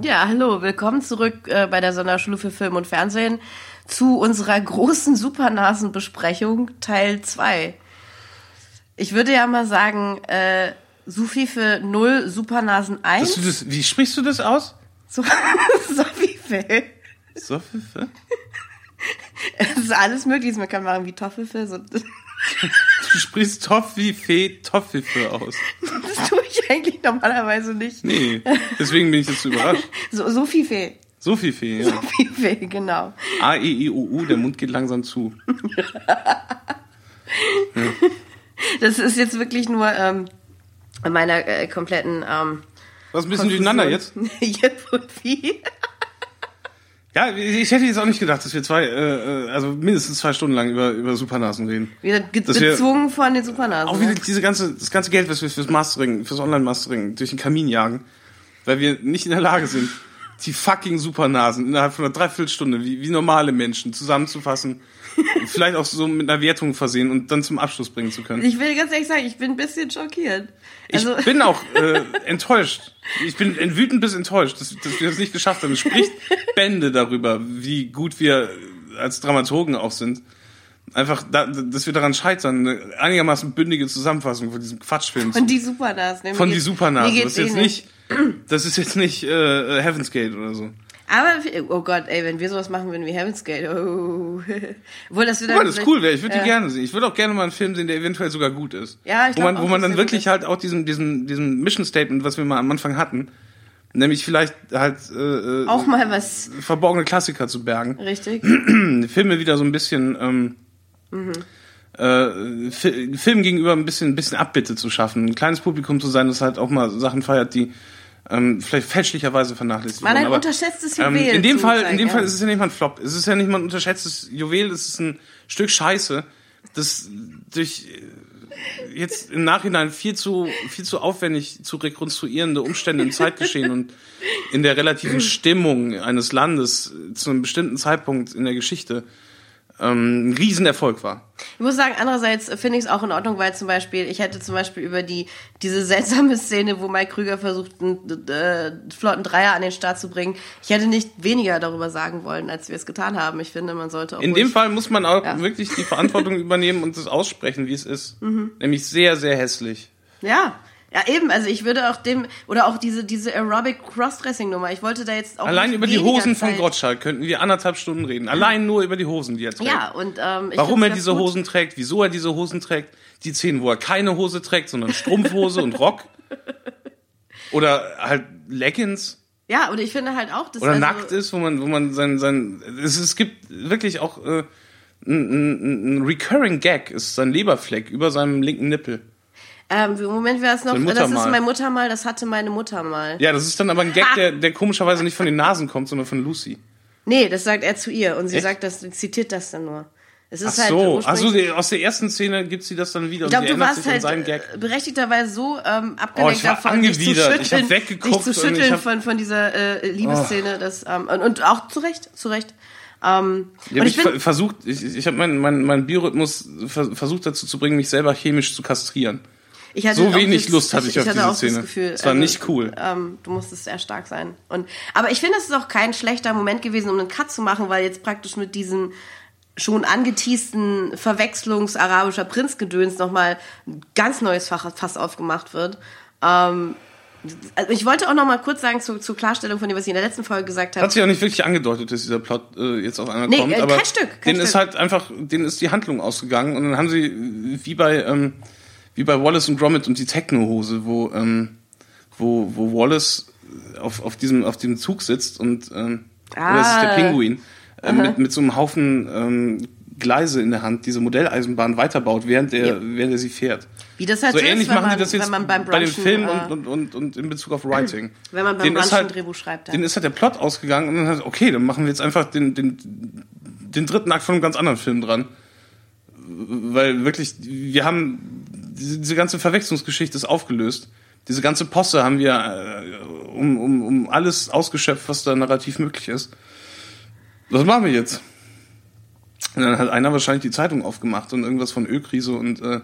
Ja, hallo, willkommen zurück äh, bei der Sonderschule für Film und Fernsehen zu unserer großen Supernasenbesprechung Teil 2. Ich würde ja mal sagen, äh, Sufi für 0, Supernasen 1. Das, das, wie sprichst du das aus? So. Sophie für? Es ist alles möglich, man kann machen wie Toffelfee. So. Du sprichst Toffifee Toffifee aus. Ich eigentlich normalerweise nicht. Nee, deswegen bin ich jetzt so überrascht. So, Sophie-Fee. Sophie-Fee, ja. Sophie-Fee, genau. A-E-I-O-U, der Mund geht langsam zu. Das ist jetzt wirklich nur ähm, meiner äh, kompletten. Ähm, Was ein bisschen durcheinander jetzt? Jip und Vieh. Ja, ich hätte jetzt auch nicht gedacht, dass wir zwei, äh, äh, also mindestens zwei Stunden lang über, über Supernasen reden. Wir- gezwungen von den Supernasen. Auch wieder ne? diese ganze, das ganze Geld, was wir fürs Mastering, fürs Online-Mastering durch den Kamin jagen, weil wir nicht in der Lage sind, die fucking Supernasen innerhalb von einer Dreiviertelstunde wie, wie normale Menschen zusammenzufassen, vielleicht auch so mit einer Wertung versehen und dann zum Abschluss bringen zu können. Ich will ganz ehrlich sagen, ich bin ein bisschen schockiert. Also, ich bin auch äh, enttäuscht. Ich bin wütend bis enttäuscht, dass, dass wir das nicht geschafft haben. Es spricht Bände darüber, wie gut wir als Dramaturgen auch sind. Einfach, da, dass wir daran scheitern, eine einigermaßen bündige Zusammenfassung von diesem Quatschfilm von die Supernasen. ne? Von die mir Das ist jetzt ähnlich. nicht, das ist jetzt nicht äh, Heaven's Gate oder so. Aber, oh Gott, ey, wenn wir sowas machen würden wie Heaven's Gate, oh. Obwohl, das wird Wobei das cool wäre. Ich würde ja. die gerne sehen. Ich würde auch gerne mal einen Film sehen, der eventuell sogar gut ist. Ja, ich wo glaub man, auch, wo man dann gut wirklich halt auch diesen, diesen, diesen Mission Statement, was wir mal am Anfang hatten, nämlich vielleicht halt äh, äh, Auch mal was, verborgene Klassiker zu bergen, richtig? Filme wieder so ein bisschen ähm, Mhm. äh, Fi- Filmen gegenüber ein bisschen, ein bisschen Abbitte zu schaffen, ein kleines Publikum zu sein, das halt auch mal Sachen feiert, die ähm, vielleicht fälschlicherweise vernachlässigt War ein aber- unterschätztes ähm, Juwel. in dem Fall, in dem. Fall ist es ja nicht mal ein Flop. Es ist ja nicht mal ein unterschätztes Juwel. Es ist ein Stück Scheiße, das durch äh, jetzt im Nachhinein viel zu viel zu aufwendig zu rekonstruierende Umstände im Zeitgeschehen und in der relativen Stimmung eines Landes zu einem bestimmten Zeitpunkt in der Geschichte ähm, ein Riesenerfolg war. Ich muss sagen, andererseits finde ich es auch in Ordnung, weil zum Beispiel, ich hätte zum Beispiel über die, diese seltsame Szene, wo Mike Krüger versucht, einen äh, flotten Dreier an den Start zu bringen, ich hätte nicht weniger darüber sagen wollen, als wir es getan haben. Ich finde, man sollte auch In dem Fall muss man auch Ja. wirklich die Verantwortung übernehmen und das aussprechen, wie es ist. Mhm. Nämlich sehr, sehr hässlich. Ja. Ja, eben, also ich würde auch dem, oder auch diese, diese Aerobic Crossdressing-Nummer, ich wollte da jetzt auch Allein über die Hosen von Zeit- Gottschalk könnten wir anderthalb Stunden reden. Allein nur über die Hosen, die er trägt. Ja, und ähm, ich Warum er diese gut. Hosen trägt, wieso er diese Hosen trägt, die Szenen, wo er keine Hose trägt, sondern Strumpfhose und Rock. Oder halt Leggings. Ja, und ich finde halt auch, dass Oder also, nackt ist, wo man, wo man sein, sein, es, es gibt wirklich auch, äh, ein, ein, ein recurring Gag ist sein Leberfleck über seinem linken Nippel. Ähm, Im Moment wäre es noch, das ist mein Muttermal, das hatte meine Mutter mal. Ja, das ist dann aber ein Gag, der, der komischerweise nicht von den Nasen kommt, sondern von Lucy. Nee, das sagt er zu ihr und sie Echt? sagt das, zitiert das dann nur. Es Ach ist halt so, also aus der ersten Szene gibt sie das dann wieder ich glaube, du warst halt äh, berechtigterweweise so ähm, Oh, abgelenkt ich war davon, dich zu. Ich schütteln, weggeguckt dich zu ich schütteln Oh. von, von dieser äh, Liebesszene. Das, ähm, und, und auch zu Recht, zu Recht. Ähm, Ja, ich ich finde, versucht, ich, ich habe meinen mein, mein Biorhythmus ver versucht dazu zu bringen, mich selber chemisch zu kastrieren. Ich hatte so wenig das, Lust hatte ich auf hatte diese auch Szene. Das Gefühl, Es war nicht cool. Ähm, du musstest sehr stark sein. Und, aber ich finde, es ist auch kein schlechter Moment gewesen, um einen Cut zu machen, weil jetzt praktisch mit diesem schon angeteasten Verwechslungs-arabischer Prinzgedöns nochmal ein ganz neues Fach, Fass aufgemacht wird. Ähm, also ich wollte auch noch mal kurz sagen zu, zur Klarstellung von dem, was ich in der letzten Folge gesagt habe. Hat sich auch nicht wirklich angedeutet, dass dieser Plot äh, jetzt auf einmal Nee, kommt, äh, aber kein Stück, kein denen ist halt einfach, denen ist die Handlung ausgegangen und dann haben sie wie bei ähm, wie bei Wallace und Gromit und die Techno-Hose, wo ähm, wo wo Wallace auf auf diesem auf dem Zug sitzt und ähm, oder es ist der Ah. Pinguin äh, mit mit so einem Haufen ähm, Gleise in der Hand diese Modelleisenbahn weiterbaut, während er Ja. während er sie fährt. Wie das halt So so ist, ähnlich wenn machen man, die das jetzt beim bei Brunchen, Filmen äh, und, und, und, und in Bezug auf Writing. Wenn man beim ist Brunchen halt- Drehbuch schreibt, ja. Den ist halt der Plot ausgegangen und dann hat, okay, dann machen wir jetzt einfach den, den, den dritten Akt von einem ganz anderen Film dran. Weil wirklich, wir haben, diese, ganze Verwechslungsgeschichte ist aufgelöst. Diese ganze Posse haben wir äh, um, um, um alles ausgeschöpft, was da narrativ möglich ist. Was machen wir jetzt? Und dann hat einer wahrscheinlich die Zeitung aufgemacht und irgendwas von Ölkrise und äh,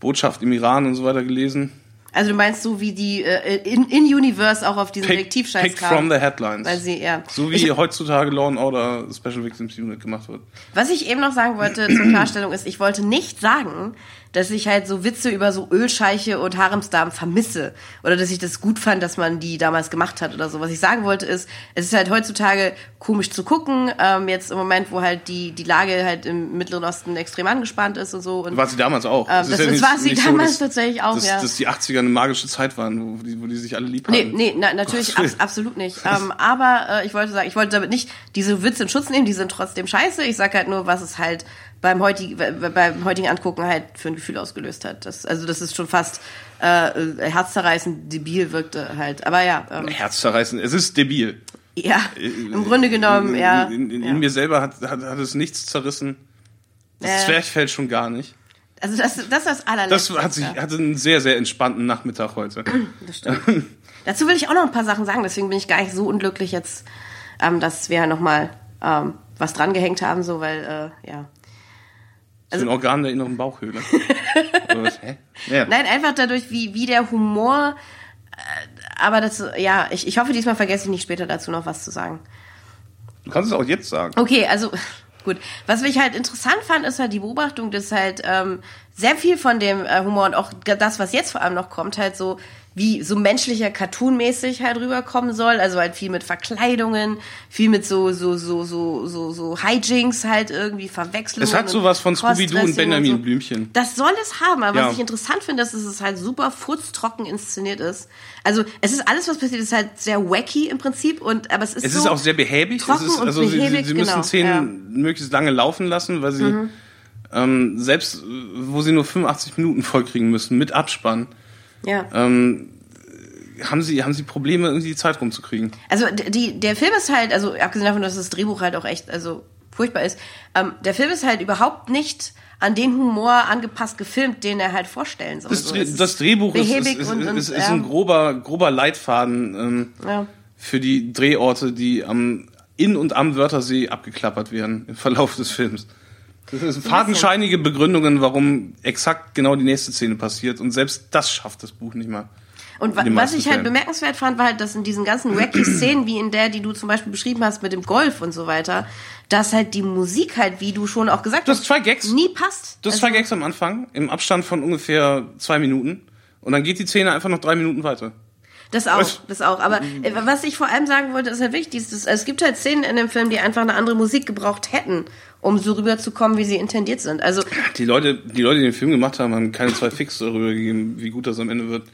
Botschaft im Iran und so weiter gelesen. Also du meinst so wie die äh, in, in Universe auch auf diesen Pick, Detektivscheiß picked from the headlines. Weil sie, ja. so wie heutzutage Law and Order Special Victims Unit gemacht wird. Was ich eben noch sagen wollte zur Klarstellung ist, ich wollte nicht sagen, dass ich halt so Witze über so Ölscheiche und Haremsdamen vermisse. Oder dass ich das gut fand, dass man die damals gemacht hat oder so. Was ich sagen wollte ist, es ist halt heutzutage komisch zu gucken, ähm, jetzt im Moment, wo halt die, die Lage halt im Mittleren Osten extrem angespannt ist und so. Und, War sie damals auch. Ähm, das, ja das war sie damals dass, tatsächlich auch, dass, ja. Dass die 80er eine magische Zeit waren, wo die, wo die sich alle lieb Nee, hatten. nee, na, natürlich abs absolut nicht. Ähm, aber äh, ich wollte sagen, ich wollte damit nicht diese Witze in Schutz nehmen, die sind trotzdem scheiße. Ich sag halt nur, was es halt beim heutigen, beim heutigen Angucken halt für ein Gefühl ausgelöst hat. Das, also das ist schon fast äh, äh, herzzerreißend debil wirkte halt. Aber ja, ähm, Herzzerreißen. Es ist debil. ja, im Grunde genommen, in, ja. In, in, ja. in mir selber hat, hat, hat es nichts zerrissen. Das Äh. Zwerchfell schon gar nicht. Also das, das ist das Das allerletzte. hat sich, ja. hatte einen sehr, sehr entspannten Nachmittag heute. Das stimmt. Dazu will ich auch noch ein paar Sachen sagen, deswegen bin ich gar nicht so unglücklich jetzt, ähm, dass wir nochmal ähm, was dran gehängt haben, so, weil, äh, ja. Also, ein Organ der inneren Bauchhöhle. Ja. Nein, einfach dadurch, wie, wie der Humor, äh, aber das, ja, ich, ich hoffe, diesmal vergesse ich nicht später dazu noch was zu sagen. Du kannst es auch jetzt sagen. Okay, also gut. Was ich halt interessant fand, ist halt die Beobachtung, dass halt ähm, sehr viel von dem äh, Humor und auch das, was jetzt vor allem noch kommt, halt so wie so menschlicher Cartoon-mäßig halt rüberkommen soll. Also halt viel mit Verkleidungen, viel mit so so so so so so Hijinks halt irgendwie Verwechslungen. Es hat sowas von und Scooby-Doo und Benjamin so. Blümchen. Das soll es haben, aber Ja. was ich interessant finde, ist, dass es halt super furztrocken inszeniert ist. Also es ist alles, was passiert, ist halt sehr wacky im Prinzip und aber es ist Es so ist auch sehr behäbig. Es trocken ist, und also sie, sie, behäbig, sie müssen genau, Szenen möglichst lange laufen lassen, weil sie ähm, selbst, äh, wo sie nur 85 Minuten vollkriegen müssen, mit Abspann, ja. ähm, haben sie, haben sie Probleme, irgendwie die Zeit rumzukriegen. Also die, der Film ist halt, also abgesehen davon, dass das Drehbuch halt auch echt, also furchtbar ist, ähm, der Film ist halt überhaupt nicht an den Humor angepasst gefilmt, den er halt vorstellen soll. Das, So, das Drehbuch ist, ist, ist, und, und, ist, ist ja, ein grober, grober Leitfaden ähm, ja. für die Drehorte, die am in und am Wörthersee abgeklappert werden im Verlauf des Films. Das sind fadenscheinige Begründungen, warum exakt genau die nächste Szene passiert. Und selbst das schafft das Buch nicht mal. Und wa was ich halt bemerkenswert fand, war halt, dass in diesen ganzen wacky Szenen, wie in der, die du zum Beispiel beschrieben hast mit dem Golf und so weiter, dass halt die Musik halt, wie du schon auch gesagt hast zwei Gags. nie passt. Du hast Also- zwei Gags am Anfang, im Abstand von ungefähr zwei Minuten. Und dann geht die Szene einfach noch drei Minuten weiter. Das auch, Was? das auch. Aber äh, was ich vor allem sagen wollte, ist halt wichtig. Ist, es gibt halt Szenen in dem Film, die einfach eine andere Musik gebraucht hätten, um so rüberzukommen, wie sie intendiert sind. Also, Die Leute, die Leute, die den Film gemacht haben, haben keine zwei Fix darüber gegeben, wie gut das am Ende wird.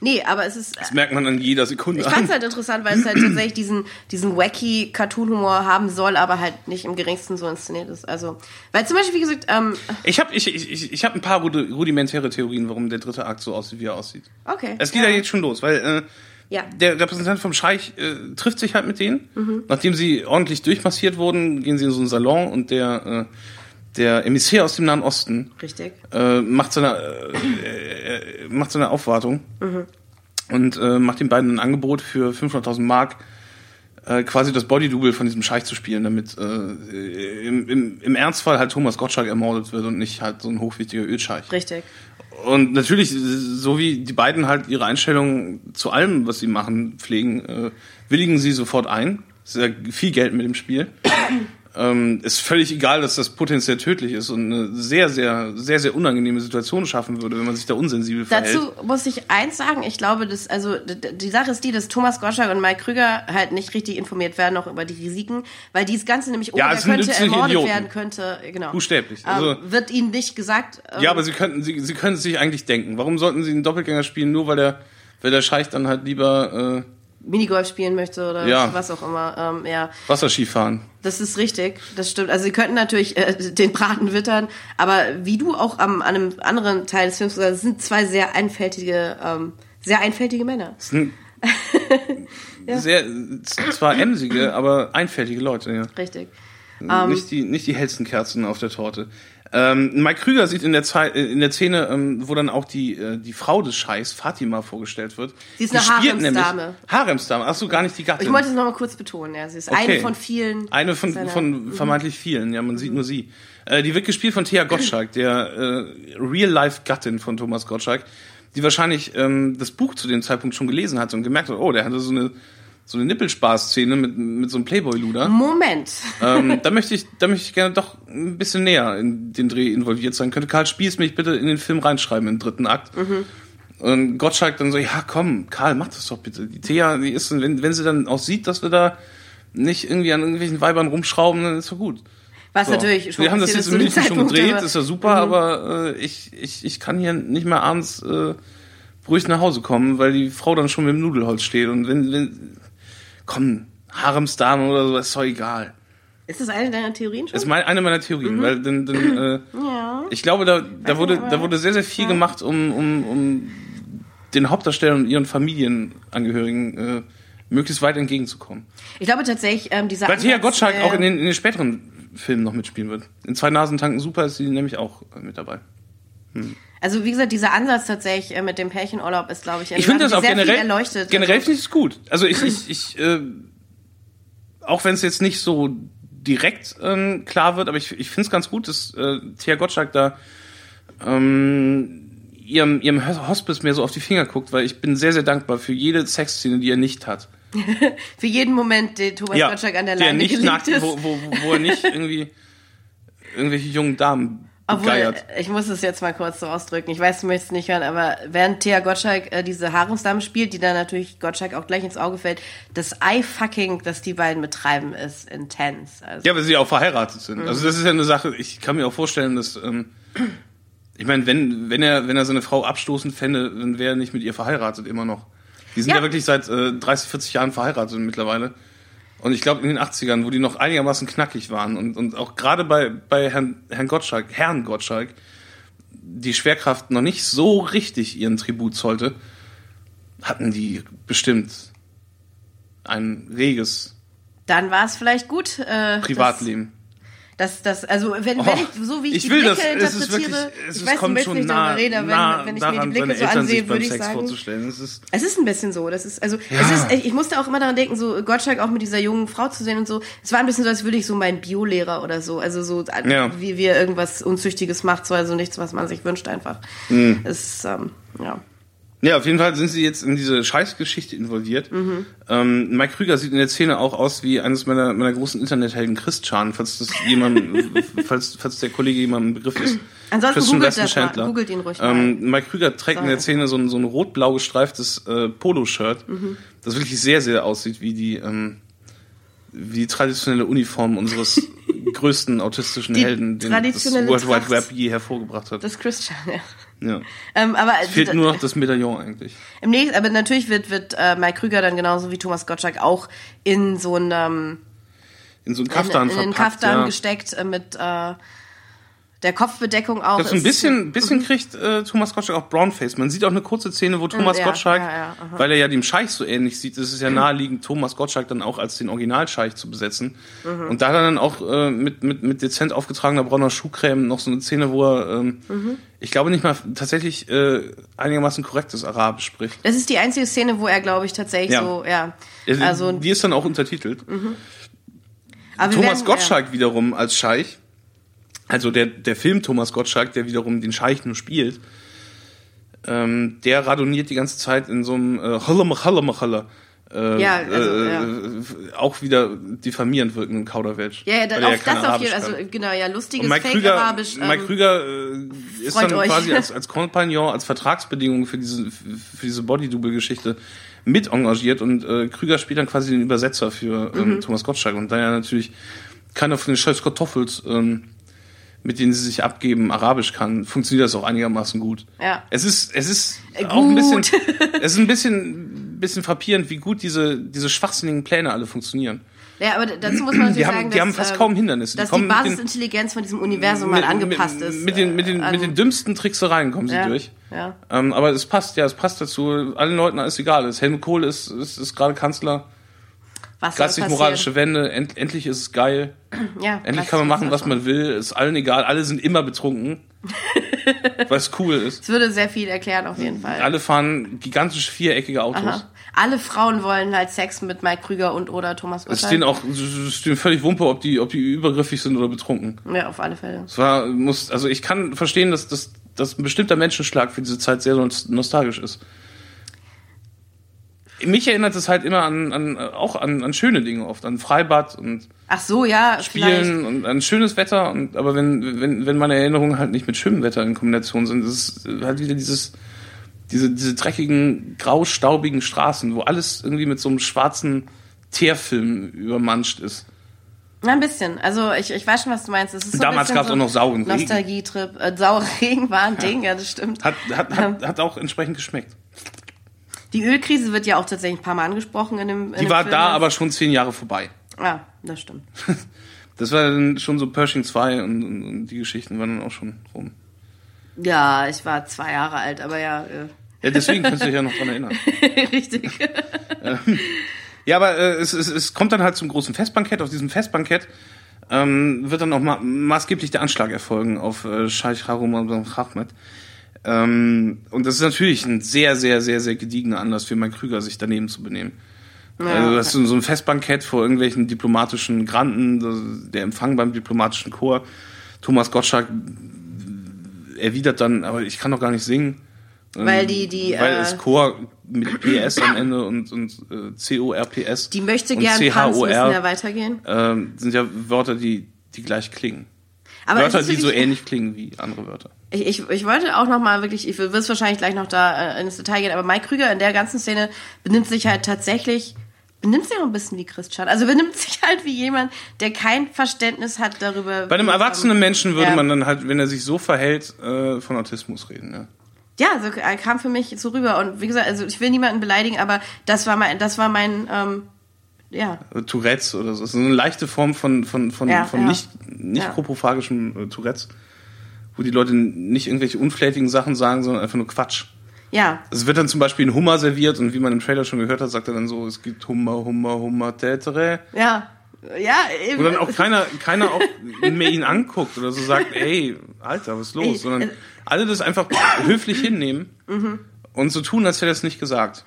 nee, aber es ist. Das merkt man an jeder Sekunde Ich fand an. es halt interessant, weil es halt tatsächlich diesen, diesen wacky Cartoon-Humor haben soll, aber halt nicht im geringsten so inszeniert ist. Also, weil zum Beispiel, wie gesagt, ähm, Ich habe ich, ich, ich, hab ein paar rudi- rudimentäre Theorien, warum der dritte Akt so aussieht, wie er aussieht. okay. Es geht ja, jetzt schon los, weil äh, Ja. der Repräsentant vom Scheich äh, trifft sich halt mit denen. Mhm. Nachdem sie ordentlich durchmassiert wurden, gehen sie in so einen Salon und der, äh, der Emissär aus dem Nahen Osten Richtig. äh, macht seine äh, äh, macht seine Aufwartung Mhm. und äh, macht den beiden ein Angebot für 500.000 Mark äh, quasi das Bodydouble von diesem Scheich zu spielen, damit äh, im, im, im Ernstfall halt Thomas Gottschalk ermordet wird und nicht halt so ein hochwichtiger Ölscheich. Richtig. Und natürlich, so wie die beiden halt ihre Einstellung zu allem, was sie machen, pflegen, äh, willigen sie sofort ein. Ja viel Geld mit dem Spiel. Ähm, ist völlig egal, dass das potenziell tödlich ist und eine sehr, sehr, sehr, sehr unangenehme Situation schaffen würde, wenn man sich da unsensibel verhält. Dazu muss ich eins sagen, ich glaube, dass, also die Sache ist die, dass Thomas Gottschalk und Mike Krüger halt nicht richtig informiert werden noch über die Risiken, weil dieses Ganze nämlich, oh, Ja, könnte ermordet Idioten. werden, könnte, genau. Buchstäblich. Ähm, Also- wird ihnen nicht gesagt. Ähm, Ja, aber sie könnten, sie, sie können es sich eigentlich denken. Warum sollten sie einen Doppelgänger spielen, nur weil der, weil der Scheich dann halt lieber äh, Minigolf spielen möchte oder Ja. was auch immer. Ähm, ja, Wasserski fahren? Das ist richtig, das stimmt. Also sie könnten natürlich äh, den Braten wittern, aber wie du auch am, an einem anderen Teil des Films gesagt hast, sind zwei sehr einfältige, ähm, sehr einfältige Männer. Sind sehr, zwar emsige, aber einfältige Leute, ja. Richtig. nicht, die, nicht die hellsten Kerzen auf der Torte. Ähm, Mike Krüger sieht in der, Zeit, äh, in der Szene, ähm, wo dann auch die, äh, die Frau des Scheichs, Fatima, vorgestellt wird. Sie ist eine Die Haremsdame. Haremsdame, ach so, gar nicht die Gattin. Ich wollte es nochmal kurz betonen, ja. Sie ist eine Okay. von vielen. Eine von, seiner- von vermeintlich vielen, ja, man sieht nur sie. Äh, die wird gespielt von Thea Gottschalk, der äh, Real-Life-Gattin von Thomas Gottschalk, die wahrscheinlich ähm, das Buch zu dem Zeitpunkt schon gelesen hat und gemerkt hat, oh, der hatte so eine so eine Nippelspaß-Szene mit, mit so einem Playboy-Luder. Moment. ähm, da möchte ich, da möchte ich gerne doch ein bisschen näher in den Dreh involviert sein. Könnte Karl Spieß mich bitte in den Film reinschreiben im dritten Akt. Mhm. Und Gottschalk dann so, ja komm, Karl, mach das doch bitte. Die Thea, die ist, wenn, wenn sie dann auch sieht, dass wir da nicht irgendwie an irgendwelchen Weibern rumschrauben, dann ist doch gut. Was So. natürlich Wir haben das jetzt im München schon gedreht, ist ja super, aber äh, ich, ich, ich kann hier nicht mehr abends äh, ruhig nach Hause kommen, weil die Frau dann schon mit dem Nudelholz steht. Und wenn, wenn komm, Haremsdame oder so, ist doch egal. Ist das eine deiner Theorien schon? Das ist mein, eine meiner Theorien, weil dann, dann äh, Mhm. ja. ich glaube, da, da wurde, da wurde sehr, sehr viel gemacht, um, um, um den Hauptdarstellern und ihren Familienangehörigen äh, möglichst weit entgegenzukommen. Ich glaube tatsächlich, ähm, dieser Weil Thea Gottschalk äh, auch in den, in den späteren Filmen noch mitspielen wird. In zwei Nasentanken super ist sie nämlich auch äh, mit dabei. Also wie gesagt, dieser Ansatz tatsächlich äh, mit dem Pärchenurlaub ist, glaube ich, Ich finde das auch generell, viel erleuchtet. generell Also, finde ich es gut. Also ich, ich, ich äh, auch wenn es jetzt nicht so direkt ähm, klar wird, aber ich, ich finde es ganz gut, dass äh, Thea Gottschalk da ähm, ihrem, ihrem Hospice mehr so auf die Finger guckt, weil ich bin sehr, sehr dankbar für jede Sexszene, die er nicht hat. für jeden Moment, den Thomas Gottschalk an der der Leine nicht nackt, ist. wo, wo, wo er nicht irgendwie irgendwelche jungen Damen Obwohl, geiert. ich muss es jetzt mal kurz so ausdrücken. Ich weiß, du möchtest es nicht hören, aber während Thea Gottschalk äh, diese Haremsdame spielt, die dann natürlich Gottschalk auch gleich ins Auge fällt, das Eye-Fucking, das die beiden betreiben, ist intens. Also, Ja, weil sie auch verheiratet sind. Mhm. Also das ist ja eine Sache, ich kann mir auch vorstellen, dass ähm, ich meine, wenn, wenn er, wenn er seine Frau abstoßend fände, dann wäre er nicht mit ihr verheiratet immer noch. Die sind ja, Ja. wirklich seit äh, 30, 40 Jahren verheiratet mittlerweile. Und ich glaube in den 80ern, wo die noch einigermaßen knackig waren und, und auch gerade bei, bei Herrn, Herrn Gottschalk, Herrn Gottschalk, die Schwerkraft noch nicht so richtig ihren Tribut zollte, hatten die bestimmt ein reges dann war es vielleicht gut. Äh, Privatleben. Das, das, also wenn, Oh, wenn ich, so wie ich, ich die will Blicke das, es ist interpretiere, wirklich, es ich weiß, du kommt möchtest schon nicht nah, darüber reden, nah wenn, wenn ich mir die Blicke so ansehe, würde ich Sex sagen. Es ist, Es ist ein bisschen so. Das ist, also, Ja. es ist, ich musste auch immer daran denken, so Gottschalk auch mit dieser jungen Frau zu sehen und so. Es war ein bisschen so, als würde ich so meinen Biolehrer oder so, also so, Ja. wie wir irgendwas Unzüchtiges macht, so, also nichts, was man sich wünscht einfach. Mhm. Es, ähm, ja. Ja, auf jeden Fall sind sie jetzt in diese Scheißgeschichte involviert. Mhm. Ähm, Mike Krüger sieht in der Szene auch aus wie eines meiner, meiner großen Internethelden Christian, falls das jemand, falls, falls der Kollege jemand ein Begriff ist. Ansonsten Christian googelt das mal. Googelt ihn ruhig mal. Ähm, Mike Krüger trägt in So. der Szene so ein, so ein rot-blau gestreiftes äh, Poloshirt, Mhm. das wirklich sehr, sehr aussieht wie die, ähm, wie die traditionelle Uniform unseres größten autistischen Die Helden, den das World Wide. Web je hervorgebracht hat. Das ist Christian, ja. Ja. Ähm, aber Es fehlt nur noch das Medaillon eigentlich. im nächsten, aber natürlich wird, wird äh, Mike Krüger dann genauso wie Thomas Gottschalk auch in so einen ähm, In so einen in, Kaftan in den verpackt. Kaftan ja. gesteckt äh, mit äh, der Kopfbedeckung auch. Das so ein ist- bisschen, bisschen Mhm. kriegt äh, Thomas Gottschalk auch Brownface. Man sieht auch eine kurze Szene, wo Thomas ja, Gottschalk, ja, ja, weil er ja dem Scheich so ähnlich sieht, ist es ja naheliegend, Thomas Gottschalk dann auch als den Originalscheich zu besetzen. Mhm. Und da dann auch äh, mit, mit, mit dezent aufgetragener brauner Schuhcreme noch so eine Szene, wo er, ähm, Mhm. ich glaube nicht mal tatsächlich äh, einigermaßen korrektes Arabisch spricht. Das ist die einzige Szene, wo er, glaube ich, tatsächlich so, ja. Also, die ist dann auch untertitelt. aber wir Thomas werden- Gottschalk wiederum als Scheich, also der, der Film Thomas Gottschalk, der wiederum den Scheich nur spielt, ähm, der radoniert die ganze Zeit in so einem äh, Holla Machala Machala. Äh, Ja, also, äh, ja. auch wieder diffamierend wirkenden Kauderwelsch. Ja, ja, dann auf, kein das auf Arabisch jeden Fall, also genau, ja, lustiges Und Mike Krüger, Fake-Arabisch. Mike ähm, Krüger äh, ist dann euch. quasi als, als Kompagnon, als Vertragsbedingung für diese, für diese Body-Double-Geschichte mit engagiert und äh, Krüger spielt dann quasi den Übersetzer für Mhm. ähm, Thomas Gottschalk. Und da er natürlich keiner von den scheiß Kartoffels, ähm, mit denen sie sich abgeben, Arabisch kann, funktioniert das auch einigermaßen gut. Ja. Es ist, es ist Äh, auch ein bisschen, es ist ein bisschen, bisschen frappierend, wie gut diese, diese schwachsinnigen Pläne alle funktionieren. Ja, aber dazu muss man natürlich Die haben- sagen, die dass, haben fast ähm, kaum Hindernisse. Die Dass die mit den- Basisintelligenz von diesem Universum mal angepasst mit, ist. Mit den, mit den, äh, mit den an- dümmsten Tricksereien kommen sie ja, durch. Ja. Ähm, aber es passt, ja, es passt dazu. Allen Leuten ist egal. Helmut Kohl ist, ist, ist gerade Kanzler. Was passieren? moralische Wende. End, endlich ist es geil. Ja, Endlich was- kann man machen, was man will. Ist allen egal. Alle sind immer betrunken. weil es cool ist. Es würde sehr viel erklären, auf jeden Fall. Alle fahren gigantisch viereckige Autos. Aha. Alle Frauen wollen halt Sex mit Mike Krüger und oder Thomas Es Gottschalk. denen auch es ist denen völlig Wumpe, ob die, ob die übergriffig sind oder betrunken. Ja, auf alle Fälle. Es war, muss, also ich kann verstehen, dass, dass dass ein bestimmter Menschenschlag für diese Zeit sehr nostalgisch ist. Mich erinnert es halt immer an, an auch an, an schöne Dinge oft, an Freibad und Ach so, ja, Spielen vielleicht. und an schönes Wetter. Und, aber wenn, wenn, wenn meine Erinnerungen halt nicht mit schönem Wetter in Kombination sind, ist es halt wieder dieses, diese, diese dreckigen, grau-staubigen Straßen, wo alles irgendwie mit so einem schwarzen Teerfilm übermanscht ist. Na, ein bisschen. Also ich, ich weiß schon, was du meinst. Es ist so Damals ein bisschen gab's auch noch sauren Regen. Nostalgietrip. Äh, saurer Regen war ein Ding, ja, das stimmt. Hat, hat, hat, hat auch entsprechend geschmeckt. Die Ölkrise wird ja auch tatsächlich ein paar Mal angesprochen in dem in Die dem war Film da aber schon zehn Jahre vorbei. Ah, das stimmt. Das war dann schon so Pershing 2 und, und, und die Geschichten waren dann auch schon rum. Ja, ich war zwei Jahre alt, aber ja, äh, Ja, deswegen kannst du dich ja noch dran erinnern. richtig. Ja, aber äh, es, es, es kommt dann halt zum großen Festbankett. Auf diesem Festbankett ähm, wird dann auch ma maßgeblich der Anschlag erfolgen auf äh, Scheich Harun Ahmed. Ähm, und das ist natürlich ein sehr, sehr, sehr, sehr gediegener Anlass für Mike Krüger, sich daneben zu benehmen. also das ist so ein Festbankett vor irgendwelchen diplomatischen Granten, das- der Empfang beim diplomatischen Chor. Thomas Gottschalk erwidert dann, aber ich kann doch gar nicht singen. Weil die- die, Weil äh, es Chor mit PS am Ende und, und äh, C-O-R-P-S. Die möchte gern tanzen, müssen ja weitergehen. ähm, sind ja Wörter, die, die gleich klingen. Aber Wörter, die so ähnlich klingen wie andere Wörter. Ich, ich, ich wollte auch noch mal wirklich, ich will es wahrscheinlich gleich noch da äh, ins Detail gehen, aber Mike Krüger in der ganzen Szene benimmt sich halt tatsächlich, benimmt sich auch ein bisschen wie Christian. Also benimmt sich halt wie jemand, der kein Verständnis hat darüber. Bei einem erwachsenen Menschen würde ja. man dann halt, wenn er sich so verhält, äh, von Autismus reden. Ja. Ja, so er kam für mich so rüber. Und wie gesagt, also ich will niemanden beleidigen, aber das war mein, das war mein, ähm, ja. Tourettes oder so. Das ist eine leichte Form von, von, von, Ja, von ja. nicht, nicht Ja. koprophagischem äh, Tourettes, wo die Leute nicht irgendwelche unflätigen Sachen sagen, sondern einfach nur Quatsch. Ja, Es wird dann zum Beispiel ein Hummer serviert und wie man im Trailer schon gehört hat, sagt er dann so, es gibt Hummer, Hummer, Hummer, Tätere. ja, ja, eben. Wo dann auch keiner, keiner auch mehr ihn anguckt oder so sagt, ey, Alter, was ist los? Sondern äh, alle das einfach höflich hinnehmen und so tun, als hätte er es nicht gesagt.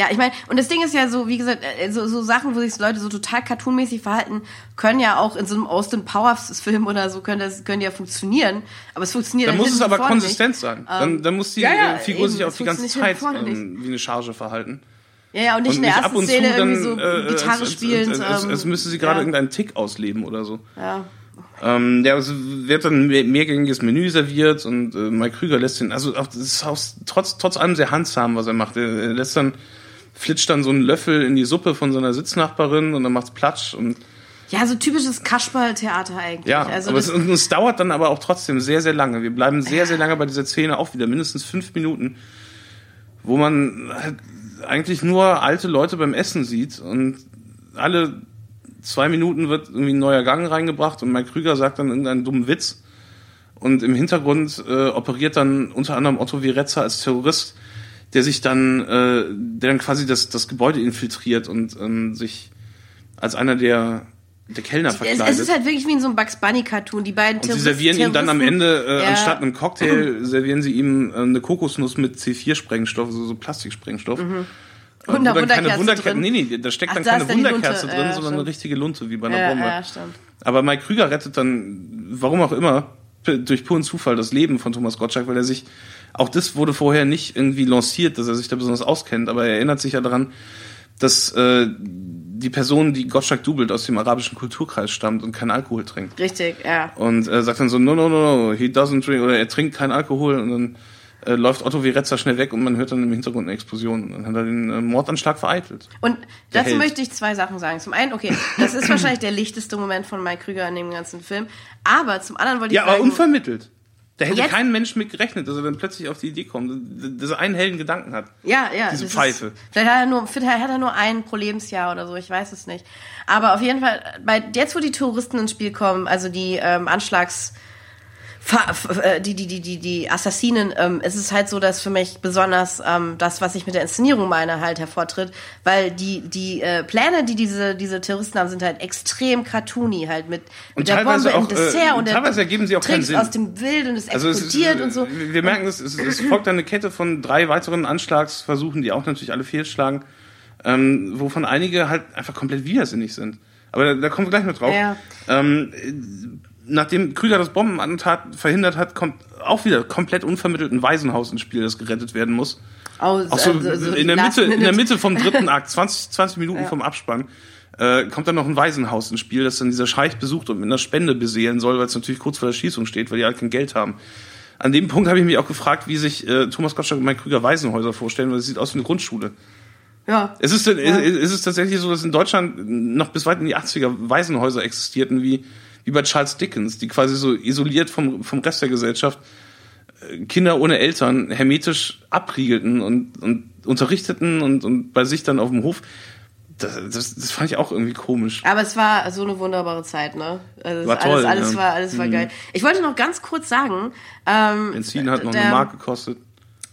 Ja, ich meine, und das Ding ist ja so, wie gesagt, äh, so, so Sachen, wo sich Leute so total cartoonmäßig verhalten, können ja auch in so einem Austin Powers Film oder so können das können ja funktionieren, aber es funktioniert Dann ja muss es aber konsistent nicht. sein. Dann, dann muss die ja, ja, äh, Figur eben, sich auch es die ganze funktioniert Zeit ähm, wie eine Charge verhalten. Ja, ja, und nicht Und in der ersten Szene dann, irgendwie so äh, Gitarre als, als, als, ähm, müsste sie gerade ja, irgendeinen Tick ausleben oder so. ja. Ähm, ja, es wird dann mehrgängiges Menü serviert und äh, Mike Krüger lässt den, also auch, das ist auch trotz, trotz allem sehr handsam, was er macht. Er lässt dann, flitscht dann so einen Löffel in die Suppe von seiner Sitznachbarin und dann macht's Platsch und ja, so typisches Kasperl-Theater eigentlich. ja, also aber es, und es dauert dann aber auch trotzdem sehr, sehr lange. Wir bleiben sehr, sehr lange bei dieser Szene auch wieder, mindestens fünf Minuten, wo man halt eigentlich nur alte Leute beim Essen sieht und alle zwei Minuten wird irgendwie ein neuer Gang reingebracht und Mike Krüger sagt dann irgendeinen dummen Witz und im Hintergrund äh, operiert dann unter anderem Otto Virezza als Terrorist, der sich dann, äh, der dann quasi das, das Gebäude infiltriert und ähm, sich als einer der, der Kellner es, verkleidet. es ist halt wirklich wie in so einem Bugs Bunny-Cartoon. Die beiden Und sie Terroristen- servieren ihm dann am Terroristen- Ende, äh, Ja. anstatt einem Cocktail, servieren sie ihm äh, eine Kokosnuss mit C4-Sprengstoff, so, so Plastiksprengstoff. Mhm. Wo dann keine Wunderkerze drin. nee, nee, da steckt Ach, dann da keine dann Wunderkerze drin, ja, sondern eine richtige Lunte, wie bei einer Ja, Bombe. ja, stimmt. Aber Mike Krüger rettet dann, warum auch immer, durch puren Zufall das Leben von Thomas Gottschalk, weil er sich, auch das wurde vorher nicht irgendwie lanciert, dass er sich da besonders auskennt, aber er erinnert sich ja daran, dass äh, die Person, die Gottschalk dubelt, aus dem arabischen Kulturkreis stammt und keinen Alkohol trinkt. Richtig, ja. Und er sagt dann so, no, no, no, no, he doesn't drink, oder er trinkt keinen Alkohol und dann äh, läuft Otto Virezza schnell weg und man hört dann im Hintergrund eine Explosion. Und dann hat er den äh, Mordanschlag vereitelt. Und Der dazu Held. möchte ich zwei Sachen sagen. Zum einen, okay, das ist wahrscheinlich der lichteste Moment von Mike Krüger in dem ganzen Film. Aber zum anderen wollte ich Ja, aber sagen, unvermittelt. Da hätte Jetzt- kein Mensch mit gerechnet, dass er dann plötzlich auf die Idee kommt, dass er einen hellen Gedanken hat. ja, ja, diese Pfeife. Ist, vielleicht hat er nur, vielleicht hat er nur ein pro Lebensjahr oder so, ich weiß es nicht. Aber auf jeden Fall, bei jetzt, wo die Touristen ins Spiel kommen, also die ähm, Anschlags die, die, die, die, die Assassinen, ähm, es ist halt so, dass für mich besonders ähm, das, was ich mit der Inszenierung meine, halt hervortritt, weil die, die äh, Pläne, die diese, diese Terroristen haben, sind halt extrem cartoony, halt mit, Und mit der Bombe im auch, äh, Dessert und der teilweise ergeben sie auch keinen Sinn. aus dem Wild und es Also es ist, explodiert und so. Wir merken, es, es, es folgt eine Kette von drei weiteren Anschlagsversuchen, die auch natürlich alle fehlschlagen, ähm, wovon einige halt einfach komplett widersinnig sind. Aber da, da kommen wir gleich noch drauf. Ja. Ähm, nachdem Krüger das Bombenattentat verhindert hat, kommt auch wieder komplett unvermittelt ein Waisenhaus ins Spiel, das gerettet werden muss. Oh, Auch so, also, so in, die der Mitte, in der Mitte vom dritten Akt, 20, 20 Minuten Ja. vom Abspann, äh, kommt dann noch ein Waisenhaus ins Spiel, das dann dieser Scheich besucht und mit einer Spende beseelen soll, weil es natürlich kurz vor der Schießung steht, weil die halt kein Geld haben. An dem Punkt habe ich mich auch gefragt, wie sich äh, Thomas Gottschalk und Mike Krüger Waisenhäuser vorstellen, weil es sieht aus wie eine Grundschule. Ja. Es ist, ist, ist es tatsächlich so, dass in Deutschland noch bis weit in die 80er Waisenhäuser existierten, wie, wie bei Charles Dickens, die quasi so isoliert vom, vom Rest der Gesellschaft äh, Kinder ohne Eltern hermetisch abriegelten und, und unterrichteten und, und bei sich dann auf dem Hof. Das, das, das fand ich auch irgendwie komisch. Aber es war so eine wunderbare Zeit, ne? Also War alles, toll, alles ja. war, alles war geil. Ich wollte noch ganz kurz sagen, ähm, Benzin hat noch der, eine Mark gekostet.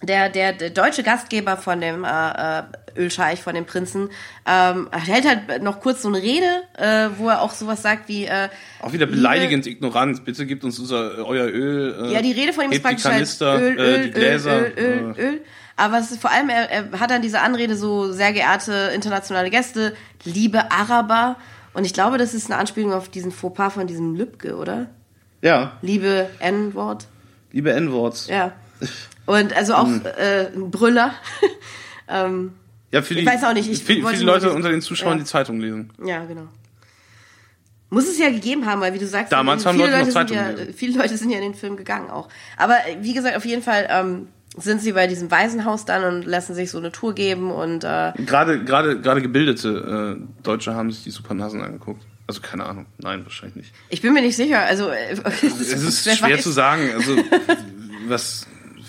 Der, der, der deutsche Gastgeber von dem äh, äh, Ölscheich, von dem Prinzen, ähm, hält halt noch kurz so eine Rede, äh, wo er auch sowas sagt wie äh, Auch wieder beleidigend ignorant. Bitte gebt uns unser, euer Öl. Äh, Ja, die Rede von ihm ist praktisch halt Kanister, Öl, äh, Öl, die Gläser. Öl, Öl, Öl, äh, Öl. Aber es ist vor allem, er, er hat dann diese Anrede so, sehr geehrte internationale Gäste, liebe Araber. Und ich glaube, das ist eine Anspielung auf diesen Fauxpas von diesem Lübcke, oder? Ja, Liebe N-Wort. liebe N-Worts. Ja. Und also auch Hm. äh, ein Brüller. ähm, Ja, für die, Ich weiß auch nicht, ich viele nur Leute unter den Zuschauern ja. die Zeitung lesen. ja, genau. Muss es ja gegeben haben, weil wie du sagst, Damals haben viele Leute noch sind Zeitungen ja, gelesen. viele Leute sind ja in den Film gegangen auch. Aber äh, wie gesagt, auf jeden Fall ähm, sind sie bei diesem Waisenhaus dann und lassen sich so eine Tour geben und äh, Gerade, gerade, gerade gebildete äh, Deutsche haben sich die Supernasen angeguckt. Also keine Ahnung. Nein, wahrscheinlich nicht. ich bin mir nicht sicher. Also äh, Es ist wer schwer weiß. zu sagen, also was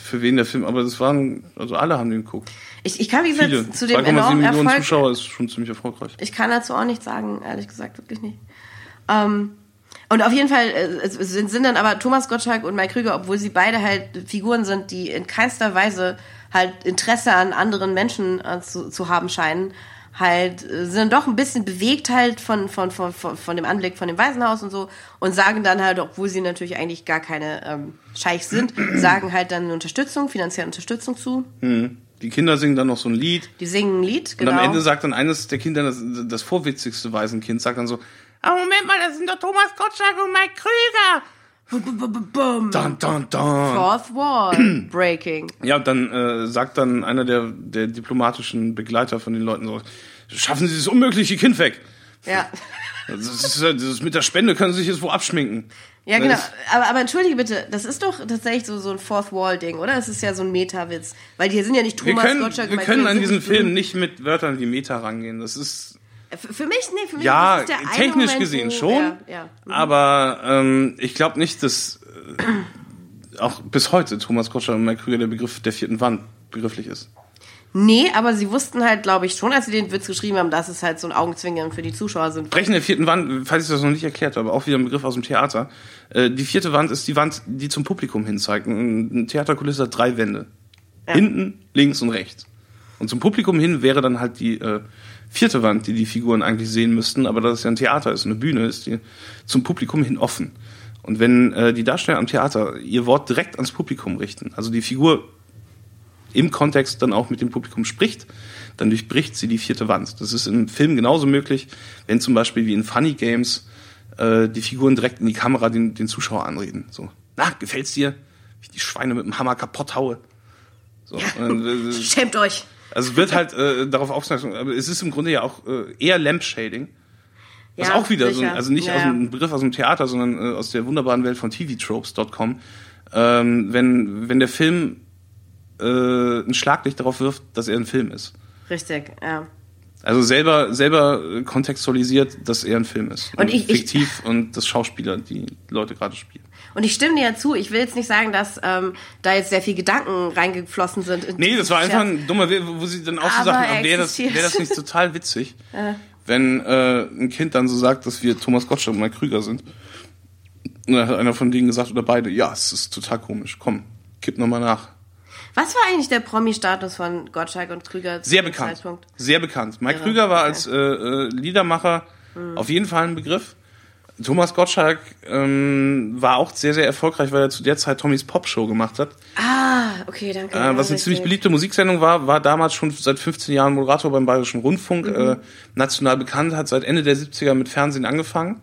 für wen der Film, aber das waren, also alle haben den geguckt. Ich, ich kann wie gesagt zu dem 2,7 enormen Millionen Erfolg. Zuschauer ist schon ziemlich erfolgreich. Ich kann dazu auch nichts sagen, ehrlich gesagt, wirklich nicht. Ähm, und auf jeden Fall äh, sind, sind dann aber Thomas Gottschalk und Mike Krüger, obwohl sie beide halt Figuren sind, die in keinster Weise halt Interesse an anderen Menschen äh, zu, zu haben scheinen, halt äh, sind doch ein bisschen bewegt halt von, von, von, von, von dem Anblick von dem Waisenhaus und so und sagen dann halt, obwohl sie natürlich eigentlich gar keine ähm, Scheichs sind, sagen halt dann eine Unterstützung, finanzielle Unterstützung zu. Die Kinder singen dann noch so ein Lied Die singen ein Lied, und genau. am Ende sagt dann eines der Kinder, das, das vorwitzigste Waisenkind, sagt dann so, ah, Moment mal, das sind doch Thomas Gottschalk und Mike Krüger. Boom. Dun, dun, dun. Fourth Wall Breaking. Ja, und dann äh, sagt dann einer der, der diplomatischen Begleiter von den Leuten so, schaffen Sie das unmögliche Kind weg. Ja. Das ist, das ist mit der Spende können Sie sich jetzt wo abschminken. Ja, genau. Das- Aber, aber entschuldige bitte, das ist doch tatsächlich so, so ein Fourth Wall-Ding, oder? Es ist ja so ein Meta-Witz. Weil die sind ja nicht Wir Thomas können, Gottschalk. wir können an diesen Film nicht mit Wörtern wie Meta rangehen. Das ist, Für, mich, nee, für mich ja, ist der technisch Moment, gesehen schon, Ja, ja. aber ähm, ich glaube nicht, dass äh, auch bis heute Thomas Gottschalk und Mike Krüger der Begriff der vierten Wand begrifflich ist. Nee, aber sie wussten halt, glaube ich, schon, als sie den Witz geschrieben haben, dass es halt so ein Augenzwinkern für die Zuschauer sind. Brechen der vierten Wand, falls ich das noch nicht erklärt habe, auch wieder ein Begriff aus dem Theater. Äh, die vierte Wand ist die Wand, die zum Publikum hin zeigt. Eine Theaterkulisse hat drei Wände. Hinten, links und rechts. Und zum Publikum hin wäre dann halt die äh, vierte Wand, die die Figuren eigentlich sehen müssten. Aber da es ja ein Theater ist, eine Bühne, ist die zum Publikum hin offen. Und wenn äh, die Darsteller am Theater ihr Wort direkt ans Publikum richten, also die Figur im Kontext dann auch mit dem Publikum spricht, dann durchbricht sie die vierte Wand. Das ist im Film genauso möglich, wenn zum Beispiel wie in Funny Games äh, die Figuren direkt in die Kamera den, den Zuschauer anreden. So, na, gefällt's dir? Wie ich die Schweine mit dem Hammer kaputt haue. So, und, äh, Schämt euch. Also es wird halt äh, darauf aufmerksam, aber es ist im Grunde ja auch äh, eher Lampshading. Was Ja, auch wieder so, sicher. also nicht Ja, aus einem Begriff aus dem Theater, sondern äh, aus der wunderbaren Welt von tvtropes.com. Ähm, wenn, wenn der Film äh, ein Schlaglicht darauf wirft, dass er ein Film ist. Richtig, ja. Also selber, selber kontextualisiert, dass er ein Film ist. Und ich- ich- fiktiv und das Schauspieler, die Leute gerade spielen. Und ich stimme dir ja zu, ich will jetzt nicht sagen, dass ähm, da jetzt sehr viel Gedanken reingeflossen sind. in Nee, das war einfach ein dummer, Witz, wo sie dann auch so Aber sagten, er wäre das, wär das nicht total witzig, wenn äh, ein Kind dann so sagt, dass wir Thomas Gottschalk und Mike Krüger sind. Und dann hat einer von denen gesagt, oder beide, ja, es ist total komisch, komm, kipp nochmal nach. Was war eigentlich der Promi-Status von Gottschalk und Krüger Sehr bekannt. Zeitpunkt? Sehr bekannt. Mike. Krüger war als äh, äh, Liedermacher Hm. auf jeden Fall ein Begriff. Thomas Gottschalk ähm, war auch sehr, sehr erfolgreich, weil er zu der Zeit Tommys Popshow gemacht hat. Ah, okay, danke. Äh, was eine ziemlich beliebte Musiksendung war, war damals schon seit 15 Jahren Moderator beim Bayerischen Rundfunk, Mhm. äh, national bekannt, hat seit Ende der 70er mit Fernsehen angefangen,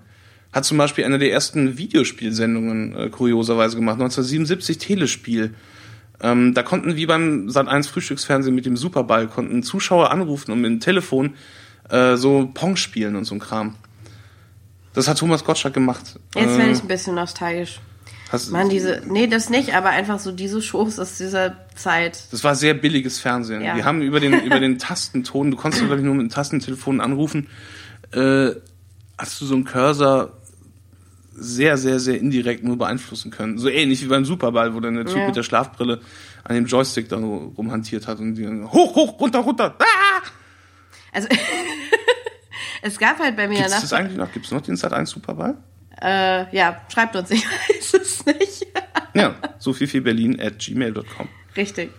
hat zum Beispiel eine der ersten Videospielsendungen äh, kurioserweise gemacht, 1977 Telespiel. Ähm, da konnten wie beim Sat1 Frühstücksfernsehen mit dem Superball konnten Zuschauer anrufen und mit dem Telefon äh, so Pong spielen und so ein Kram. Das hat Thomas Gottschalk gemacht. Jetzt werde ich ein bisschen nostalgisch. hast- Mann, diese, nee, das nicht, aber einfach so diese Shows aus dieser Zeit. Das war sehr billiges Fernsehen. Ja. Die haben über den, über den Tastenton, du konntest glaube ich nur mit dem Tastentelefon anrufen, äh, hast du so einen Cursor sehr, sehr, sehr indirekt nur beeinflussen können. So ähnlich wie beim Superball, wo dann der Typ Ja. mit der Schlafbrille an dem Joystick da rumhantiert hat und die dann, hoch, hoch, runter, runter. Ah! Also, es gab halt bei mir Gibt's das eigentlich noch? Gibt's noch den Sat 1 Superball? äh, ja, schreibt uns, ich weiß es nicht. Ja, so viel viel Berlin at gmail.com. Richtig.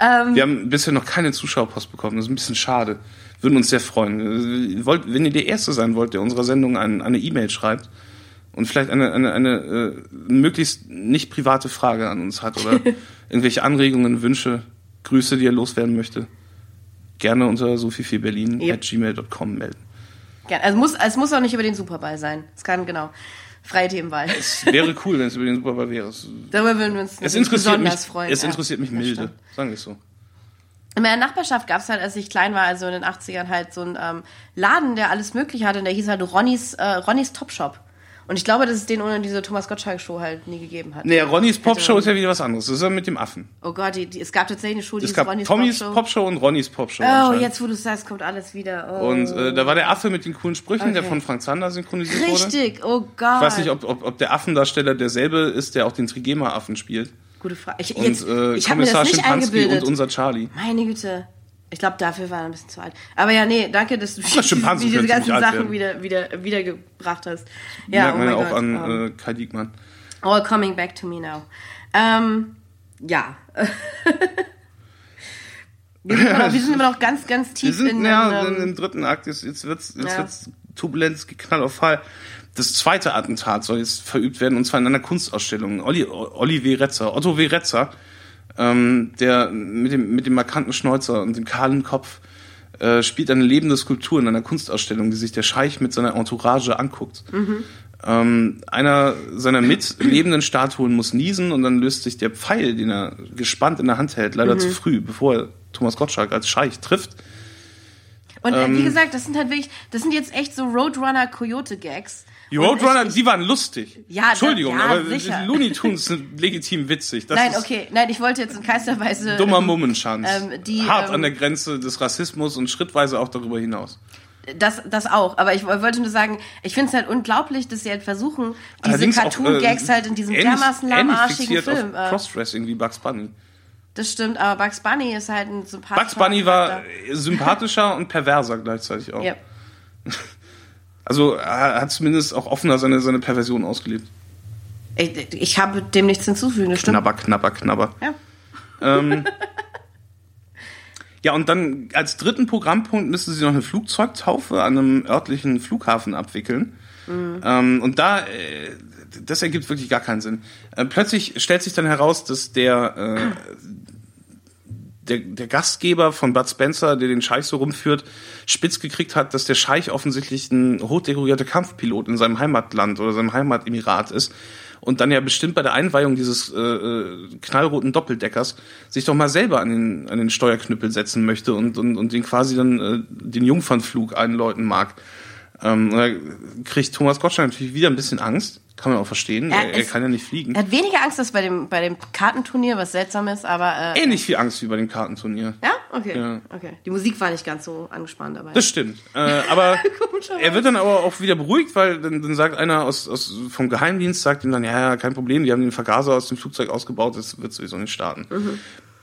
Ähm, Wir haben bisher noch keine Zuschauerpost bekommen. Das ist ein bisschen schade. Würden uns sehr freuen. Äh, wenn ihr der Erste sein wollt, der unserer Sendung ein, eine E-Mail schreibt und vielleicht eine, eine, eine äh, möglichst nicht private Frage an uns hat oder irgendwelche Anregungen, Wünsche, Grüße, die er loswerden möchte, gerne unter so viel viel Berlin Yep. at gmail.com melden. Gern. also muss, es muss auch nicht über den Superball sein. Es kann, genau, freie Themenwahl. Es wäre cool, wenn es über den Superball wäre. Es, Darüber würden wir uns es interessiert mich, besonders freuen. es interessiert mich milde. Sagen wir es so. In meiner Nachbarschaft gab es halt, als ich klein war, also in den 80ern, halt so einen ähm, Laden, der alles Mögliche hatte. Und der hieß halt Ronnys, äh, Ronnys Top Shop. Und ich glaube, dass es den ohne diese Thomas Gottschalk-Show halt nie gegeben hat. Naja, Ronnys Popshow ist ja wieder was anderes. Das ist ja mit dem Affen. Oh Gott, die, die, es gab tatsächlich eine Show, die Es gab Ronnys Tommys Popshow. Popshow und Ronnys Popshow. Oh, jetzt wo du sagst, kommt alles wieder. Oh. Und äh, da war der Affe mit den coolen Sprüchen, der Okay. von Frank Zander synchronisiert wurde. Richtig, oh Gott. Ich weiß nicht, ob, ob, ob der Affendarsteller derselbe ist, der auch den Trigema-Affen spielt. Gute Frage. Ich, Und jetzt, äh, ich habe mir Kommissar das nicht Schimpanski eingebildet. und unser Charlie. Meine Güte. Ich glaube, dafür war er ein bisschen zu alt. Aber ja, nee, danke, dass du Schimpansen diese ganzen Sachen wieder, wieder, wiedergebracht hast. Ja, Merkt oh man ja auch Gott. an ähm, äh, Kai Diekmann. All coming back to me now. Ähm, ja. wir, sind immer noch, wir sind immer noch ganz, ganz Wir tief sind in, ja in, ähm, im dritten Akt, jetzt, jetzt wird's, jetzt Ja. wird's Turbulenz, Knall auf Fall. Das zweite Attentat soll jetzt verübt werden, und zwar in einer Kunstausstellung. Olli, Olli W. Retzer, Otto W. Retzer, ähm, der mit dem, mit dem markanten Schnäuzer und dem kahlen Kopf, äh, spielt eine lebende Skulptur in einer Kunstausstellung, die sich der Scheich mit seiner Entourage anguckt. Ähm, einer seiner mitlebenden Statuen muss niesen und dann löst sich der Pfeil, den er gespannt in der Hand hält, leider zu früh, bevor er Thomas Gottschalk als Scheich trifft. Und äh, ähm, wie gesagt, das sind halt wirklich, das sind jetzt echt so Roadrunner-Coyote-Gags. Die Roadrunner, ich- die waren lustig. Ja, Entschuldigung, ja, aber sicher. die Looney Tunes sind legitim witzig. Das Nein, okay, nein, ich wollte jetzt in keinster Weise. dummer ähm, Mummenschanz. ähm, die, Hart ähm, an der Grenze des Rassismus und schrittweise auch darüber hinaus. Das, das auch, aber ich wollte nur sagen, ich finde es halt unglaublich, dass sie halt versuchen, diese auch, Cartoon-Gags äh, halt in diesem dermaßen lahmarschigen Film. Auf Äh, Crossdressing wie Bugs Bunny. Das stimmt, aber Bugs Bunny ist halt ein sympathischer Bugs Bunny war sympathischer und perverser gleichzeitig auch. Ja. Also er hat zumindest auch offener seine, seine Perversion ausgelebt. Ich, ich habe dem nichts hinzufügen, das stimmt. Knabber, knabber, knabber. Ja. Ja, und dann als dritten Programmpunkt müsste sie noch eine Flugzeugtaufe an einem örtlichen Flughafen abwickeln. Ähm, und da, äh, das ergibt wirklich gar keinen Sinn. Äh, plötzlich stellt sich dann heraus, dass der, äh, der, der Gastgeber von Bud Spencer, der den Scheich so rumführt, spitz gekriegt hat, dass der Scheich offensichtlich ein hochdekorierter Kampfpilot in seinem Heimatland oder seinem Heimatemirat ist und dann ja bestimmt bei der Einweihung dieses äh, äh, knallroten Doppeldeckers sich doch mal selber an den, an den Steuerknüppel setzen möchte und, und, und den quasi dann äh, den Jungfernflug einläuten mag. Ähm, da kriegt Thomas Gottschalk natürlich wieder ein bisschen Angst. Kann man auch verstehen. Er, er es- kann ja nicht fliegen. Er hat weniger Angst als bei dem, bei dem Kartenturnier, was seltsam ist, aber. Äh, Ähnlich viel Angst wie bei dem Kartenturnier. ja? Okay. Ja. okay. Die Musik war nicht ganz so angespannt dabei. Das stimmt. Äh, aber er wird dann aber auch wieder beruhigt, weil dann, dann sagt einer aus, aus vom Geheimdienst, sagt ihm dann, ja, ja, kein Problem, die haben den Vergaser aus dem Flugzeug ausgebaut, das wird sowieso nicht starten.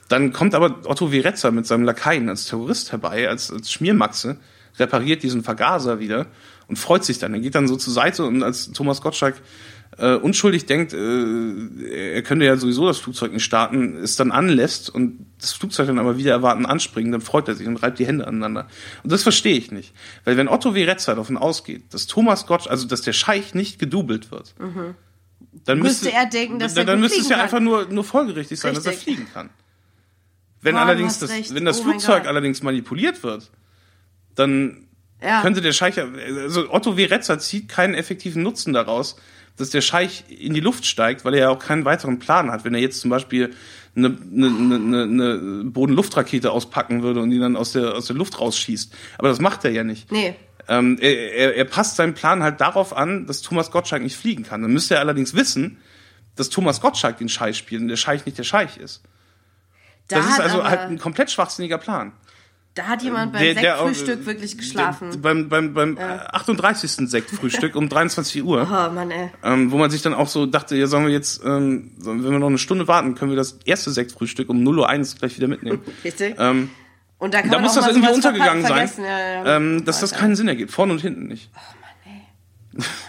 Dann kommt aber Otto Wirezza mit seinem Lakaien als Terrorist herbei, als, als Schmiermaxe, repariert diesen Vergaser wieder und freut sich dann. Er geht dann so zur Seite und als Thomas Gottschalk äh, unschuldig denkt, äh, er könnte ja sowieso das Flugzeug nicht starten, es dann anlässt und das Flugzeug dann aber wieder erwarten anspringen, dann freut er sich und reibt die Hände aneinander. Und das verstehe ich nicht. Weil wenn Otto Wirezza davon ausgeht, dass Thomas Gottschalk, also dass der Scheich nicht gedoubelt wird, dann Müsste müsste, er denken, dass dann, er dann müsste es ja kann. einfach nur, nur folgerichtig sein, dass er Richtig. fliegen kann. Wenn Boah, allerdings das, recht. wenn das Oh Flugzeug allerdings manipuliert wird, dann Ja. könnte der Scheich, also Otto W. Retzer zieht keinen effektiven Nutzen daraus, dass der Scheich in die Luft steigt, weil er ja auch keinen weiteren Plan hat. Wenn er jetzt zum Beispiel eine, eine, eine, eine Boden-Luft-Rakete auspacken würde und die dann aus der, aus der Luft rausschießt. Aber das macht er ja nicht. Nee. Ähm, er, er, er passt seinen Plan halt darauf an, dass Thomas Gottschalk nicht fliegen kann. Dann müsste er allerdings wissen, dass Thomas Gottschalk den Scheich spielt und der Scheich nicht der Scheich ist. Da Das ist also halt ein komplett schwachsinniger Plan. Da hat jemand beim Der- der auch- Sektfrühstück wirklich geschlafen. Der, beim beim, beim 38. Sektfrühstück um 23 Uhr, oh Mann, ey. ähm, wo man sich dann auch so dachte, ja, sollen wir jetzt, ähm, wenn wir noch eine Stunde warten, können wir das erste Sektfrühstück um 0.01 Uhr gleich wieder mitnehmen. Richtig. ähm, Und da, kann da man muss auch das irgendwie untergegangen sein. Ja, ja. ähm, dass das Alter. keinen Sinn ergibt, vorne und hinten nicht.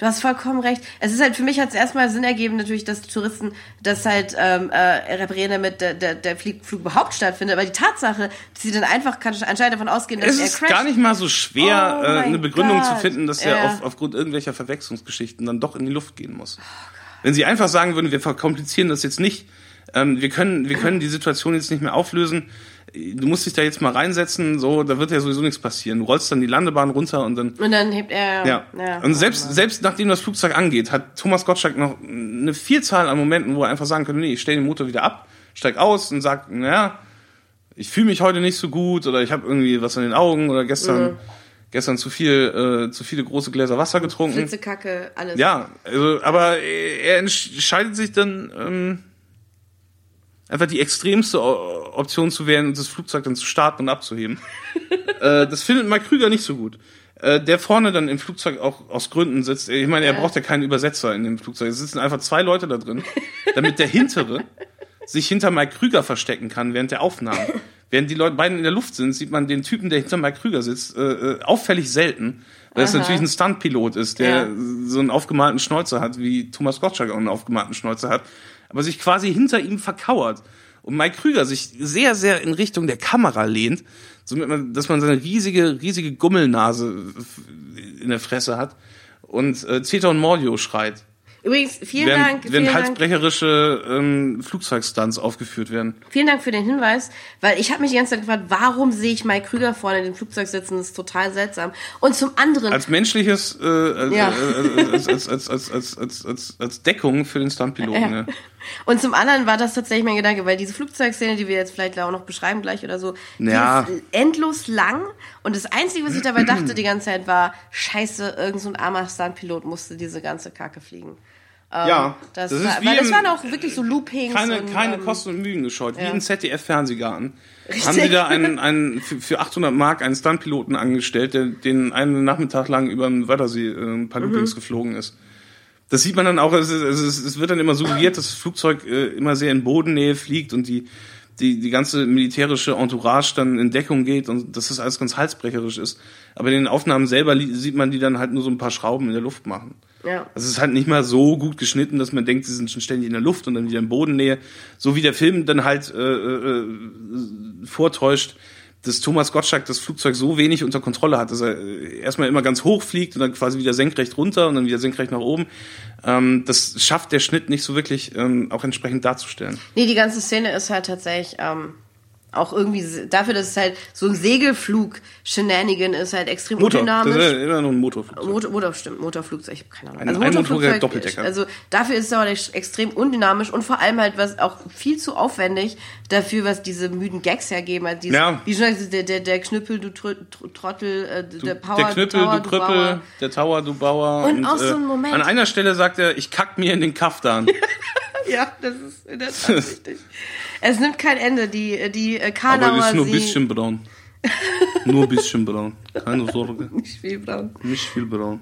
Du hast vollkommen recht. Es ist halt, für mich hat es erstmal Sinn ergeben, natürlich, dass Touristen das halt ähm, äh, reparieren, damit der, der, der Flieg, Flug überhaupt stattfindet. Aber die Tatsache, dass sie dann einfach kann anscheinend davon ausgehen, dass Es er ist crasht. gar nicht mal so schwer, Oh äh, eine Begründung Gott. zu finden, dass er Ja. auf, aufgrund irgendwelcher Verwechslungsgeschichten dann doch in die Luft gehen muss. Wenn sie einfach sagen würden, wir verkomplizieren das jetzt nicht, ähm, wir können, wir können die Situation jetzt nicht mehr auflösen, du musst dich da jetzt mal reinsetzen, so, da wird ja sowieso nichts passieren. Du rollst dann die Landebahn runter und dann Und dann hebt er. ja. Und selbst, selbst nachdem das Flugzeug angeht, hat Thomas Gottschalk noch eine Vielzahl an Momenten, wo er einfach sagen könnte, nee, ich stelle den Motor wieder ab, steig aus und sag, naja, ich fühle mich heute nicht so gut oder ich habe irgendwie was an den Augen oder gestern, gestern zu viel, äh, zu viele große Gläser Wasser getrunken. Flitzekacke, alles. Ja, also, aber er entscheidet sich dann ähm, einfach die extremste Option zu wählen und das Flugzeug dann zu starten und abzuheben. äh, das findet Mike Krüger nicht so gut. Äh, der vorne dann im Flugzeug auch aus Gründen sitzt. Ich meine, er braucht ja keinen Übersetzer in dem Flugzeug. Es sitzen einfach zwei Leute da drin, damit der hintere sich hinter Mike Krüger verstecken kann während der Aufnahmen. Während die Leute beiden in der Luft sind, sieht man den Typen, der hinter Mike Krüger sitzt, äh, äh, auffällig selten, weil es natürlich ein Stuntpilot ist, der Ja. so einen aufgemalten Schnäuzer hat, wie Thomas Gottschalk auch einen aufgemalten Schnäuzer hat, aber sich quasi hinter ihm verkauert. Und Mike Krüger sich sehr, sehr in Richtung der Kamera lehnt, somit man, dass man seine riesige, riesige Gummelnase in der Fresse hat und äh, Zeta und Mordio schreit. Übrigens, vielen wenn, Dank. Wenn vielen halsbrecherische ähm, Flugzeugstunts aufgeführt werden. Vielen Dank für den Hinweis, weil ich habe mich die ganze Zeit gefragt, warum sehe ich Mike Krüger vorne in dem Flugzeug sitzen? Das ist total seltsam. Und zum anderen. Als menschliches, äh, äh, äh, äh als, als, als, als, als, als, Deckung für den Stuntpiloten. Ja. Ne? Und zum anderen war das tatsächlich mein Gedanke, weil diese Flugzeugszene, die wir jetzt vielleicht auch noch beschreiben gleich oder so, ja. die ist endlos lang. Und das Einzige, was ich dabei dachte die ganze Zeit war, scheiße, irgendein so armer Stuntpilot musste diese ganze Kacke fliegen. Ähm, Ja, das, das ist war, wie weil das waren auch wirklich so Loopings. Keine, und, keine ähm, Kosten und Mühen gescheut. Wie ja. im ZDF-Fernsehgarten. Haben sie da einen, einen für, für 800 Mark einen Stuntpiloten angestellt, der den einen Nachmittag lang über den Wörthersee äh, ein paar Mhm. Loopings geflogen ist. Das sieht man dann auch, es, es, es wird dann immer suggeriert, dass das Flugzeug äh, immer sehr in Bodennähe fliegt und die, die, die ganze militärische Entourage dann in Deckung geht und dass das alles ganz halsbrecherisch ist. Aber in den Aufnahmen selber sieht man die dann halt nur so ein paar Schrauben in der Luft machen. Ja. Also es ist halt nicht mal so gut geschnitten, dass man denkt, sie sind schon ständig in der Luft und dann wieder in Bodennähe. So wie der Film dann halt äh, äh, vortäuscht, dass Thomas Gottschalk das Flugzeug so wenig unter Kontrolle hat, dass er äh, erstmal immer ganz hoch fliegt und dann quasi wieder senkrecht runter und dann wieder senkrecht nach oben. Ähm, das schafft der Schnitt nicht so wirklich ähm, auch entsprechend darzustellen. Nee, die ganze Szene ist halt tatsächlich ähm, auch irgendwie dafür, dass es halt so ein Segelflug-Shenanigan ist, halt extrem Motor, das undynamisch. ist ja immer nur ein Motorflugzeug. Motor, Motor, stimmt, Motorflugzeug, ich habe keine Ahnung. Ein- also ein Motorflugzeug, Doppeldecker. also dafür ist es aber ex- extrem undynamisch und vor allem halt was auch viel zu aufwendig dafür, was diese müden Gags hergeben. Also dieses, Ja. Wie schon gesagt, der, der, der Knüppel, du Tr Tr Trottel, äh, der Power, der Knüppel, Tower, du Krüppel, Bauer. der Tower, du Bauer. Und auch so ein äh, Moment- An einer Stelle sagt er, ich kack mir in den Kaftan. Ja, das ist in der Tat richtig. Es nimmt kein Ende. Die, die äh, Aber Karlauer ist nur ein bisschen braun. nur ein bisschen braun. Keine Sorge. Nicht viel braun. Nicht viel braun.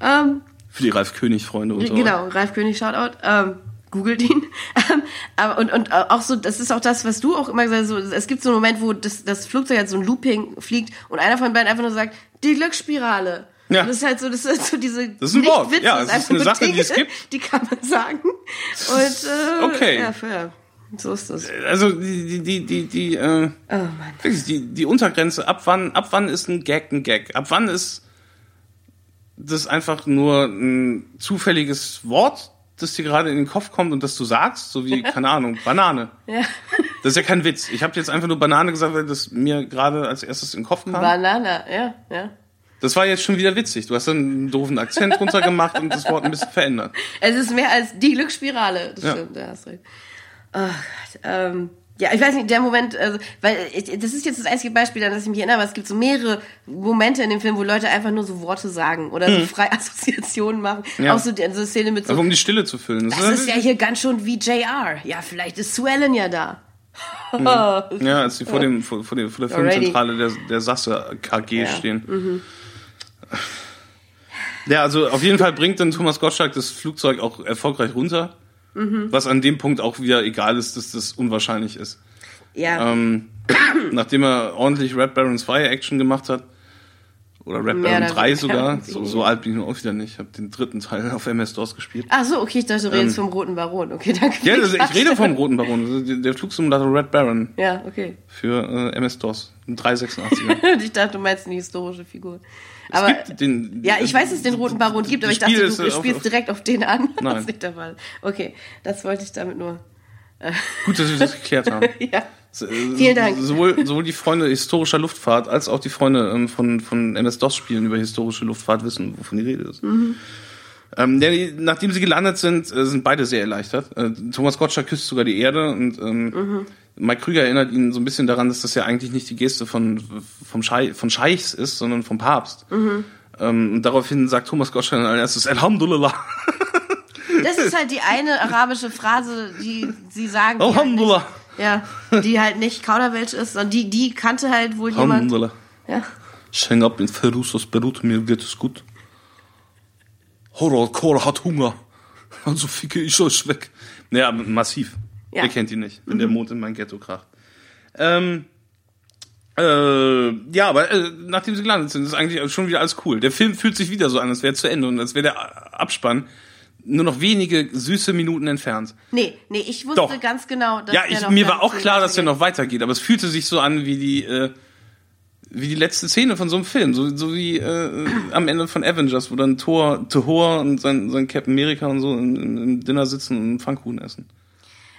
Ähm, Für die Ralf König-Freunde und so. Genau, Ralf König, Shoutout. Ähm, googelt ihn. Ähm, aber und, und auch so, das ist auch das, was du auch immer gesagt hast, so, es gibt so einen Moment, wo das, das Flugzeug halt so ein Looping fliegt und einer von beiden einfach nur sagt, die Glücksspirale. Ja. Und das ist halt so, das ist so diese Das ist ein Wort. Nicht-Witze, Ja, es ist einfach eine Sache, die Dinge, es gibt. Die kann man sagen. Und äh, Okay. ja, fair. So ist das. Also die, die, die, die, die, äh, Oh wirklich, die, die Untergrenze, ab wann, ab wann ist ein Gag ein Gag? Ab wann ist das einfach nur ein zufälliges Wort, das dir gerade in den Kopf kommt und das du sagst, so wie, keine Ahnung, Banane. Ja. Das ist ja kein Witz. Ich habe jetzt einfach nur Banane gesagt, weil das mir gerade als erstes in den Kopf kam. Banana, ja, ja. Das war jetzt schon wieder witzig. Du hast dann einen doofen Akzent drunter gemacht und das Wort ein bisschen verändert. Es ist mehr als die Glücksspirale. Das Ja. stimmt, da hast recht. Oh Gott, ähm, ja, ich weiß nicht, der Moment, also, weil ich, das ist jetzt das einzige Beispiel, an das ich mich erinnere, aber es gibt so mehrere Momente in dem Film, wo Leute einfach nur so Worte sagen oder so frei Assoziationen machen. Hm. Ja. Auch so die so eine Szene mit so, Aber um die Stille zu füllen. das ist ja hier ganz schon wie JR. Ja, vielleicht ist Sue Ellen ja da. Ja, als sie vor, dem, vor, vor, dem, vor der. Filmzentrale der, der Sasse KG Ja. stehen. Ja, also auf jeden Fall bringt dann Thomas Gottschalk das Flugzeug auch erfolgreich runter. Mhm. Was an dem Punkt auch wieder egal ist, dass das unwahrscheinlich ist. Ja, Ähm, nachdem er ordentlich Red Baron 2 Action gemacht hat, oder Red Mehr Baron oder 3 weniger. sogar, so, so alt bin ich nun auch wieder nicht. Ich habe den dritten Teil auf MS-DOS gespielt. Ach so, okay, ich dachte, du redest vom Roten Baron. Okay, danke. Ähm. Ja, das, ich rede vom Roten Baron, ist der- der Flugsimulator Red Baron Ja, okay. für äh, MS-DOS, ein 386er. Ich dachte, du meinst eine historische Figur. Aber, den, ja, ich weiß, dass es den Roten Baron gibt, aber ich dachte, du äh, spielst auf- direkt auf den an. Nein. Das ist nicht der Fall. Okay, das wollte ich damit nur. Gut, dass wir das geklärt haben. Ja. So, äh, Vielen Dank. Sowohl, sowohl die Freunde historischer Luftfahrt als auch die Freunde ähm, von, von MS-DOS-Spielen über historische Luftfahrt wissen, wovon die Rede ist. Mhm. Ähm, die- nachdem sie gelandet sind, äh, sind beide sehr erleichtert. Äh, Thomas Gottschalk küsst sogar die Erde und ähm, Mhm. Mike Krüger erinnert ihn so ein bisschen daran, dass das ja eigentlich nicht die Geste von, vom Schei von Scheichs ist, sondern vom Papst. Mhm. Ähm, und daraufhin sagt Thomas Gottschalk als erstes Alhamdulillah. Das ist halt die eine arabische Phrase, die sie sagen. Die halt Alhamdulillah. nicht, ja, die halt nicht Kauderwelsch ist, sondern die, die kannte halt wohl jemand. Alhamdulillah. Ja. Häng ab in Ferus aus Beirut, mir geht es gut. Horror, Cora hat Hunger. Also ficke ich euch weg. Ja, massiv. Ja. Wer kennt ihn nicht, wenn der Mond in mein Ghetto kracht. Ähm, äh, ja, aber äh, nachdem sie gelandet sind, ist eigentlich schon wieder alles cool. Der Film fühlt sich wieder so an, als wäre zu Ende und als wäre der Abspann nur noch wenige süße Minuten entfernt. Nee, nee, ich wusste Doch. ganz genau, dass Ja, ich, mir war auch klar, dass der noch weitergeht, aber es fühlte sich so an wie die, äh, wie die letzte Szene von so einem Film, so, so wie äh, am Ende von Avengers, wo dann Thor, Thor und sein, sein Captain America und so im, im- im Dinner sitzen und einen Pfannkuchen essen.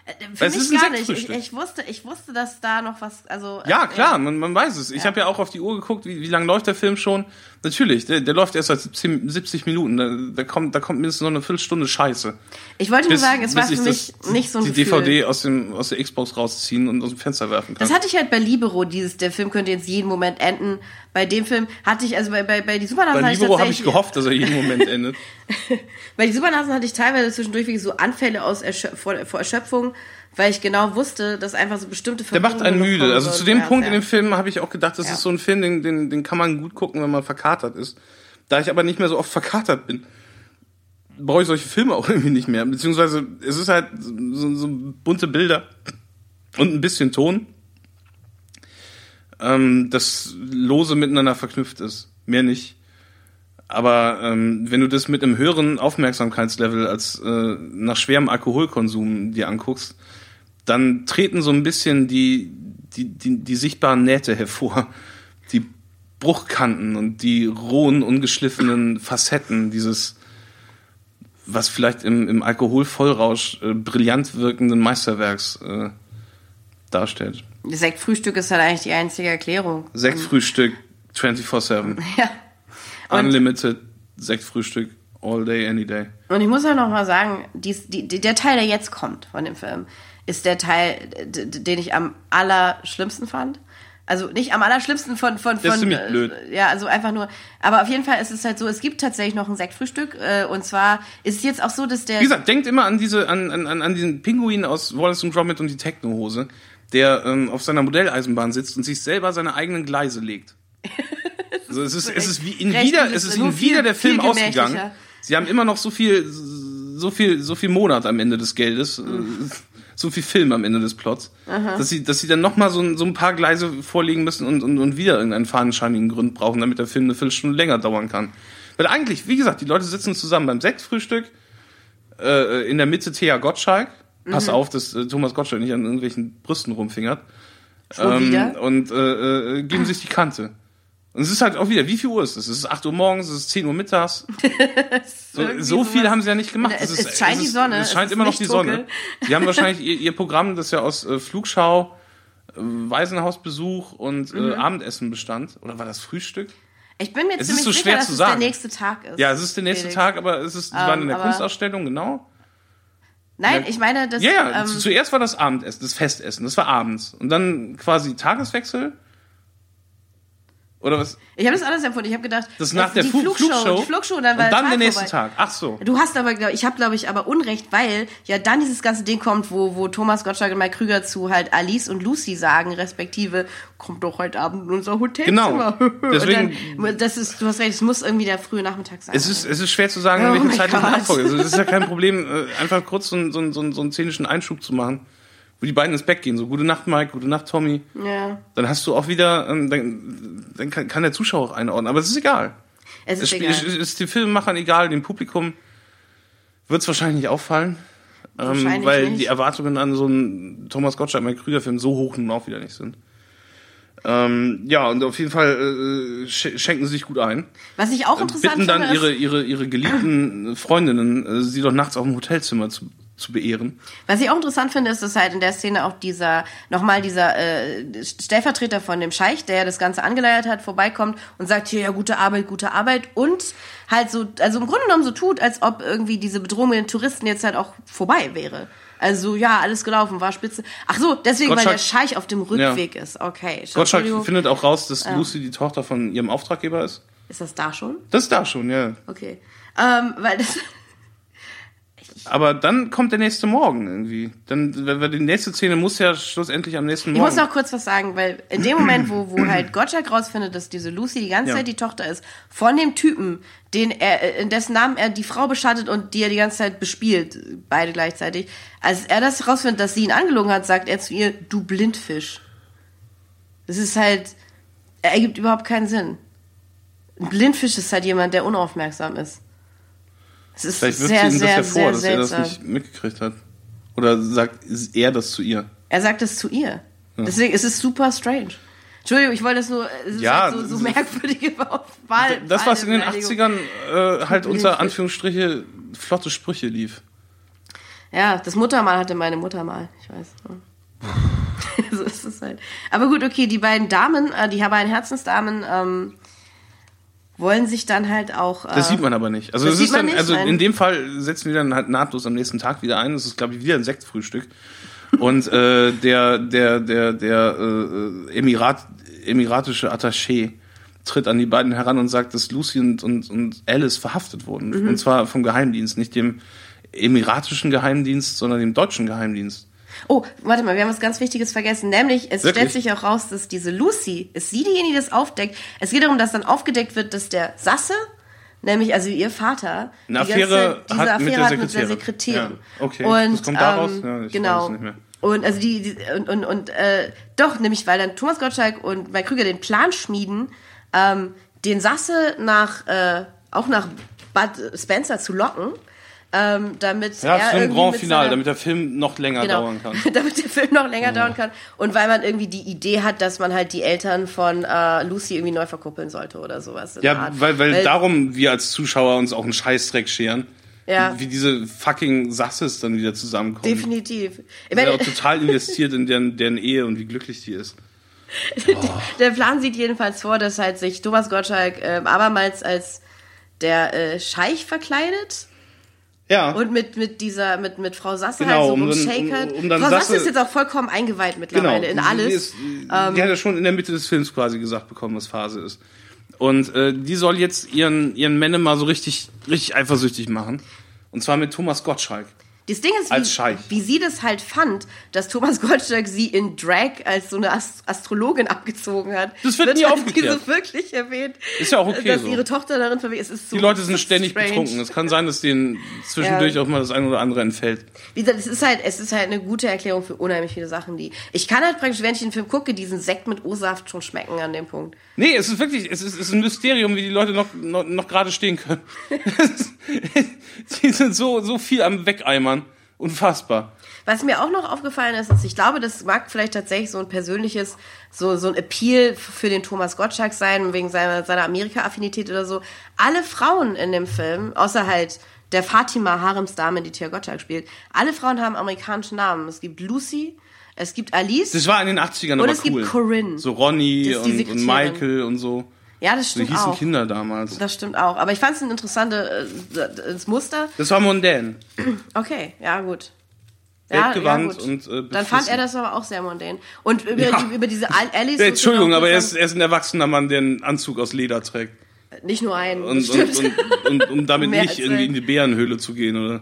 Äh, Weil Finde es ich ist ein gar nicht. Ich, ich wusste, ich wusste, dass da noch was, also. Ja, äh, klar, man, man weiß es. Ich habe ja auch auf die Uhr geguckt, wie, wie lange läuft der Film schon. Natürlich, der, der läuft erst seit 17, 70 Minuten. Da, da, kommt, da kommt mindestens noch eine Viertelstunde Scheiße. Ich wollte nur sagen, es war für ich mich nicht so ein die Gefühl. DVD aus, dem, aus der Xbox rausziehen und aus dem Fenster werfen kann. Das hatte ich halt bei Libero, dieses, der Film könnte jetzt jeden Moment enden. Bei dem Film hatte ich, also bei, bei, bei die Supernasen Bei hatte ich Libero habe ich gehofft, dass er jeden Moment endet. Bei die Supernasen hatte ich teilweise zwischendurch wirklich so Anfälle aus Erschö vor, vor Erschöpfung, weil ich genau wusste, dass einfach so bestimmte Der macht einen müde. Also zu dem Punkt in dem Film habe ich auch gedacht, das Ja. ist so ein Film, den, den, den kann man gut gucken, wenn man verkatert ist. Da ich aber nicht mehr so oft verkatert bin, brauche ich solche Filme auch irgendwie nicht mehr. Beziehungsweise es ist halt so, so bunte Bilder und ein bisschen Ton, ähm, das lose miteinander verknüpft ist. Mehr nicht. Aber ähm, wenn du das mit einem höheren Aufmerksamkeitslevel als äh, nach schwerem Alkoholkonsum dir anguckst, dann treten so ein bisschen die, die, die, die sichtbaren Nähte hervor. Die Bruchkanten und die rohen, ungeschliffenen Facetten dieses, was vielleicht im, im Alkoholvollrausch äh, brillant wirkenden Meisterwerks äh, darstellt. Sektfrühstück ist halt eigentlich die einzige Erklärung. Sektfrühstück 24-7. Ja. Und- Unlimited Sektfrühstück all day, any day. Und ich muss ja noch mal sagen, dies, die, die, der Teil, der jetzt kommt von dem Film, ist der Teil, den ich am allerschlimmsten fand. Also nicht am allerschlimmsten von von ist von ziemlich äh, blöd. ja also einfach nur aber auf jeden Fall ist es halt so es gibt tatsächlich noch ein Sektfrühstück äh, und zwar ist es jetzt auch so dass der Wie gesagt, denkt immer an diese, an, an, an diesen Pinguin aus Wallace und Gromit und die Technohose, der ähm, auf seiner Modelleisenbahn sitzt und sich selber seine eigenen Gleise legt. Also es ist, es ist wie recht wieder, es ist viel- wieder der Film ausgegangen. Sie haben immer noch so viel, so viel, so viel Monat am Ende des Geldes, äh, so viel Film am Ende des Plots, dass sie, dass sie dann noch mal so, ein- so ein paar Gleise vorlegen müssen und, und, und wieder irgendeinen fadenscheinigen Grund brauchen, damit der Film eine Viertelstunde länger dauern kann. Weil eigentlich, wie gesagt, die Leute sitzen zusammen beim Sektfrühstück, äh, in der Mitte Thea Gottschalk. Pass auf, dass äh, Thomas Gottschalk nicht an irgendwelchen Brüsten rumfingert. schon wieder Und äh, äh, geben sich die Kante. Und es ist halt auch wieder, wie viel Uhr ist es? Es ist 8 Uhr morgens, es ist 10 Uhr mittags. So, so viel haben sie ja nicht gemacht. Es- ist- es scheint die ist- Sonne, Es es scheint ist immer noch die Sonne. Die haben wahrscheinlich ihr, ihr Programm, das ja aus äh, Flugschau, äh, Waisenhausbesuch und äh, Mhm. Abendessen bestand. Oder war das Frühstück? Ich bin mir Es ziemlich ist so sicher, schwer dass zu es sagen. der nächste Tag ist. Ja, es ist der nächste Felix. Tag, aber es ist, die waren in der aber- Kunstausstellung, genau. Nein, ich meine, das. Ja, ja, ähm, zu- zuerst war das Abendessen, das Festessen, das war abends. Und dann quasi Tageswechsel. Oder was? ich habe das anders empfunden. Ich habe gedacht, Das ist nach es- der die Fu- Flugshow, Flugshow. die Flugshow, dann war und dann der der Tag nächste vorbei. Tag. Ach so. Du hast aber, glaub, ich habe, glaube ich, aber Unrecht, weil ja dann dieses ganze Ding kommt, wo, wo Thomas Gottschalk und Mike Krüger zu halt Alice und Lucy sagen, respektive, kommt doch heute Abend in unser Hotelzimmer. Genau. Deswegen- dann, das ist, du hast recht, es muss irgendwie der frühe Nachmittag sein. Es ist, es ist schwer zu sagen, in Oh welchem mein zeitlichen Gott. Abfolge. Also, es ist ja kein Problem, äh, einfach kurz so, einen- so, einen- so, einen- so einen szenischen Einschub zu machen, wo die beiden ins Bett gehen. So, gute Nacht, Mike, gute Nacht, Tommy. ja, Dann hast du auch wieder, ähm, dann, dann kann, kann der Zuschauer auch einordnen. Aber es ist egal. es ist Es egal. ist, ist den Filmemachern egal, dem Publikum wird es wahrscheinlich nicht auffallen. Ähm, Wahrscheinlich weil nicht. die Erwartungen an so einen Thomas Gottschalk, Mike Krüger-Film so hoch nun auch wieder nicht sind. Ähm, ja, und auf jeden Fall äh, sch schenken sie sich gut ein. Was ich auch interessant Bitten dann finde, ihre, ihre, ihre geliebten Freundinnen, äh, sie doch nachts auf dem Hotelzimmer zu, zu beehren. was ich auch interessant finde, ist, dass halt in der Szene auch dieser, nochmal dieser äh, Stellvertreter von dem Scheich, der ja das Ganze angeleiert hat, vorbeikommt und sagt, hier, ja, gute Arbeit, gute Arbeit und halt so, also im Grunde genommen so tut, als ob irgendwie diese Bedrohung mit den Touristen jetzt halt auch vorbei wäre. Also, ja, alles gelaufen, war spitze. Ach so, deswegen, weil Gottschalk- der Scheich auf dem Rückweg ist. Okay. Gottschalk findet auch raus, dass Lucy die Tochter von ihrem Auftraggeber ist. Ist das da schon? Das ist da schon, ja. Okay. Ähm, weil das, Aber dann kommt der nächste Morgen irgendwie. Dann, die nächste Szene muss ja schlussendlich am nächsten Ich Morgen. muss noch kurz was sagen, weil in dem Moment, wo, wo halt Gottschalk rausfindet, dass diese Lucy die ganze Ja. Zeit die Tochter ist, von dem Typen, den er, äh, in dessen Namen er die Frau beschattet und die er die ganze Zeit bespielt, beide gleichzeitig, als er das rausfindet, dass sie ihn angelogen hat, sagt er zu ihr, du Blindfisch. Das ist halt, er ergibt überhaupt keinen Sinn. Ein Blindfisch ist halt jemand, der unaufmerksam ist. Es ist Vielleicht wirft sehr, sie ihm das sehr, ja vor, sehr dass er das seltsam. nicht mitgekriegt hat. Oder sagt er das zu ihr? Er sagt es zu ihr. Deswegen ist es super strange. Entschuldigung, ich wollte es nur, es ist Ja, halt so, so das- merkwürdige Wahl. Das, was in den Wahlbeleidigung. 80ern äh, halt unter Anführungsstriche flotte Sprüche lief. Ja, das Muttermal hatte meine Mutter mal, ich weiß. so ist es halt. Aber gut, okay, die beiden Damen, äh, die beiden Herzensdamen, ähm, wollen sich dann halt auch. Äh, Das sieht man aber nicht. Also das sieht ist man dann, nicht, also in dem Fall setzen wir dann halt nahtlos am nächsten Tag wieder ein. Das ist, glaube ich, wieder ein Sektfrühstück. Und äh, der, der, der, der äh, Emirat, emiratische Attaché tritt an die beiden heran und sagt, dass Lucy und, und, und Alice verhaftet wurden. Mhm. Und zwar vom Geheimdienst, nicht dem emiratischen Geheimdienst, sondern dem deutschen Geheimdienst. Oh, warte mal, wir haben was ganz Wichtiges vergessen. Nämlich, es Wirklich? stellt sich auch raus, dass diese Lucy, ist sie diejenige, die das aufdeckt. Es geht darum, dass dann aufgedeckt wird, dass der Sasse, nämlich also ihr Vater, Eine die Affäre diese hat mit Affäre der hat mit der Sekretärin. Ja, okay. Und, Das kommt daraus? Ähm, Ja, ich genau. nicht mehr. Und also die, die und, und, und äh, doch, nämlich weil dann Thomas Gottschalk und Mike Krüger den Plan schmieden, ähm, den Sasse nach äh, auch nach Bud Spencer zu locken, ähm, damit Ja, er für ein irgendwie Grand Finale, damit der Film noch länger genau, dauern kann. damit der Film noch länger dauern kann und weil man irgendwie die Idee hat, dass man halt die Eltern von äh, Lucy irgendwie neu verkuppeln sollte oder sowas. Ja, Art. weil, weil darum wir als Zuschauer uns auch einen Scheißdreck scheren. Ja. Wie diese fucking Sasses dann wieder zusammenkommen. definitiv. Ich bin auch total investiert in deren, deren Ehe und wie glücklich die ist. der Plan sieht jedenfalls vor, dass halt sich Thomas Gottschalk äh, abermals als der äh, Scheich verkleidet Ja. und mit mit dieser mit mit Frau Sasse Genau, halt so um rumshakert. um- um dann Frau Sasse Sasse- ist jetzt auch vollkommen eingeweiht genau. mittlerweile in Die- alles. Die, ist, die hat ja schon in der Mitte des Films quasi gesagt bekommen, was Phase ist. Und äh, die soll jetzt ihren, ihren Männer mal so richtig, richtig eifersüchtig machen. Und zwar mit Thomas Gottschalk. Das Ding ist, wie, wie sie das halt fand, dass Thomas Gottschalk sie in Drag als so eine Ast Astrologin abgezogen hat. Das wird nie halt aufgeklärt. so wirklich erwähnt. Ist ja auch okay Dass so. ihre Tochter darin verwirrt ist. so Die Leute sind ständig strange. betrunken. Es kann sein, dass denen zwischendurch Ja. auch mal das eine oder andere entfällt. Wie gesagt, es ist halt, es ist halt eine gute Erklärung für unheimlich viele Sachen, die. Ich kann halt praktisch, wenn ich den Film gucke, diesen Sekt mit O-Saft schon schmecken an dem Punkt. Nee, es ist wirklich, es ist, es ist ein Mysterium, wie die Leute noch, noch, noch gerade stehen können. die sind so, so viel am Wegeimern. Unfassbar. Was mir auch noch aufgefallen ist, ist, ich glaube, das mag vielleicht tatsächlich so ein persönliches, so, so ein Appeal für den Thomas Gottschalk sein, wegen seiner, seiner Amerika-Affinität oder so. Alle Frauen in dem Film, außer halt der Fatima Haremsdame, die Tia Gottschalk spielt, alle Frauen haben amerikanische Namen. Es gibt Lucy, es gibt Alice. Das war in den 80ern Und aber es gibt cool. Corinne. So die und, und. Michael und so. Ja, das So stimmt hießen auch. Kinder damals. Das stimmt auch. Aber ich fand es ein interessantes äh, das Muster. Das war mondän. Okay, ja, gut. Ja, Weltgewandt gut. und äh, Dann fand er das aber auch sehr mondän. Und über, Ja. die, über diese Al- Alice. Ja, Entschuldigung, auch aber er ist, er ist ein erwachsener Mann, der einen Anzug aus Leder trägt. Nicht nur einen. Und, und, und, und um damit nicht irgendwie in die Bärenhöhle zu gehen oder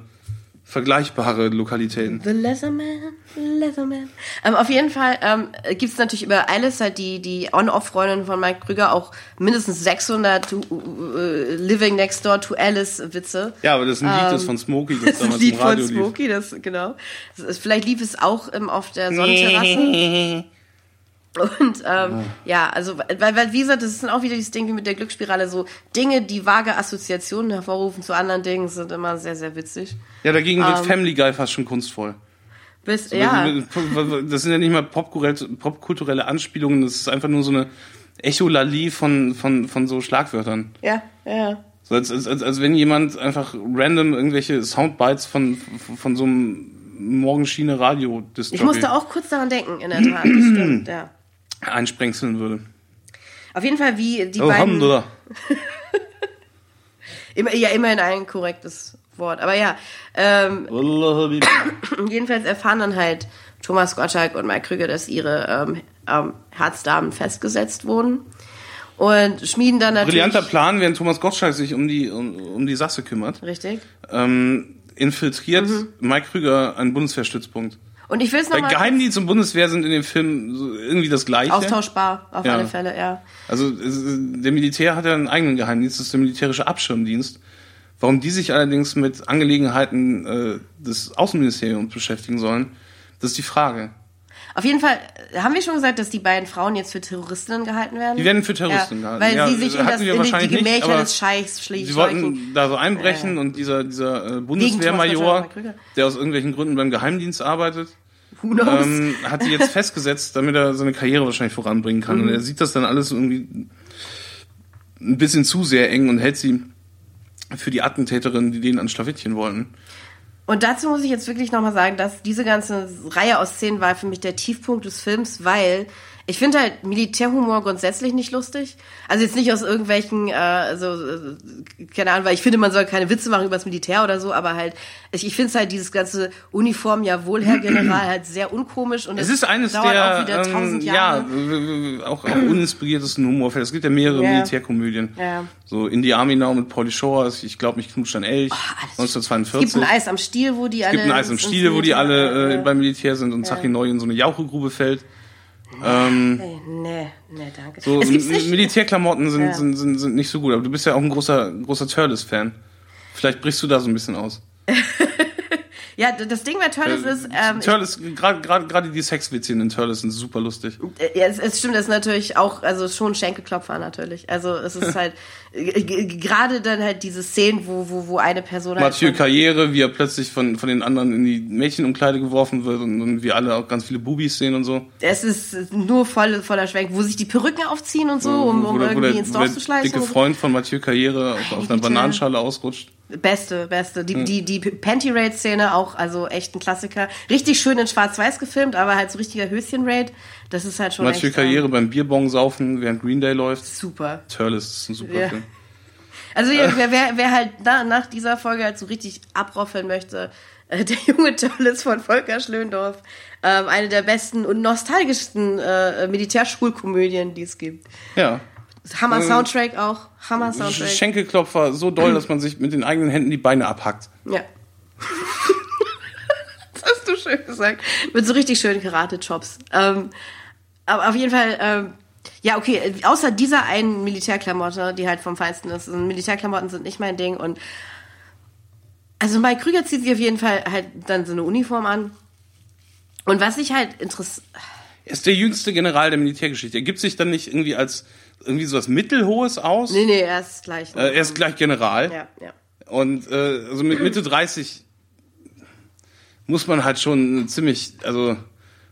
vergleichbare Lokalitäten. The Leatherman, Leatherman. Ähm, auf jeden Fall ähm, gibt es natürlich über Alice halt die, die On-Off-Freundin von Mike Krüger auch mindestens 600 to, äh, Living Next Door to Alice Witze. Ja, aber das ist ein Lied das von Smokey, das Das damals Lied im von Radio lief. Smokey, das, genau. Das vielleicht lief es auch ähm, auf der Sonnenterrasse. Und ähm, ja, also, weil, weil, wie gesagt, das ist dann auch wieder dieses Ding wie mit der Glücksspirale, so Dinge, die vage Assoziationen hervorrufen zu anderen Dingen, sind immer sehr, sehr witzig. Ja, dagegen wird Ähm, Family Guy fast schon kunstvoll. Bis, ja, Das sind ja nicht mal popkulturelle, Anspielungen, das ist einfach nur so eine Echolali von, von, von so Schlagwörtern. ja, ja. So als, als, als, als wenn jemand einfach random irgendwelche Soundbites von, von, von so einem Morgenschiene Radio Ich musste auch kurz daran denken, in der Tat. Das stimmt, ja. Einsprengseln würde. Auf jeden Fall, wie die Oh, beiden. Alhamdulillah. Immer, ja, immerhin ein korrektes Wort. Aber ja, ähm, jedenfalls erfahren dann halt Thomas Gottschalk und Mike Krüger, dass ihre ähm, ähm, Herzdamen festgesetzt wurden. Und schmieden dann natürlich. Brillanter Plan, während Thomas Gottschalk sich um die, um, um die Sache kümmert. Richtig. Ähm, infiltriert Mhm. Mike Krüger einen Bundeswehrstützpunkt. Und ich will es nochmal Geheimdienst und Bundeswehr sind in dem Film irgendwie das Gleiche. austauschbar, auf Ja. alle Fälle, ja. Also der Militär hat ja einen eigenen Geheimdienst, das ist der militärische Abschirmdienst. Warum die sich allerdings mit Angelegenheiten äh, des Außenministeriums beschäftigen sollen, das ist die Frage. Auf jeden Fall äh, haben wir schon gesagt, dass die beiden Frauen jetzt für Terroristinnen gehalten werden. Die werden für Terroristen ja, gehalten. Weil Ja, sie sich in, das, in die, nicht, Gemächer aber des Scheichs schlich Sie wollten da so einbrechen und dieser, dieser äh, Bundeswehrmajor, der aus irgendwelchen Gründen beim Geheimdienst arbeitet? Ähm, hat die jetzt festgesetzt, damit er seine Karriere wahrscheinlich voranbringen kann. Mhm. Und er sieht das dann alles irgendwie ein bisschen zu sehr eng und hält sie für die Attentäterinnen, die den ans Schlawittchen wollten. Und dazu muss ich jetzt wirklich nochmal sagen, dass diese ganze Reihe aus Szenen war für mich der Tiefpunkt des Films, weil ich finde halt Militärhumor grundsätzlich nicht lustig. Also jetzt nicht aus irgendwelchen, äh, also, äh, keine Ahnung, weil ich finde, man soll keine Witze machen über das Militär oder so, aber halt, ich, ich finde es halt dieses ganze Uniform, jawohl, Herr General, halt sehr unkomisch und Es ist eines dauert der auch wieder ähm, tausend ja, Jahre. w- auch, auch uninspiriertesten Humorfälle. Es gibt ja mehrere Ja. Militärkomödien. Ja. So In the Army Now mit Pauli Shore, ich glaube, mich knutscht ein Elch, alles- 1942. Es gibt ein Eis am Stiel, wo die alle. Es gibt ein Eis ins Stiel, wo die alle äh, beim Militär sind und Zachi Neu in so eine Jauchegrube fällt. Ähm, Nee, nee, nee, danke. so. Militärklamotten sind, Ja. sind, sind, sind nicht so gut, aber du bist ja auch ein großer, großer Turles-Fan. Vielleicht brichst du da so ein bisschen aus. Ja, das Ding bei Turtles ist, ähm, ich Turles, gerade die Sexwitzchen in Turles sind super lustig. Äh, Ja, es, es stimmt, das ist natürlich auch, also schon Schenkelklopfer natürlich. Also es ist halt gerade dann halt diese Szenen, wo, wo, wo eine Person halt Mathieu von- Karriere, wie er plötzlich von, von den anderen in die Mädchenumkleide geworfen wird und, und wir alle auch ganz viele Bubis sehen und so. es ist nur voll, voller Schwenk, wo sich die Perücken aufziehen und so, um, um Wo der- wo irgendwie der, ins Dorf der zu schleichen. dicke Freund von Mathieu Karriere auf, auf einer. Bananenschale ausrutscht. Beste, beste. Die, die, die Panty-Raid-Szene auch, also echt ein Klassiker. Richtig schön in Schwarz-Weiß gefilmt, aber halt so richtiger Höschen-Raid. Das ist halt schon Mathieu echt, Karriere ähm, beim Bierbong saufen, während Green Day läuft. super. Turles ist ein super Ja. Film. Also ja, wer, wer, wer halt na, nach dieser Folge halt so richtig abroffeln möchte, äh, der junge Turles von Volker Schlöndorff, ähm, eine der besten und nostalgischsten äh, Militärschulkomödien, die es gibt. Ja. Hammer Ähm, Soundtrack auch, Hammer Soundtrack. Schenkelklopfer so doll, dass man sich mit den eigenen Händen die Beine abhackt. Ja. das hast du schön gesagt. Mit so richtig schönen Karate-Chops. Ähm, aber auf jeden Fall, ähm, ja, okay, äh, außer dieser einen Militärklamotte, die halt vom Feinsten ist. Und Militärklamotten sind nicht mein Ding. Und also Mike Krüger zieht sich auf jeden Fall halt dann so eine Uniform an. Und was ich halt interessiert. Er ist der jüngste General der Militärgeschichte. Er gibt sich dann nicht irgendwie als irgendwie so was Mittelhohes aus. Nee, nee, er ist gleich. Äh, er ist gleich General. ja, ja. Und äh, also mit Mitte 30 muss man halt schon ziemlich, also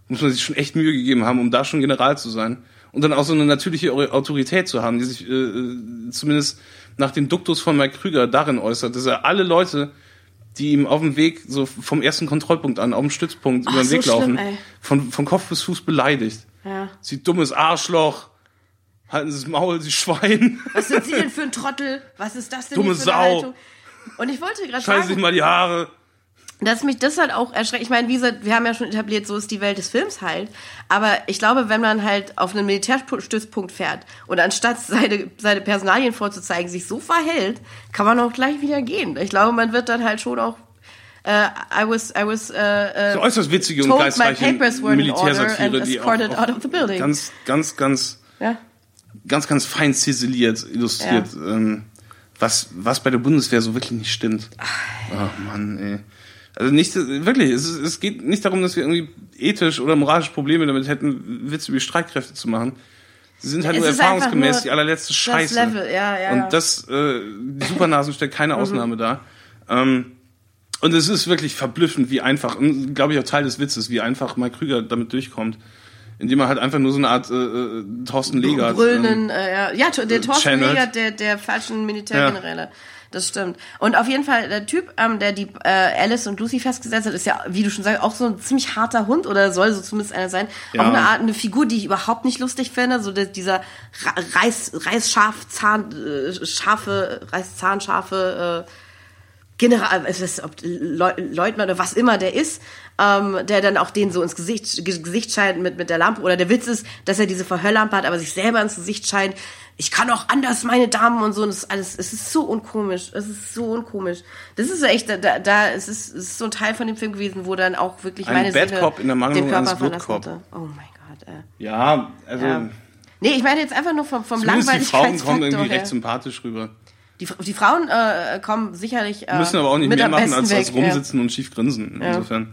muss man sich schon echt Mühe gegeben haben, um da schon General zu sein. Und dann auch so eine natürliche Au- Autorität zu haben, die sich äh, äh, zumindest nach dem Duktus von Mike Krüger darin äußert, dass er alle Leute, die ihm auf dem Weg, so vom ersten Kontrollpunkt an, auf dem Stützpunkt über den so Weg laufen, schlimm, von, von Kopf bis Fuß beleidigt. Ja. Sie dummes Arschloch. Halten Sie das Maul, Sie Schwein. Was sind Sie denn für ein Trottel? Was ist das denn Dumme für eine Sau. Haltung? Und ich wollte gerade Scheißen sich sagen, mal die Haare. dass mich das halt auch erschreckt. Ich meine, wie gesagt, wir haben ja schon etabliert, so ist die Welt des Films halt. Aber ich glaube, wenn man halt auf einen Militärstützpunkt fährt und anstatt seine, seine Personalien vorzuzeigen, sich so verhält, kann man auch gleich wieder gehen. Ich glaube, man wird dann halt schon auch äh, I was, I was, äh, äh, So äußerst witzige und geistreiche papers were in order and Militärsatire, die auch, escorted out of the auch building. ganz, ganz, ganz, ja. Ganz, ganz fein ziseliert, illustriert, ähm, was, was bei der Bundeswehr so wirklich nicht stimmt. Ach Mann, ey. Also nicht, wirklich, es, es geht nicht darum, dass wir irgendwie ethisch oder moralisch Probleme damit hätten, Witze über Streitkräfte zu machen. Sie sind halt Es nur erfahrungsgemäß nur die allerletzte Scheiße. Level, ja, ja, ja. Und das, äh, die Supernasen stellt keine Ausnahme dar. Ähm, und es ist wirklich verblüffend, wie einfach, und glaube ich auch Teil des Witzes, wie einfach Mike Krüger damit durchkommt. Indem er halt einfach nur so eine Art äh, Thorsten Legert. brüllenden, äh, ja, ja, der Thorsten channelt. Legert, der, der falschen Militärgeneräle. Das stimmt. Und auf jeden Fall, der Typ, ähm, der die äh, Alice und Lucy festgesetzt hat, ist ja, wie du schon sagst, auch so ein ziemlich harter Hund oder soll so zumindest einer sein. Ja. Auch eine Art, eine Figur, die ich überhaupt nicht lustig finde. So der, dieser Reiß, Reißschaf, Zahn, äh, scharfe, Reißzahnschafe, äh, General, es ist ob Leu- Leutnant oder was immer der ist, ähm, der dann auch den so ins Gesicht, Ge- Gesicht scheint mit, mit der Lampe. Oder der Witz ist, dass er diese Verhörlampe hat, aber sich selber ins Gesicht scheint. Ich kann auch anders, meine Damen und so. Und das alles, es ist so unkomisch. Es ist so unkomisch. Das ist echt, da, da, es ist, es ist so ein Teil von dem Film gewesen, wo dann auch wirklich Ein meine Bad Cop in der Mangelung eines Good Cop. Oh mein Gott, ey. Ja, also Ja. Nee, ich meine jetzt einfach nur vom, vom zumindest die Frauen kommen Langweiligkeitsfaktor irgendwie her. recht sympathisch rüber. Die, die Frauen äh, kommen sicherlich äh, Müssen aber auch nicht mehr machen, als, als weg, ja. rumsitzen und schief grinsen. Insofern.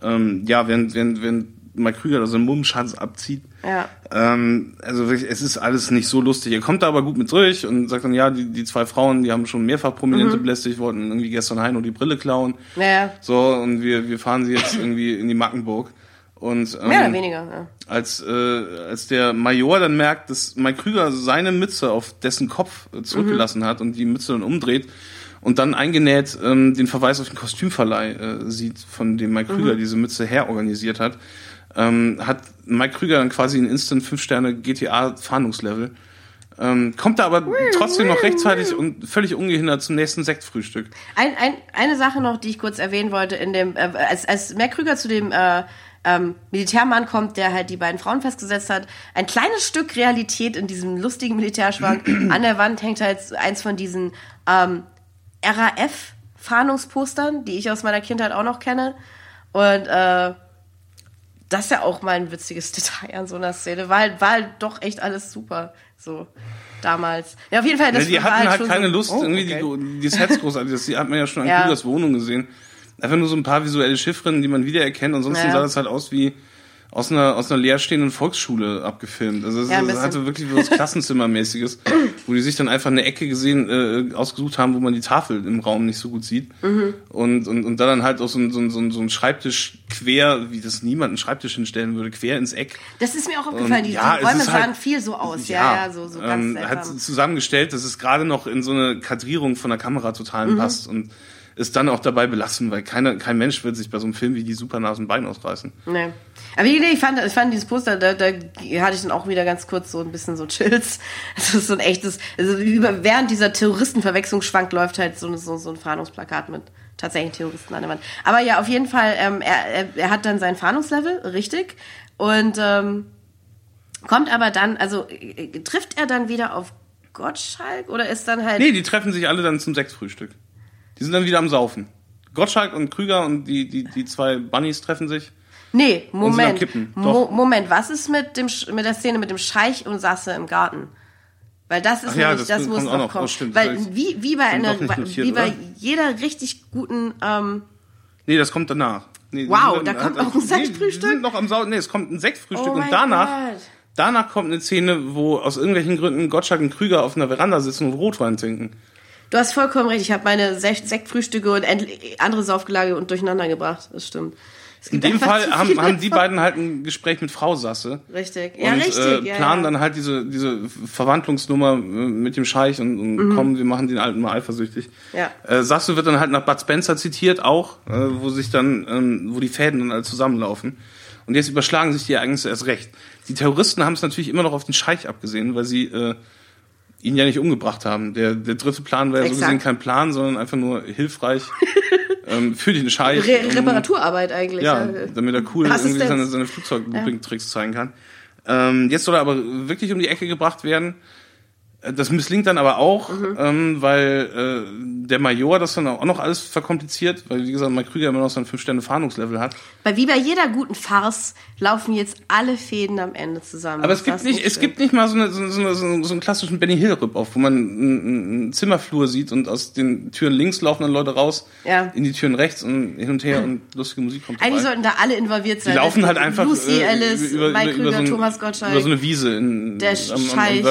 Ähm, ja, wenn, wenn, wenn Mike Krüger da so einen Mummschatz abzieht, Ja. Ähm, also wirklich, es ist alles nicht so lustig. Er kommt da aber gut mit durch und sagt dann, ja, die, die zwei Frauen, die haben schon mehrfach Mhm. Prominente belästigt, wollten irgendwie gestern Heino die Brille klauen. Naja, So, und wir, wir fahren sie jetzt irgendwie in die Mackenburg. Und ähm, mehr oder weniger. Ja. als, äh, als der Major dann merkt, dass Mike Krüger seine Mütze auf dessen Kopf äh, zurückgelassen hat und die Mütze dann umdreht und dann eingenäht ähm, den Verweis auf den Kostümverleih äh, sieht, von dem Mike Krüger diese Mütze herorganisiert hat, ähm, hat Mike Krüger dann quasi ein Instant 5 Sterne GTA Fahndungslevel. Ähm, kommt da aber trotzdem noch rechtzeitig und völlig ungehindert zum nächsten Sektfrühstück. Ein, ein, eine Sache noch, die ich kurz erwähnen wollte, in dem, äh, als, als Mac Krüger zu dem äh, ähm, Militärmann kommt, der halt die beiden Frauen festgesetzt hat, ein kleines Stück Realität in diesem lustigen Militärschwank. An der Wand hängt halt eins von diesen ähm, RAF-Fahndungspostern, die ich aus meiner Kindheit auch noch kenne. Und äh, das ist ja auch mal ein witziges Detail an so einer Szene. War halt, war halt doch echt alles super. So damals. Ja, auf jeden Fall. Ja, Das die war hatten halt schon keine so, Lust, oh, irgendwie okay. die, die Sets großartig. Das die hat man ja schon an Ja. Krügers Wohnung gesehen. Einfach nur so ein paar visuelle Chiffren, die man wiedererkennt. Ansonsten Ja. sah das halt aus wie aus einer, aus einer leerstehenden Volksschule abgefilmt. Also es Ja, hatte wirklich was Klassenzimmermäßiges, wo die sich dann einfach eine Ecke gesehen, äh, ausgesucht haben, wo man die Tafel im Raum nicht so gut sieht. Mhm. Und, und, und da dann halt auch so ein, so, ein, so ein Schreibtisch quer, wie das niemand einen Schreibtisch hinstellen würde, quer ins Eck. Das ist mir auch aufgefallen. Die, ja, die Räume halt- sahen viel so aus. Ja, ja, so, so ganz ähm, seltsam. hat zusammengestellt, dass es gerade noch in so eine Kadrierung von der Kamera total Mhm. passt und ist dann auch dabei belassen, weil keiner, kein Mensch wird sich bei so einem Film wie die Supernasen Bein ausreißen. Nee. Aber nee, ich fand, ich fand dieses Poster, da, da hatte ich dann auch wieder ganz kurz so ein bisschen so Chills. Das ist so ein echtes, also über, während dieser Terroristenverwechslungsschwank läuft halt so, so, so ein Fahndungsplakat mit tatsächlichen Terroristen an der Wand. Aber ja, auf jeden Fall, ähm, er, er, er hat dann sein Fahndungslevel, richtig. Und ähm, kommt aber dann, also äh, trifft er dann wieder auf Gottschalk oder ist dann halt. Nee, die treffen sich alle dann zum Sechsfrühstück. Die sind dann wieder am Saufen. Gottschalk und Krüger und die, die, die zwei Bunnies treffen sich. Nee, Moment. Mo. Moment, was ist mit, dem, mit der Szene mit dem Scheich und Sasse im Garten? Weil das ist Ach ja, nämlich, das das, kommt muss auch noch kommen. Oh, stimmt, Weil das wie, wie bei einer, notiert, wie bei oder? jeder richtig guten, ähm, Nee, das kommt danach. Nee, Wow, da kommt auch ein Sektfrühstück? Nee, noch am Saufen. Nee, es kommt ein Sektfrühstück Oh und danach, Gott. danach kommt eine Szene, wo aus irgendwelchen Gründen Gottschalk und Krüger auf einer Veranda sitzen und Rotwein trinken. Du hast vollkommen recht, ich habe meine Sekt Sektfrühstücke und andere Saufgelage und durcheinander gebracht. Das stimmt. In dem Fall haben, haben die beiden halt ein Gespräch mit Frau Sasse. Richtig, ja, und richtig. äh, ja, planen ja. dann halt diese, diese Verwandlungsnummer äh, mit dem Scheich und, und kommen, wir machen den Alten mal eifersüchtig. Mhm. Ja. Äh, Sasse wird dann halt nach Bud Spencer zitiert auch, äh, wo sich dann, ähm, wo die Fäden dann alle zusammenlaufen. Und jetzt überschlagen sich die Ereignisse erst recht. Die Terroristen haben es natürlich immer noch auf den Scheich abgesehen, weil sie äh, ihn ja nicht umgebracht haben. Der, der dritte Plan war ja so gesehen kein Plan, sondern einfach nur hilfreich ähm, für den Scheich. Re Reparaturarbeit eigentlich. ja, damit er cool irgendwie seine, seine Flugzeugtricks zeigen kann. Ähm, jetzt soll er aber wirklich um die Ecke gebracht werden. Äh, Das misslingt dann aber auch, Mhm. ähm, weil äh, der Major das dann auch noch alles verkompliziert, weil wie gesagt, Mike Krüger immer noch so ein 5-Sterne-Fahndungslevel hat. Weil wie bei jeder guten Farce laufen jetzt alle Fäden am Ende zusammen. Aber es gibt nicht, es gibt nicht mal so, eine, so, so, so, so einen klassischen Benny Hill Rip auf, wo man einen, Zimmerflur sieht und aus den Türen links laufen dann Leute raus, Ja. in die Türen rechts und hin und her und lustige Musik kommt Eigentlich sollten da alle involviert Die sein. laufen halt einfach Lucy, äh, Alice, über, Mike über, über, Krüger, Thomas Gottschalk, über so eine Wiese in, der am, am, am Scheich.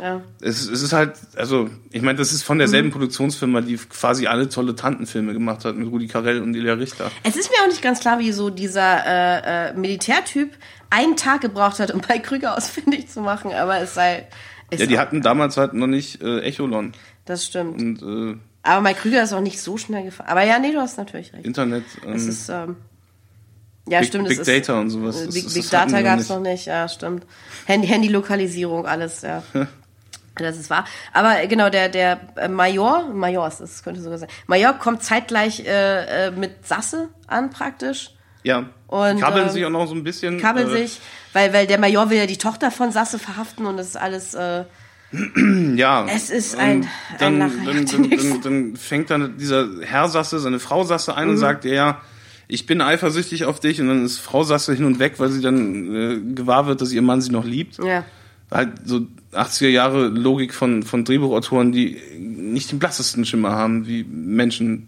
Ja. Es, es ist halt, also, ich meine, das ist von Mhm. derselben Produktionsfirma, die quasi alle tolle Tantenfilme gemacht hat, mit Rudi Carell und Ilja Richter. Es ist mir auch nicht ganz klar, wie so dieser äh, äh, Militärtyp einen Tag gebraucht hat, um Mike Krüger ausfindig zu machen, aber es sei. Ist Ja, die hatten damals halt noch nicht äh, Echolon Das stimmt. und äh, Aber Mike Krüger ist auch nicht so schnell gefahren. Aber ja, nee, du hast natürlich recht. Internet. Ähm, Es ist, ähm, ja, Big, stimmt. Big es ist, Data und sowas. äh, Das- Big, das Big Data gab es noch nicht, ja, stimmt. Handy, Handy-Lokalisierung, alles, ja. Das ist wahr. Aber äh, genau, der, der äh, Major, Major ist es, könnte sogar sein. Major kommt zeitgleich äh, äh, mit Sasse an, praktisch. Ja. Und, die kabbeln ähm, sich auch noch so ein bisschen. Kabbeln äh, sich, weil, weil der Major will ja die Tochter von Sasse verhaften und das ist alles, äh, Ja. Es ist ein- dann, ein dann, dann, dann, dann fängt dann dieser Herr Sasse seine Frau Sasse ein Mhm. und sagt, ja, ich bin eifersüchtig auf dich und dann ist Frau Sasse hin und weg, weil sie dann äh, gewahr wird, dass ihr Mann sie noch liebt. ja. Halt so 80er Jahre Logik von, von Drehbuchautoren, die nicht den blassesten Schimmer haben, wie Menschen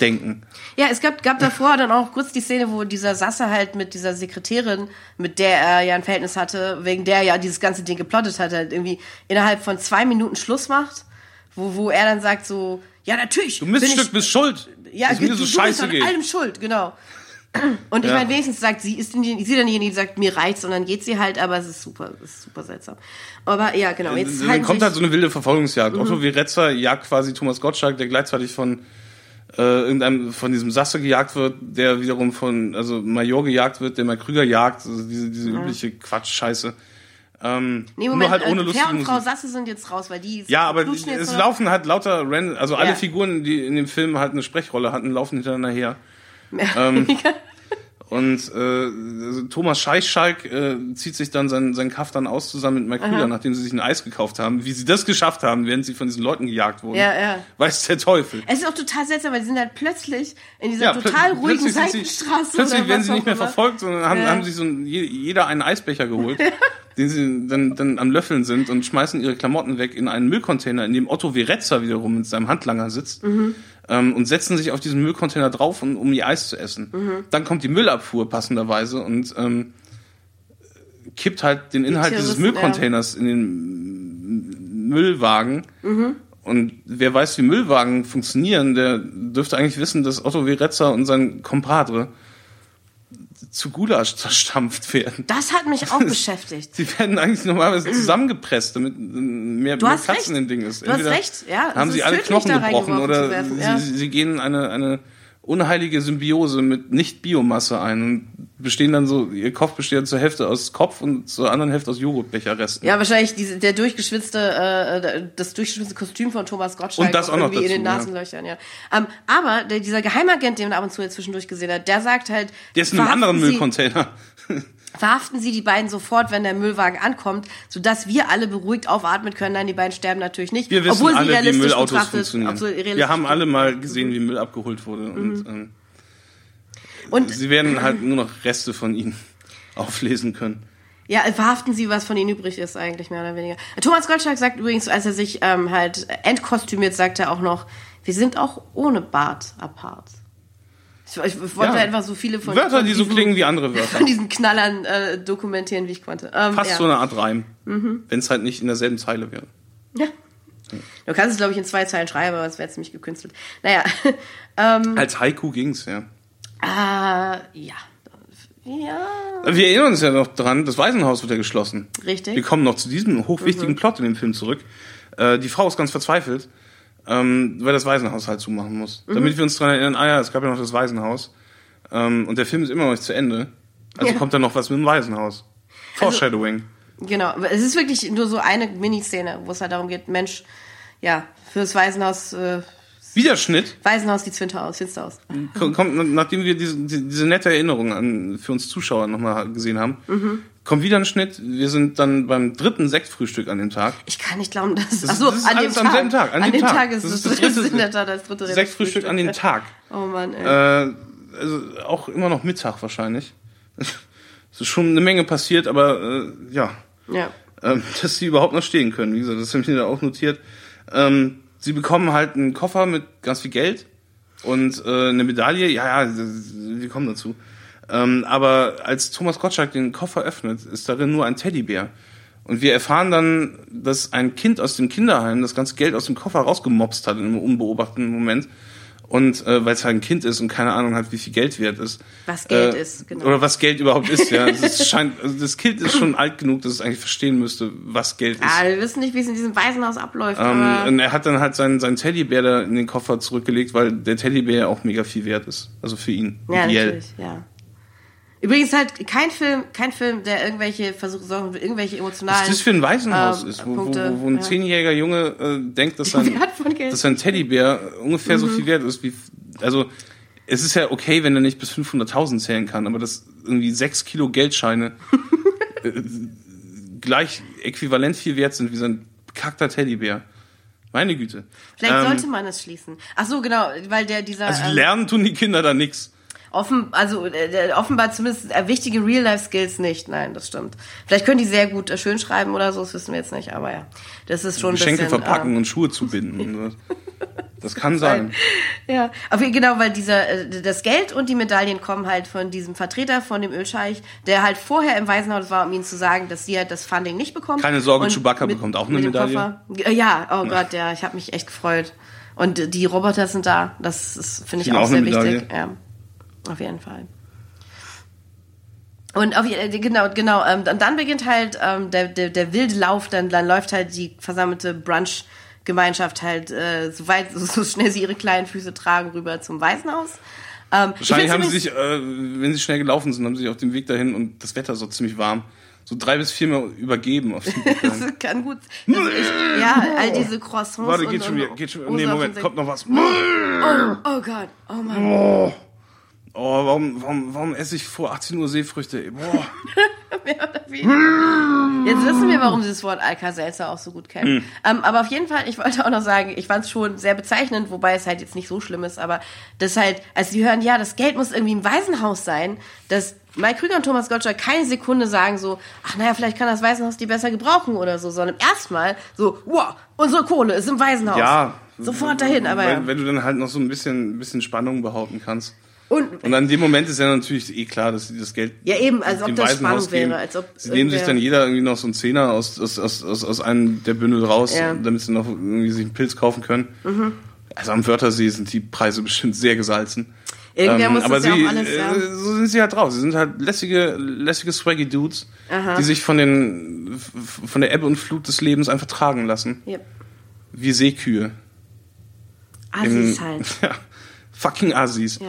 denken. Ja, es gab, gab davor dann auch kurz die Szene, wo dieser Sasse halt mit dieser Sekretärin, mit der er ja ein Verhältnis hatte, wegen der er ja dieses ganze Ding geplottet hat, halt irgendwie innerhalb von zwei Minuten Schluss macht, wo, wo er dann sagt so, ja natürlich. Du Miststück ich- bist schuld. ja, du, mir so du scheiße bist an geht. allem schuld, genau. Und ich Ja. meine, wenigstens sagt sie, ist die, sie dann diejenige, die sagt, mir reicht's, und dann geht sie halt, aber es ist super, es ist super seltsam. Aber ja, genau, jetzt dann halten kommt halt so eine wilde Verfolgungsjagd. Mhm. Otto Viretzer jagt quasi Thomas Gottschalk, der gleichzeitig von äh, irgendeinem von diesem Sasse gejagt wird, der wiederum von also Major gejagt wird, der mal Krüger jagt, also diese, diese übliche Quatsch-Scheiße. Ähm, nee, Moment, nur halt ohne äh, lustige Per und Frau. Sasse sind jetzt raus, weil die Ja, aber es laufen halt lauter Ren, also alle Ja. Figuren, die in dem Film halt eine Sprechrolle hatten, laufen hintereinander her. Ähm, und äh, also Thomas Scheichschalk äh, zieht sich dann sein, sein Kaff dann aus zusammen mit Mike Krüger, nachdem sie sich ein Eis gekauft haben. Wie sie das geschafft haben, während sie von diesen Leuten gejagt wurden, Ja, ja. weiß der Teufel. Es ist auch total seltsam, weil die sind halt plötzlich in dieser Ja, total ruhigen sind sie- Seitenstraße. Plötzlich werden sie nicht mehr verfolgt, sondern haben, haben sich so ein, je- jeder einen Eisbecher geholt, den sie dann, dann am Löffeln sind und schmeißen ihre Klamotten weg in einen Müllcontainer, in dem Otto Verezza wiederum mit seinem Handlanger sitzt Mhm. Ähm, und setzen sich auf diesen Müllcontainer drauf, um, um ihr Eis zu essen. Mhm. Dann kommt die Müllabfuhr passenderweise und ähm, kippt halt den Inhalt dieses Müllcontainers in den Müllwagen. Mhm. Und wer weiß, wie Müllwagen funktionieren, der dürfte eigentlich wissen, dass Otto Verezza und sein Kompadre zu Gulasch zerstampft werden. Das hat mich auch beschäftigt. Sie werden eigentlich normalerweise zusammengepresst, damit äh, mehr, Du mehr Platz recht. in den Ding ist. Du hast recht, ja, Haben sie alle Knochen gebrochen oder werden, sie, ja. sie gehen eine, eine unheilige Symbiose mit Nicht-Biomasse ein bestehen dann so, ihr Kopf besteht zur Hälfte aus Kopf und zur anderen Hälfte aus Joghurtbecherresten. Ja, wahrscheinlich diese, der durchgeschwitzte, äh, das durchgeschwitzte Kostüm von Thomas Gottschalk Und das auch noch irgendwie in den dazu, ja. Nasenlöchern, ja. Ähm, aber der, dieser Geheimagent, den man ab und zu jetzt zwischendurch gesehen hat, der sagt halt, Der ist in einem anderen Sie- Müllcontainer. verhaften Sie die beiden sofort, wenn der Müllwagen ankommt, sodass wir alle beruhigt aufatmen können. Nein, die beiden sterben natürlich nicht. Wir wissen obwohl sie alle, wie realistisch Müllautos betrachtet, funktionieren. obwohl Wir haben alle mal gesehen, wie Müll abgeholt wurde. Und ähm, Und sie werden halt nur noch Reste von ihnen auflesen können. Ja, verhaften Sie, was von ihnen übrig ist, eigentlich mehr oder weniger. Thomas Gottschalk sagt übrigens, als er sich ähm, halt entkostümiert, sagt er auch noch, wir sind auch ohne Bart apart. Ich, ich wollte Ja. einfach so viele von, Wörter, von die so diesen, klingen wie andere Wörter. von diesen Knallern äh, dokumentieren, wie ich konnte. Ähm, Fast ja. so eine Art Reim. Mhm. Wenn es halt nicht in derselben Zeile wäre. ja. Du kannst es, glaube ich, in zwei Zeilen schreiben, aber es wäre ziemlich gekünstelt. Naja, ähm, Als Haiku ging's, ja. Äh, ja. Ja, Wir erinnern uns ja noch dran, das Waisenhaus wird ja geschlossen. Richtig. Wir kommen noch zu diesem hochwichtigen Mhm. Plot in dem Film zurück. Äh, die Frau ist ganz verzweifelt, ähm, weil das Waisenhaus halt zumachen muss. Mhm. Damit wir uns dran erinnern, ah ja, es gab ja noch das Waisenhaus. Ähm, und der Film ist immer noch nicht zu Ende. Also Ja. kommt da noch was mit dem Waisenhaus. Foreshadowing. Genau, es ist wirklich nur so eine Miniszene, wo es halt darum geht, Mensch, ja, fürs Waisenhaus, äh, Wiederschnitt Waisenhaus die Zwinter aus, Finster Mhm. Ko- kommt, nachdem wir diese, die- diese nette Erinnerung an, für uns Zuschauer nochmal gesehen haben, Mhm. kommt wieder ein Schnitt. Wir sind dann beim dritten Sektfrühstück an dem Tag. Ich kann nicht glauben, dass. Das- Achso, das an dem Tag. am selben Tag, An, dem Tag, ist Das ist das dritte- in der Tat das dritte Sektfrühstück an dem Tag. Oh Mann, ey. Äh, also auch immer noch Mittag wahrscheinlich. Es ist schon eine Menge passiert, aber äh, ja, ja. ähm, dass sie überhaupt noch stehen können. Wie gesagt, das habe ich mir da auch notiert. Ähm, sie bekommen halt einen Koffer mit ganz viel Geld und äh, eine Medaille. Ja, ja, wir kommen dazu. Ähm, aber als Thomas Gottschalk den Koffer öffnet, ist darin nur ein Teddybär. Und wir erfahren dann, dass ein Kind aus dem Kinderheim das ganze Geld aus dem Koffer rausgemopst hat in einem unbeobachteten Moment. Und äh, weil es halt ein Kind ist und keine Ahnung hat, wie viel Geld wert ist. Was Geld äh, ist, genau. Oder was Geld überhaupt ist, ja. Es scheint, also das Kind ist schon alt genug, dass es eigentlich verstehen müsste, was Geld ist. Ah, wir wissen nicht, wie es in diesem Waisenhaus abläuft, Ähm, und er hat dann halt seinen, seinen Teddybär da in den Koffer zurückgelegt, weil der Teddybär auch mega viel wert ist. Also für ihn. Ja, Ideell. natürlich, ja. Übrigens halt kein Film, kein Film, der irgendwelche Versuche sorgen will, irgendwelche emotionalen. Was das für ein Waisenhaus ähm, ist, wo, wo, Punkte, wo, wo ein ja. zehnjähriger Junge äh, denkt, dass sein, dass sein Teddybär ungefähr so Mhm. viel wert ist wie. Also, es ist ja okay, wenn er nicht bis 500.000 zählen kann, aber dass irgendwie sechs Kilo Geldscheine äh, gleich äquivalent viel wert sind wie sein bekackter Teddybär. Meine Güte. Vielleicht Ähm, sollte man es schließen. Ach so, genau, weil der dieser Also ähm, lernen tun die Kinder da nix. Offen, also äh, offenbar zumindest äh, wichtige Real-Life-Skills nicht. Nein, das stimmt. Vielleicht können die sehr gut äh, schön schreiben oder so, das wissen wir jetzt nicht, aber ja, das ist schon Geschenke bisschen, verpacken ähm, und Schuhe zubinden. sowas. das kann sein. Ja, aber genau, weil dieser äh, das Geld und die Medaillen kommen halt von diesem Vertreter von dem Ölscheich, der halt vorher im Waisenhaus war, um ihnen zu sagen, dass sie halt das Funding nicht bekommen. Keine Sorge, Und Chewbacca bekommt auch eine mit Medaille. Äh, Ja, oh Gott, ja, ich habe mich echt gefreut. Und äh, die Roboter sind da. Das ist finde ich Kriegen auch auch sehr wichtig. Ja, auf jeden Fall. Und auf, äh, genau, genau. Ähm, und dann beginnt halt ähm, der, der, der wilde Lauf. Dann, dann läuft halt die versammelte Brunch-Gemeinschaft halt äh, so weit, so, so schnell sie ihre kleinen Füße tragen, rüber zum Waisenhaus. Ähm, ich Wahrscheinlich haben sie sich, äh, wenn sie schnell gelaufen sind, haben sie sich auf dem Weg dahin und das Wetter so ziemlich warm. So drei bis viermal übergeben auf. Das kann gut. Das ja, all diese Croissants. Warte, und, geht schon und wieder, geht schon Nee, Moment, kommt noch was. Oh, oh Gott, oh Mann. Oh, warum, warum, warum esse ich vor 18 Uhr Seefrüchte? Boah. Jetzt wissen wir, warum sie das Wort Alka-Seltzer auch so gut kennen. Ähm, aber auf jeden Fall, ich wollte auch noch sagen, ich fand es schon sehr bezeichnend, wobei es halt jetzt nicht so schlimm ist, aber das halt, als die hören, ja, das Geld muss irgendwie im Waisenhaus sein, dass Mike Krüger und Thomas Gottschalk keine Sekunde sagen so, ach naja, vielleicht kann das Waisenhaus die besser gebrauchen oder so, sondern erstmal so, wow, unsere Kohle ist im Waisenhaus. Ja. Sofort dahin, aber wenn, ja. wenn du dann halt noch so ein bisschen, ein bisschen Spannung behaupten kannst. Und Und an dem Moment ist ja natürlich eh klar, dass sie das Geld. Ja, eben, als ob das Spannung wäre, als ob Sie nehmen sich dann jeder irgendwie noch so einen Zehner aus, aus, aus, aus, aus einem der Bündel raus, Ja. damit sie noch irgendwie sich einen Pilz kaufen können. Mhm. Also am Wörthersee sind die Preise bestimmt sehr gesalzen. irgendwer muss Ähm, aber das sie, ja auch alles, ja. äh, so sind sie halt drauf. Sie sind halt lässige, lässige swaggy Dudes, Aha. die sich von den, von der Ebbe und Flut des Lebens einfach tragen lassen. Yep. Wie Seekühe. Im- Assis halt. Ja, fucking Assis. Ja.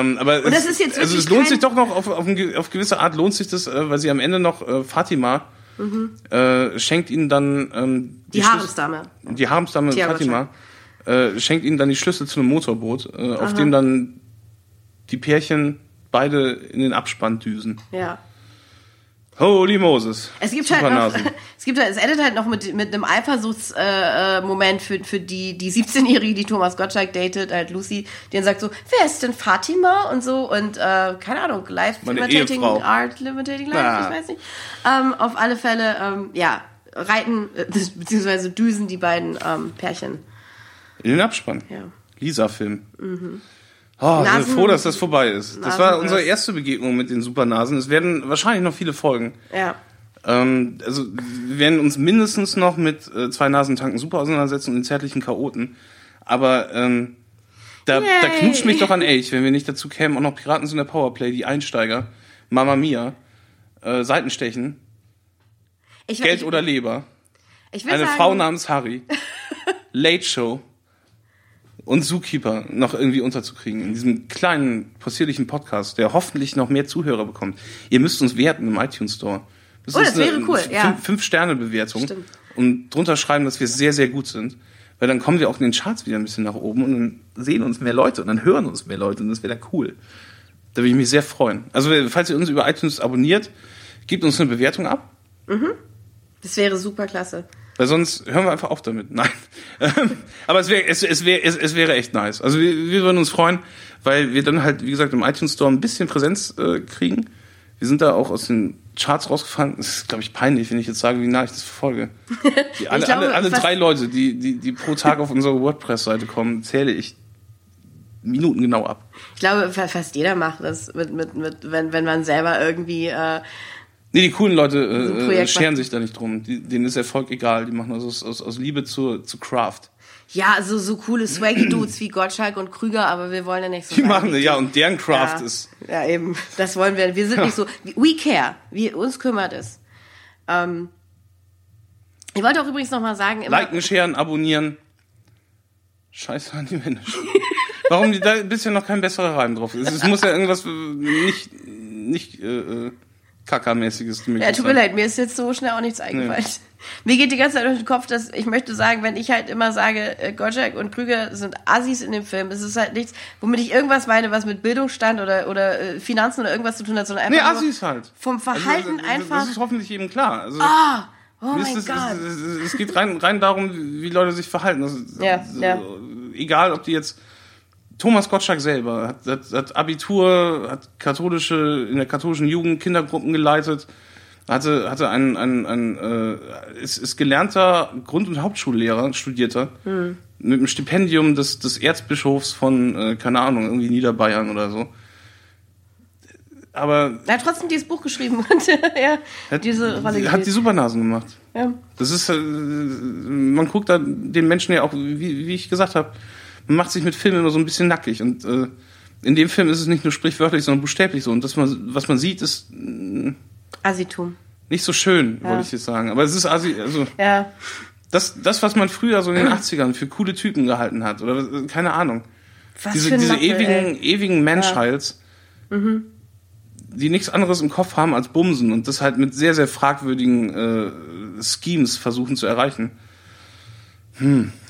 Ähm, aber Und es, das ist jetzt also es lohnt sich doch noch auf, auf, ein auf gewisse Art lohnt sich das, äh, weil sie am Ende noch äh, Fatima äh, schenkt ihnen dann ähm, Mhm. Die Schlüssel- Haremsdame. Die Haremsdame Tia Fatima äh, schenkt ihnen dann die Schlüssel zu einem Motorboot, äh, auf dem dann die Pärchen beide in den Abspann düsen. Ja. Holy Moses. Es gibt halt noch, Supernasen. es gibt halt, es endet halt noch mit, mit einem Eifersuchtsmoment äh, Moment für, für die, die 17-Jährige, die Thomas Gottschalk datet, halt Lucy, die dann sagt so, wer ist denn Fatima und so und äh, keine Ahnung, life Meine imitating Ehefrau. art, imitating life, Ah. ich weiß nicht. Ähm, auf alle Fälle, ähm, ja, reiten, äh, beziehungsweise düsen die beiden ähm, Pärchen. In den Abspann. Ja. Lisa-Film. Oh, ich bin froh, dass das vorbei ist. Das war unsere erste Begegnung mit den Supernasen. Es werden wahrscheinlich noch viele Folgen. Ja. Ähm, also wir werden uns mindestens noch mit äh, zwei Nasentanken super auseinandersetzen und den zärtlichen Chaoten. Aber ähm, da, Yay. da knutscht mich doch an Elch, wenn wir nicht dazu kämen, auch noch Piraten sind der Powerplay, die Einsteiger, Mama Mia, äh, Seitenstechen, Ich, Geld ich, oder Leber, eine sagen, Frau namens Harry, Late Show. Und Zookeeper noch irgendwie unterzukriegen in diesem kleinen, possierlichen Podcast, der hoffentlich noch mehr Zuhörer bekommt. Ihr müsst uns werten im iTunes Store. Oh, das wäre cool, ja. Fünf-Sterne-Bewertung und drunter schreiben, dass wir sehr, sehr gut sind. Weil dann kommen wir auch in den Charts wieder ein bisschen nach oben und dann sehen uns mehr Leute und dann hören uns mehr Leute und das wäre dann cool. Da würde ich mich sehr freuen. Also, falls ihr uns über iTunes abonniert, gebt uns eine Bewertung ab. Das wäre super klasse. Weil sonst hören wir einfach auf damit. Nein. Ähm, Aber es wäre es, es wäre es, es wäre echt nice. Also wir, wir würden uns freuen, weil wir dann halt, wie gesagt, im iTunes Store ein bisschen Präsenz äh, kriegen. Wir sind da auch aus den Charts rausgefallen. Es ist, glaube ich, peinlich, wenn ich jetzt sage, wie nah ich das verfolge. Die, alle, glaube, alle, alle drei Leute, die, die, die pro Tag auf unsere WordPress-Seite kommen, zähle ich minutengenau ab. Ich glaube, fa- fast jeder macht das, mit, mit, mit, wenn, wenn man selber irgendwie. Äh, Nee, die coolen Leute äh, Projekt scheren sich da nicht drum. Die, denen ist Erfolg egal. Die machen das aus, aus, aus Liebe zu, zu Craft. ja, so, so coole Swaggy-Dudes wie Gottschalk und Krüger, aber wir wollen ja nicht so Die machen, wie ja, und deren Craft ja, ist Ja, eben. Das wollen wir. Wir sind nicht so. We care. Wir, uns kümmert es. Ähm, ich wollte auch übrigens noch mal sagen, immer, Liken, sharen, abonnieren. Scheiße an die Menschen. Warum die, da ist ja noch kein besserer Reim drauf. Es, es muss ja irgendwas äh, nicht, nicht äh, Kackermäßiges Ja, tut mir leid, mir ist jetzt so schnell auch nichts eingefallen. Mir geht die ganze Zeit durch den Kopf, dass ich möchte sagen, wenn ich halt immer sage, äh, Gottschalk und Krüger sind Assis in dem Film, es ist halt nichts, womit ich irgendwas meine, was mit Bildungsstand oder, oder äh, Finanzen oder irgendwas zu tun hat, sondern Nee, einfach nur Assis halt. vom Verhalten also, einfach. Das ist hoffentlich eben klar. Also, ah, oh mein es, Gott. es, es, es geht rein, rein darum, wie Leute sich verhalten. Ist, Ja, so, ja. Egal, ob die jetzt Thomas Gottschalk selber hat, hat, hat Abitur, hat katholische in der katholischen Jugend Kindergruppen geleitet, hatte hatte einen einen, einen äh, ist, ist gelernter Grund- und Hauptschullehrer, studierter Hm. mit einem Stipendium des des Erzbischofs von äh, keine Ahnung irgendwie Niederbayern oder so. Aber Er hat trotzdem dieses Buch geschrieben und ja, hat, diese Rolle hat die gespielt. Supernasen gemacht. ja. Das ist, äh, man guckt da den Menschen ja auch, wie, wie ich gesagt habe, man macht sich mit Filmen immer so ein bisschen nackig. Und äh, in dem Film ist es nicht nur sprichwörtlich, sondern buchstäblich so. Und das, was man sieht, ist mh, Assitum. nicht so schön, Ja. wollte ich jetzt sagen. Aber es ist asi- also Ja. das, das, was man früher so in den 80ern für coole Typen gehalten hat. Oder äh, keine Ahnung. Was diese diese Nockel, ewigen, ey. ewigen Menschheits, die nichts anderes im Kopf haben als Bumsen und das halt mit sehr, sehr fragwürdigen äh, Schemes versuchen zu erreichen.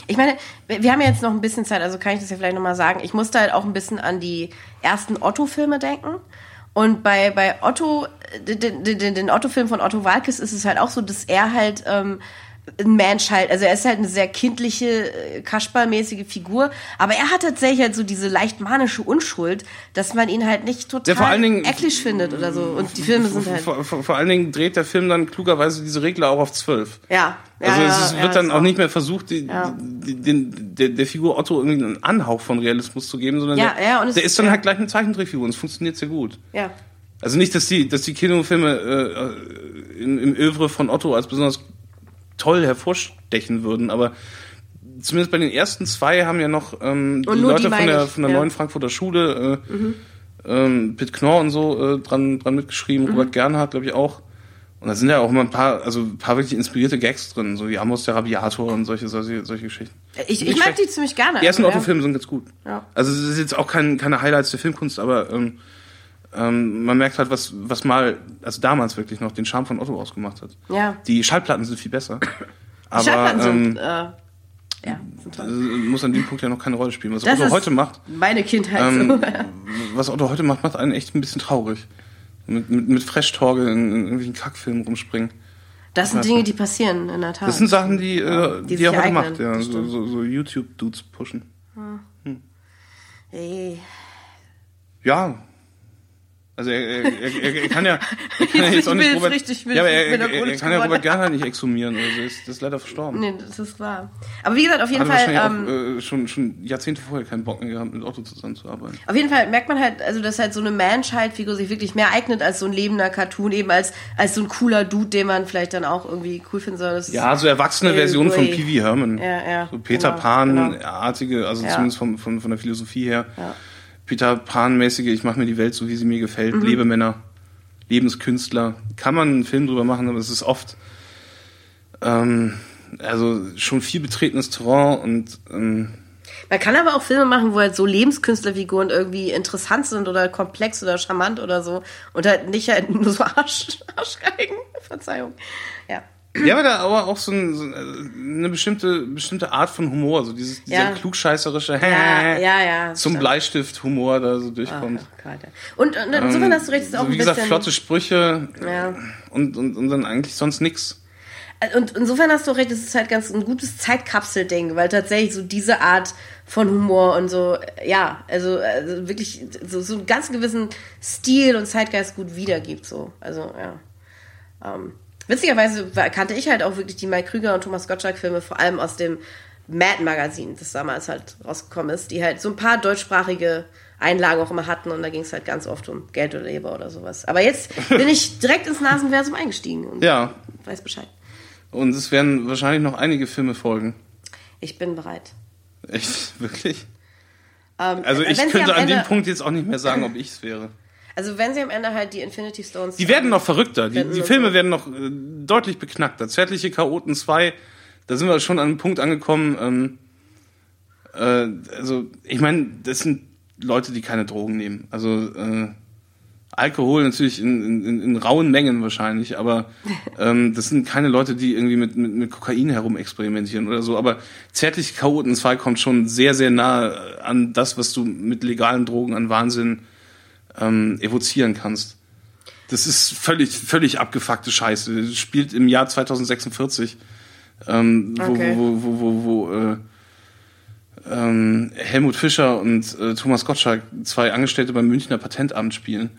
Ich meine, wir haben ja jetzt noch ein bisschen Zeit, also kann ich das ja vielleicht nochmal sagen. Ich musste halt auch ein bisschen an die ersten Otto-Filme denken. Und bei, bei Otto, äh, den, den, den Otto-Film von Otto Walkes ist es halt auch so, dass er halt ähm, ein Mensch halt, also er ist halt eine sehr kindliche, äh, Kasperlmäßige Figur, aber er hat tatsächlich halt so diese leicht manische Unschuld, dass man ihn halt nicht total Ja, vor allen Dingen- eklig findet oder so. Und die Filme sind halt, Vor, vor, vor allen Dingen dreht der Film dann klugerweise diese Regler auch auf zwölf. ja. ja Also ja, es ist, ja, wird dann auch nicht mehr versucht, die, die, den, der, der Figur Otto irgendwie einen Anhauch von Realismus zu geben, sondern der, der ist- dann halt gleich eine Zeichentrickfigur und es funktioniert sehr gut. Ja. Also nicht, dass die, dass die Kinofilme äh, im, im Övre von Otto als besonders toll hervorstechen würden, aber zumindest bei den ersten zwei haben ja noch ähm, die nur die Leute von der, ich, von der ja. neuen Frankfurter Schule, äh, ähm, Pitt Knorr und so äh, dran, dran mitgeschrieben, Mhm. Robert Gernhardt, glaube ich, auch. Und da sind ja auch immer ein paar, also ein paar wirklich inspirierte Gags drin, so wie Amos der Rabiator und solche, solche, solche Geschichten. Ich, ich Nicht mag die ziemlich gerne. Die ersten ja. Otto-Filme sind ganz gut. Ja. Also es ist jetzt auch kein, keine Highlights der Filmkunst, aber ähm, ähm, man merkt halt, was, was mal, also damals wirklich noch den Charme von Otto ausgemacht hat. Ja. Die Schallplatten sind viel besser. Aber Schallplatten ähm, sind, äh, ja, sind toll. also muss an dem Punkt ja noch keine Rolle spielen. Was Das Otto heute macht, Meine Kindheit. ähm, so. was Otto heute macht, macht einen echt ein bisschen traurig. Mit, mit, mit Fresh-Torge in, in irgendwelchen Kackfilmen rumspringen. Das sind Dinge, die passieren, in der Tat. Das sind Sachen, die, äh, die, die er heute eignen, macht, ja. So, so, so YouTube-Dudes pushen. Ey. Ja. Also er, er, er, er, kann ja, er kann ja Jetzt auch nicht ich Robert, richtig wild ja, aber er, er, er, kann ja. Robert Gernhardt nicht exhumieren, also er ist, das ist leider verstorben. Nee, das ist wahr. Aber wie gesagt, auf jeden Hat Fall, ähm, auch äh, schon, schon Jahrzehnte vorher keinen Bock mehr gehabt, mit Otto zusammenzuarbeiten. auf jeden Fall merkt man halt, also dass halt so eine Menschheit-Figur sich wirklich mehr eignet als so ein lebender Cartoon, eben als, als so ein cooler Dude, den man vielleicht dann auch irgendwie cool finden soll. Das Ja, so erwachsene Versionen von. Pee Wee Herman. Ja, ja, So Peter genau, Pan-artige, also Ja. zumindest vom, von, von der Philosophie her. Ja. Peter Pan-mäßige, ich mache mir die Welt so, wie sie mir gefällt. Mhm. Lebemänner, Lebenskünstler. Kann man einen Film drüber machen, aber es ist oft ähm, also schon viel betretenes Terrain und ähm, Man kann aber auch Filme machen, wo halt so Lebenskünstlerfiguren irgendwie interessant sind oder komplex oder charmant oder so und halt nicht halt nur so Arsch, Arschgeigen. Verzeihung. Ja. Ja, aber da aber auch so, ein, so eine bestimmte, bestimmte Art von Humor, so dieses, dieser Ja. klugscheißerische Ja, ja, ja. zum. Bleistift-Humor da so durchkommt. Gott, ja. Und, und insofern hast du recht, ist auch so, ein wie gesagt, bisschen. flotte Sprüche Ja. und, und, und dann eigentlich sonst nix. Und insofern hast du recht, es ist halt ganz ein gutes Zeitkapsel-Ding, weil tatsächlich so diese Art von Humor und so, ja, also, also wirklich so, so einen ganz gewissen Stil und Zeitgeist gut wiedergibt, so. Also, ja. Ähm, witzigerweise kannte ich halt auch wirklich die Mike Krüger und Thomas Gottschalk-Filme, vor allem aus dem Mad-Magazin, das damals halt rausgekommen ist, die halt so ein paar deutschsprachige Einlagen auch immer hatten und da ging es halt ganz oft um Geld oder Leber oder sowas. Aber jetzt bin ich direkt ins Nasenversum eingestiegen und Ja. weiß Bescheid. Und es werden wahrscheinlich noch einige Filme folgen. Ich bin bereit. Echt? Wirklich? Ähm, Also ich könnte an dem Punkt jetzt auch nicht mehr sagen, ob ich es wäre. Also wenn sie am Ende halt die Infinity Stones. Die werden noch verrückter. Die, die Filme so. werden noch äh, deutlich beknackter. Zärtliche Chaoten 2, da sind wir schon an einem Punkt angekommen. Ähm, äh, also, ich meine, das sind Leute, die keine Drogen nehmen. Also, äh, Alkohol natürlich in, in, in, rauen Mengen wahrscheinlich, aber ähm, das sind keine Leute, die irgendwie mit, mit, mit Kokain herum experimentieren oder so. Aber Zärtliche Chaoten 2 kommt schon sehr, sehr nah an das, was du mit legalen Drogen an Wahnsinn ähm, evozieren kannst. Das ist völlig, völlig abgefuckte Scheiße. Das spielt im Jahr 2046, ähm, wo, Okay. wo, wo, wo, wo äh, ähm, Helmut Fischer und äh, Thomas Gottschalk, zwei Angestellte beim Münchner Patentamt spielen,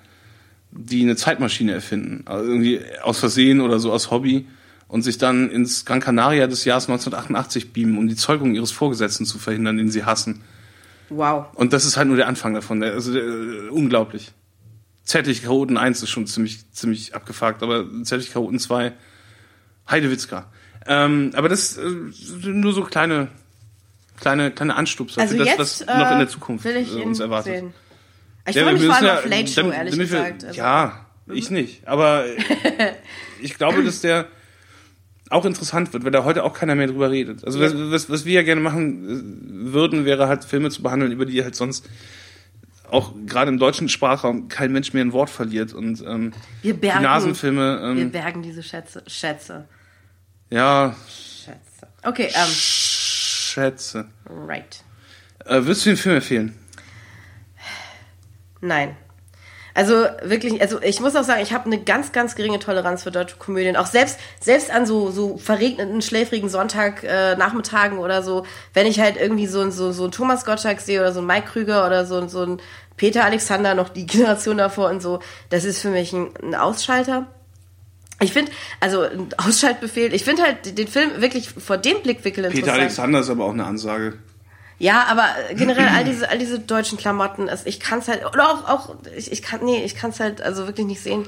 die eine Zeitmaschine erfinden. Also irgendwie aus Versehen oder so aus Hobby und sich dann ins Gran Canaria des Jahres 1988 beamen, um die Zeugung ihres Vorgesetzten zu verhindern, den sie hassen. Wow. Und das ist halt nur der Anfang davon. Der, also der, unglaublich. Zärtliche Chaoten 1 ist schon ziemlich, ziemlich abgefuckt, aber Zärtliche Chaoten 2, Heidewitzka. Ähm, aber das äh, nur so kleine, kleine, kleine Anstupser Also für das, was noch in äh, der Zukunft äh, uns erwartet. Sehen. Ich Ja, freue wir mich vor allem müssen auf Late Show, damit- ehrlich damit wir- gesagt. Also, Ja, ich nicht. Aber ich glaube, dass der auch interessant wird, weil da heute auch keiner mehr drüber redet. Also was, was, was wir ja gerne machen äh, würden, wäre halt Filme zu behandeln, über die halt sonst auch gerade im deutschen Sprachraum kein Mensch mehr ein Wort verliert. Und ähm, wir die bergen, Nasenfilme, wir ähm, bergen diese Schätze. Schätze. ja, Schätze. Okay, ähm, Schätze. right. Äh, würdest du den Film empfehlen? Nein. Also wirklich, also ich muss auch sagen, ich habe eine ganz, ganz geringe Toleranz für deutsche Komödien. Auch selbst, selbst an so, so verregneten, schläfrigen Sonntag, äh, Nachmittagen oder so, wenn ich halt irgendwie so, so, so einen Thomas Gottschalk sehe oder so einen Mike Krüger oder so, so einen Peter Alexander, noch die Generation davor und so, das ist für mich ein, ein Ausschalter. Ich finde, also ein Ausschaltbefehl, ich finde halt den Film wirklich vor dem Blickwinkel interessant. Peter Alexander ist aber auch eine Ansage. Ja, aber generell all diese, all diese deutschen Klamotten, also ich kann es halt, oder auch, auch ich, ich kann, nee, ich kann es halt also wirklich nicht sehen.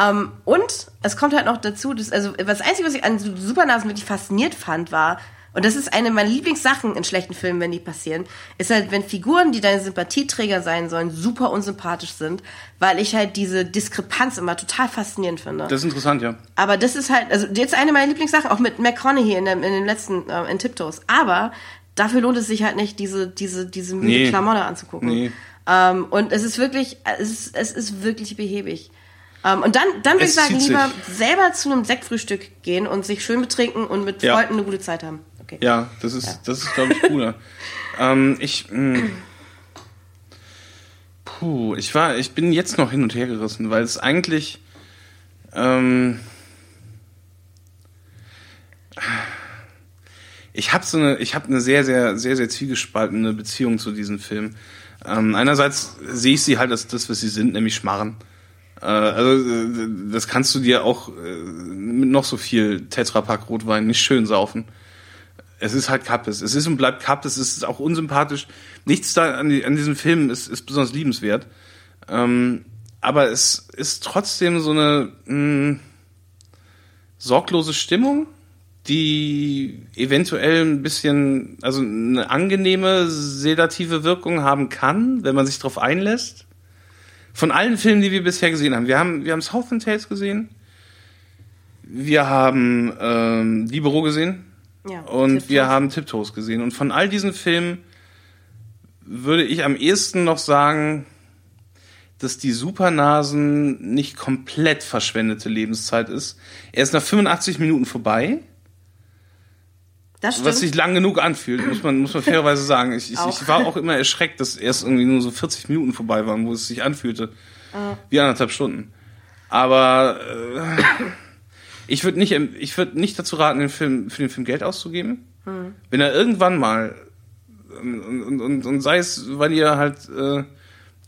Ähm, und es kommt halt noch dazu, dass, also das Einzige, was ich an Supernasen wirklich fasziniert fand, war, und das ist eine meiner Lieblingssachen in schlechten Filmen, wenn die passieren, ist halt, wenn Figuren, die deine Sympathieträger sein sollen, super unsympathisch sind, weil ich halt diese Diskrepanz immer total faszinierend finde. Das ist interessant, ja. Aber das ist halt, also jetzt eine meiner Lieblingssachen, auch mit McConaughey in, dem, in dem letzten, äh, in Tiptoes. Aber dafür lohnt es sich halt nicht, diese, diese, diese müde Nee. Klamotte anzugucken. Nee. Ähm, und es ist wirklich, es ist, es ist wirklich behäbig. Ähm, und dann, dann würde ich sagen, lieber sich. selber zu einem Sektfrühstück gehen und sich schön betrinken und mit Ja. Freunden eine gute Zeit haben. Okay. Ja, das ist, das ist, glaube ich, cooler. ähm, ich, mh, puh, ich war, ich bin jetzt noch hin und her gerissen, weil es eigentlich, ähm, ich habe so eine, ich habe eine sehr, sehr, sehr, sehr zwiegespaltene Beziehung zu diesem Film. Ähm, einerseits sehe ich sie halt als das, was sie sind, nämlich Schmarren. Äh, also äh, das kannst du dir auch äh, mit noch so viel Tetrapack Rotwein nicht schön saufen. Es ist halt Kappes. Es ist und bleibt Kappes. Es ist auch unsympathisch. Nichts da an, die, an diesem Film ist, ist besonders liebenswert. Ähm, aber es ist trotzdem so eine mh, sorglose Stimmung, die eventuell ein bisschen, also eine angenehme sedative Wirkung haben kann, wenn man sich darauf einlässt. Von allen Filmen, die wir bisher gesehen haben. Wir haben, wir haben Southern Tales gesehen. Wir haben ähm, Libero gesehen. Ja, Und Tiptoes. wir haben Tiptoes gesehen. Und von all diesen Filmen würde ich am ehesten noch sagen, dass die Supernasen nicht komplett verschwendete Lebenszeit ist. Er ist nach 85 Minuten vorbei. Das stimmt. Was sich lang genug anfühlt, muss man, muss man fairerweise sagen. Ich, ich, ich war auch immer erschreckt, dass erst irgendwie nur so 40 Minuten vorbei waren, wo es sich anfühlte. Wie anderthalb Stunden. Aber äh, ich würde nicht, ich würde nicht dazu raten, den Film, für den Film Geld auszugeben. Wenn er irgendwann mal und, und, und, und sei es, weil ihr halt äh,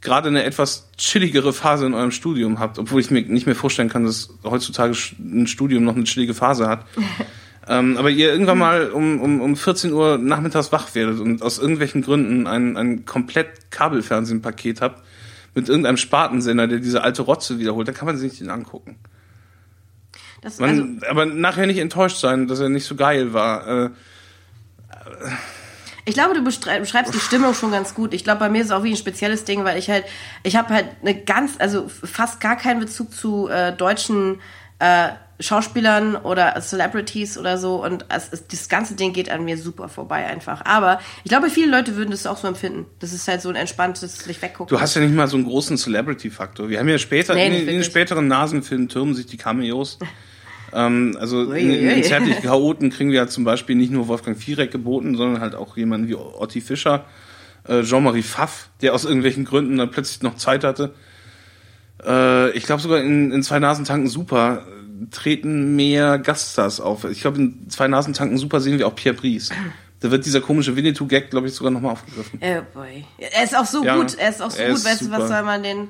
gerade eine etwas chilligere Phase in eurem Studium habt, obwohl ich mir nicht mehr vorstellen kann, dass heutzutage ein Studium noch eine chillige Phase hat. ähm, aber ihr irgendwann mal um, um, um 14 Uhr nachmittags wach werdet und aus irgendwelchen Gründen ein, ein komplett Kabelfernsehenpaket habt mit irgendeinem Spartensender, der diese alte Rotze wiederholt, dann kann man sich nicht den angucken. Das, also, Man, aber nachher nicht enttäuscht sein, dass er nicht so geil war. Äh, ich glaube, du beschrei- beschreibst die Stimmung schon ganz gut. Ich glaube, bei mir ist es auch wie ein spezielles Ding, weil ich halt, ich habe halt eine ganz, also fast gar keinen Bezug zu äh, deutschen äh, Schauspielern oder Celebrities oder so und es, es, das ganze Ding geht an mir super vorbei einfach. Aber ich glaube, viele Leute würden das auch so empfinden. Das ist halt so ein entspanntes sich weggucken. Du hast ja nicht mal so einen großen Celebrity-Faktor. Wir haben ja später, Nee, in, in den späteren Nasenfilmen türmen sich die Cameos. ähm, also in, in, Uiuiui. in Zärtliche Chaoten kriegen wir ja zum Beispiel nicht nur Wolfgang Viereck geboten, sondern halt auch jemanden wie Otti Fischer, äh, Jean-Marie Pfaff, der aus irgendwelchen Gründen dann plötzlich noch Zeit hatte. Äh, ich glaube sogar in, in Zwei Nasentanken Super treten mehr Gaststars auf. Ich glaube, in Zwei Nasentanken Super sehen wir auch Pierre Brice. Da wird dieser komische Winnetou-Gag, glaube ich, sogar nochmal aufgegriffen. Oh boy. Er ist auch so Ja, gut, er ist auch so gut, weißt du, was soll man den,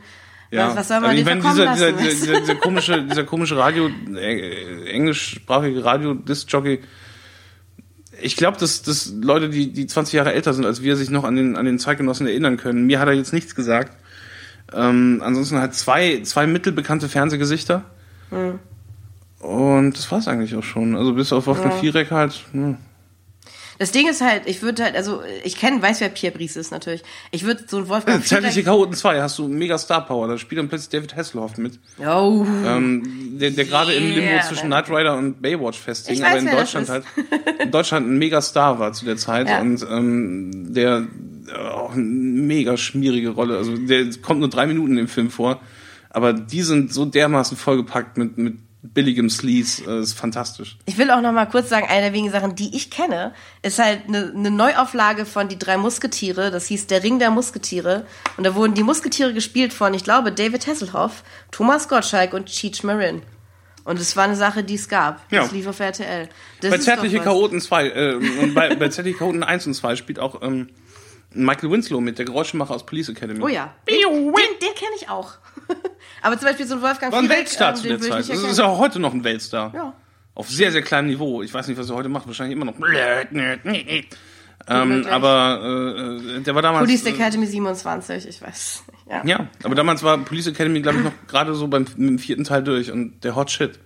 Ja, was, was soll man also den ich meine, dieser, lassen? dieser, dieser, dieser komische, dieser komische Radio, äh, englischsprachige Radio-Disc-Jockey. Ich glaube, dass, dass Leute, die, die 20 Jahre älter sind als wir, sich noch an den, an den Zeitgenossen erinnern können. Mir hat er jetzt nichts gesagt. Ähm, ansonsten halt zwei, zwei mittelbekannte Fernsehgesichter. Hm. Und das war's eigentlich auch schon. Also bis auf Wolfgang Ja. Viereck halt. Ne. Das Ding ist halt, ich würde halt, also ich kenne, weiß wer Pierre Brice ist natürlich. Ich würde so ein Wolfgang Zeitliche Viereck- Chaoten 2 hast du mega Star Power. Da spielt dann plötzlich David Hasselhoff mit. Oh. Ähm, der, der gerade im Limbo Yeah, zwischen. Knight Rider und Baywatch festhing, aber in Deutschland halt in Deutschland ein mega Star war zu der Zeit Ja. und ähm, der auch eine mega schmierige Rolle. Also der kommt nur drei Minuten im Film vor, aber die sind so dermaßen vollgepackt mit mit billigem Sleaze, äh, ist fantastisch. Ich will auch noch mal kurz sagen, eine der wenigen Sachen, die ich kenne, ist halt eine, eine Neuauflage von Die drei Musketiere. Das hieß Der Ring der Musketiere. Und da wurden die Musketiere gespielt von, ich glaube, David Hasselhoff, Thomas Gottschalk und Cheech Marin. Und es war eine Sache, die es gab. Ja. Das lief auf RTL. Das bei ist Zärtliche. Chaoten 2 äh, und bei, bei Zärtliche Chaoten 1 und 2 spielt auch ähm, Michael Winslow mit, der Geräuschemacher aus Police Academy. Oh ja. Den, den, den kenne ich auch. Aber zum Beispiel so ein Wolfgang War ein Viereck, Weltstar ähm, zu der Zeit. Das ist auch heute noch ein Weltstar. Ja. Auf sehr, sehr kleinem Niveau. Ich weiß nicht, was er heute macht. Wahrscheinlich immer noch. Ähm, aber äh, der war damals. Police äh, Academy 27, ich weiß. Ja. ja, aber damals war Police Academy, glaube ich, noch gerade so beim dem vierten Teil durch und der Hot Shit.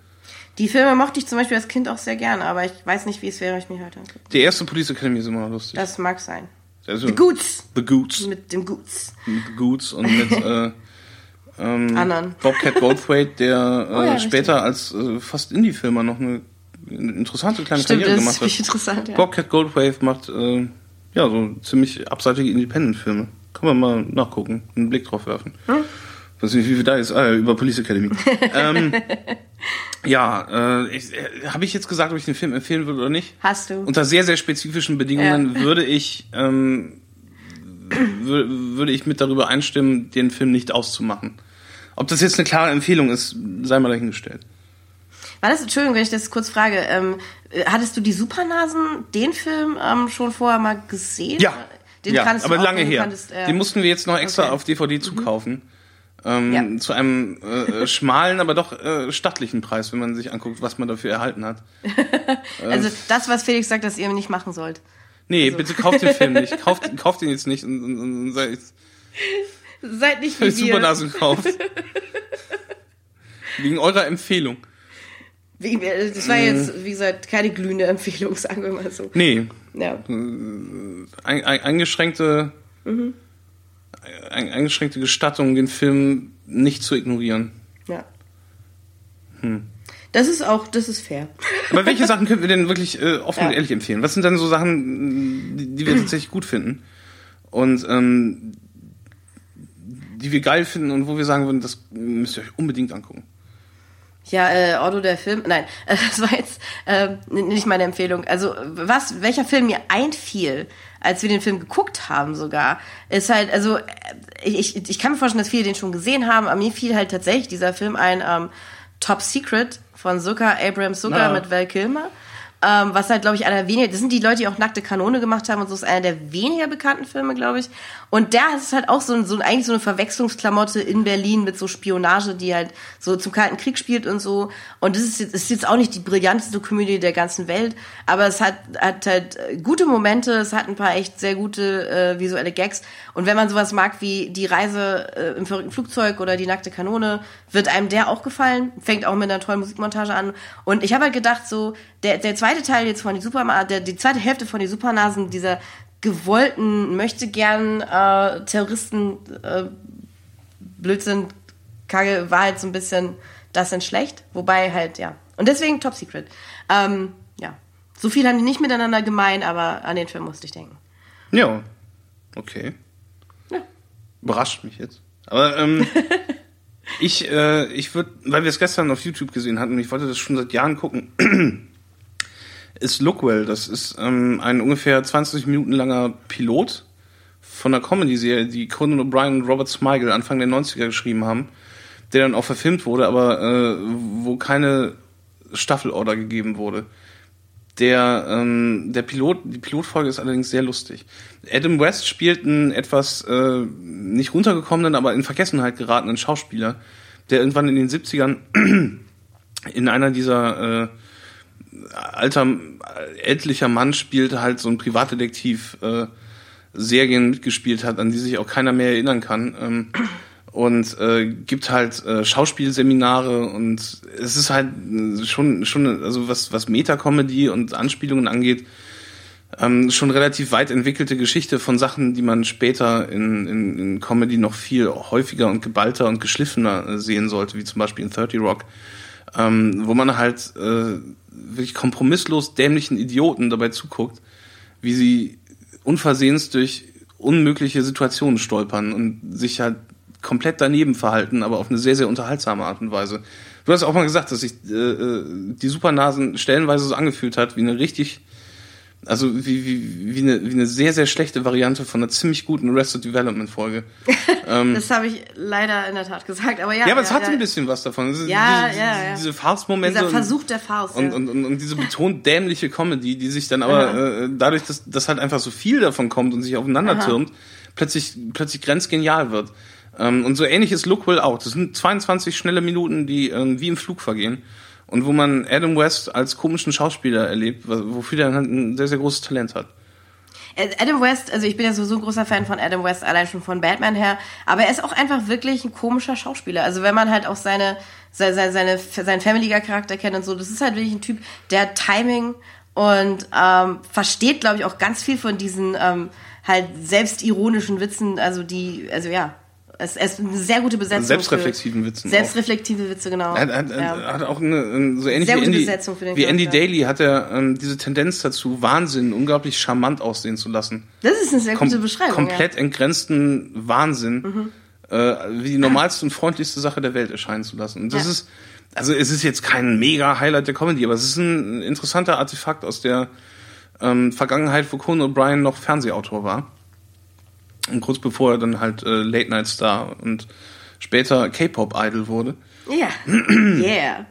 Die Filme mochte ich zum Beispiel als Kind auch sehr gerne, aber ich weiß nicht, wie es wäre, wenn ich mich heute angucke. Die erste Police Academy ist immer noch lustig. Das mag sein. Also, The Goots. The Goots. Mit dem Goots. The Goots und mit äh, ähm, Anderen. Bobcat Goldthwait, der äh, Oh ja, später als äh, fast Indie-Filmer noch eine, interessante kleine Stimmt, Karriere gemacht hat. interessant, ja. Bobcat Goldthwait macht äh, ja so ziemlich abseitige Independent-Filme. Kann man mal nachgucken, einen Blick drauf werfen. Hm? Weiß nicht, wie viel da ist. Ah, ja, über Police Academy. ähm, ja, äh, ich, äh, habe ich jetzt gesagt, ob ich den Film empfehlen würde oder nicht? Hast du. Unter sehr, sehr spezifischen Bedingungen würde ich ähm, wür- würde ich mit darüber einstimmen, den Film nicht auszumachen. Ob das jetzt eine klare Empfehlung ist, sei mal dahingestellt. War das, Entschuldigung, wenn ich das kurz frage, ähm, äh, hattest du die Supernasen, den Film, ähm, schon vorher mal gesehen? Den ja aber lange her. kanntest, äh, Den mussten wir jetzt noch extra okay. auf DVD zukaufen. Ähm, Ja. Zu einem äh, schmalen, aber doch äh, stattlichen Preis, wenn man sich anguckt, was man dafür erhalten hat. Also das, was Felix sagt, dass ihr nicht machen sollt. Nee, Also. bitte kauft den Film nicht. Kauft, kauft den jetzt nicht und, und, und, seid Seid nicht wie wir. Supernasen kauft. Wegen eurer Empfehlung. Äh, das war jetzt, wie gesagt, keine glühende Empfehlung, sagen wir mal so. Nee, Ja. ein, ein, eingeschränkte, Mhm. Ein, eingeschränkte Gestattung, den Film nicht zu ignorieren. ja. Hm. Das ist auch, das ist fair. Aber welche Sachen könnten wir denn wirklich äh, offen Ja. und ehrlich empfehlen? Was sind dann so Sachen, die, die wir tatsächlich gut finden? und ähm, die wir geil finden und wo wir sagen würden, das müsst ihr euch unbedingt angucken. Ja, äh, Otto der Film, nein, das war jetzt äh, nicht meine Empfehlung. Also was, welcher Film mir einfiel, als wir den Film geguckt haben sogar, ist halt, also äh, ich, ich kann mir vorstellen, dass viele den schon gesehen haben, aber mir fiel halt tatsächlich dieser Film ein, ähm, Top Secret von Zucker, Abraham Zucker Ja. mit Val Kilmer. Ähm, was halt, glaube ich, einer weniger, das sind die Leute, die auch Nackte Kanone gemacht haben und so ist einer der weniger bekannten Filme, glaube ich. Und der ist halt auch so, so eigentlich so eine Verwechslungsklamotte in Berlin mit so Spionage, die halt so zum Kalten Krieg spielt und so. Und das ist jetzt, ist jetzt auch nicht die brillanteste Komödie der ganzen Welt, aber es hat, hat halt gute Momente, es hat ein paar echt sehr gute äh, visuelle Gags. Und wenn man sowas mag wie die Reise äh, im verrückten Flugzeug oder die nackte Kanone, wird einem der auch gefallen. Fängt auch mit einer tollen Musikmontage an. Und ich habe halt gedacht, so, der, der zweite Teil jetzt von die Super, der, die zweite Hälfte von die Supernasen, dieser gewollten, möchte gern äh, Terroristen äh, Blödsinn, Kacke, war halt so ein bisschen das sind schlecht. Wobei halt, ja. Und deswegen Top Secret. Ähm, ja. So viel haben die nicht miteinander gemein, aber an den Film musste ich denken. Ja, okay. Ja. Überrascht mich jetzt. Aber ähm, ich, äh, ich würde, weil wir es gestern auf YouTube gesehen hatten, ich wollte das schon seit Jahren gucken, ist Lookwell. Das ist ähm, ein ungefähr 20 Minuten langer Pilot von einer Comedy-Serie, die Conan O'Brien und Robert Smigel Anfang der 90er geschrieben haben, der dann auch verfilmt wurde, aber äh, wo keine Staffelorder gegeben wurde. Der, ähm, der Pilot, die Pilotfolge ist allerdings sehr lustig. Adam West spielt einen etwas äh, nicht runtergekommenen, aber in Vergessenheit geratenen Schauspieler, der irgendwann in den 70ern in einer dieser äh, alter ältlicher Mann spielte halt so ein Privatdetektiv äh, Serien mitgespielt hat, an die sich auch keiner mehr erinnern kann. Ähm, und äh, gibt halt äh, Schauspielseminare und es ist halt äh, schon schon also was was Meta-Comedy und Anspielungen angeht ähm, schon relativ weit entwickelte Geschichte von Sachen, die man später in, in, in Comedy noch viel häufiger und geballter und geschliffener äh, sehen sollte, wie zum Beispiel in 30 Rock, ähm, wo man halt äh, wirklich kompromisslos dämlichen Idioten dabei zuguckt, wie sie unversehens durch unmögliche Situationen stolpern und sich halt komplett daneben verhalten, aber auf eine sehr, sehr unterhaltsame Art und Weise. Du hast auch mal gesagt, dass sich äh, äh, die Supernasen stellenweise so angefühlt hat, wie eine richtig, also wie, wie, wie, eine, wie eine sehr, sehr schlechte Variante von einer ziemlich guten Arrested Development Folge. Das habe ich leider in der Tat gesagt, aber ja. Ähm. Ja, aber es hat ja, ein bisschen was davon. Ist Ja, diese, ja, ja. Diese Farce-Momente. Dieser Versuch der Faust. und, ja. und, und, und diese betont dämliche Comedy, die sich dann aber äh, dadurch, dass, dass halt einfach so viel davon kommt und sich aufeinander türmt, plötzlich, plötzlich grenzgenial wird. Ähm, und so ähnlich ist Lookwell auch. Das sind 22 schnelle Minuten, die äh, wie im Flug vergehen. Und wo man Adam West als komischen Schauspieler erlebt, wo- wofür er halt ein sehr, sehr großes Talent hat. Äh, Adam West, also ich bin ja sowieso ein großer Fan von Adam West, allein schon von Batman her, aber er ist auch einfach wirklich ein komischer Schauspieler. Also wenn man halt auch seine, seine, seine, seine seinen Family Guy Charakter kennt und so, das ist halt wirklich ein Typ, der Timing und ähm, versteht, glaube ich, auch ganz viel von diesen ähm, halt selbstironischen Witzen, also die, also ja, es, es ist eine sehr gute Besetzung. Selbstreflexiven Witzen auch. Selbstreflektive Witze, genau. Er hat, hat, ja. hat auch eine, eine so ähnlich Sehr wie gute Andy, Besetzung für den wie Andy. Daly hat er ähm, diese Tendenz dazu, Wahnsinn unglaublich charmant aussehen zu lassen. Das ist eine sehr Kom gute Beschreibung. komplett entgrenzten Wahnsinn äh, wie die normalste und freundlichste Sache der Welt erscheinen zu lassen. Und das Ja. ist, also es ist jetzt kein mega Highlight der Comedy, aber es ist ein interessanter Artefakt aus der ähm, Vergangenheit, wo Conan O'Brien noch Fernsehautor war. Und kurz bevor er dann halt äh, Late Night Star und später K-Pop-Idol wurde. Ja. Yeah.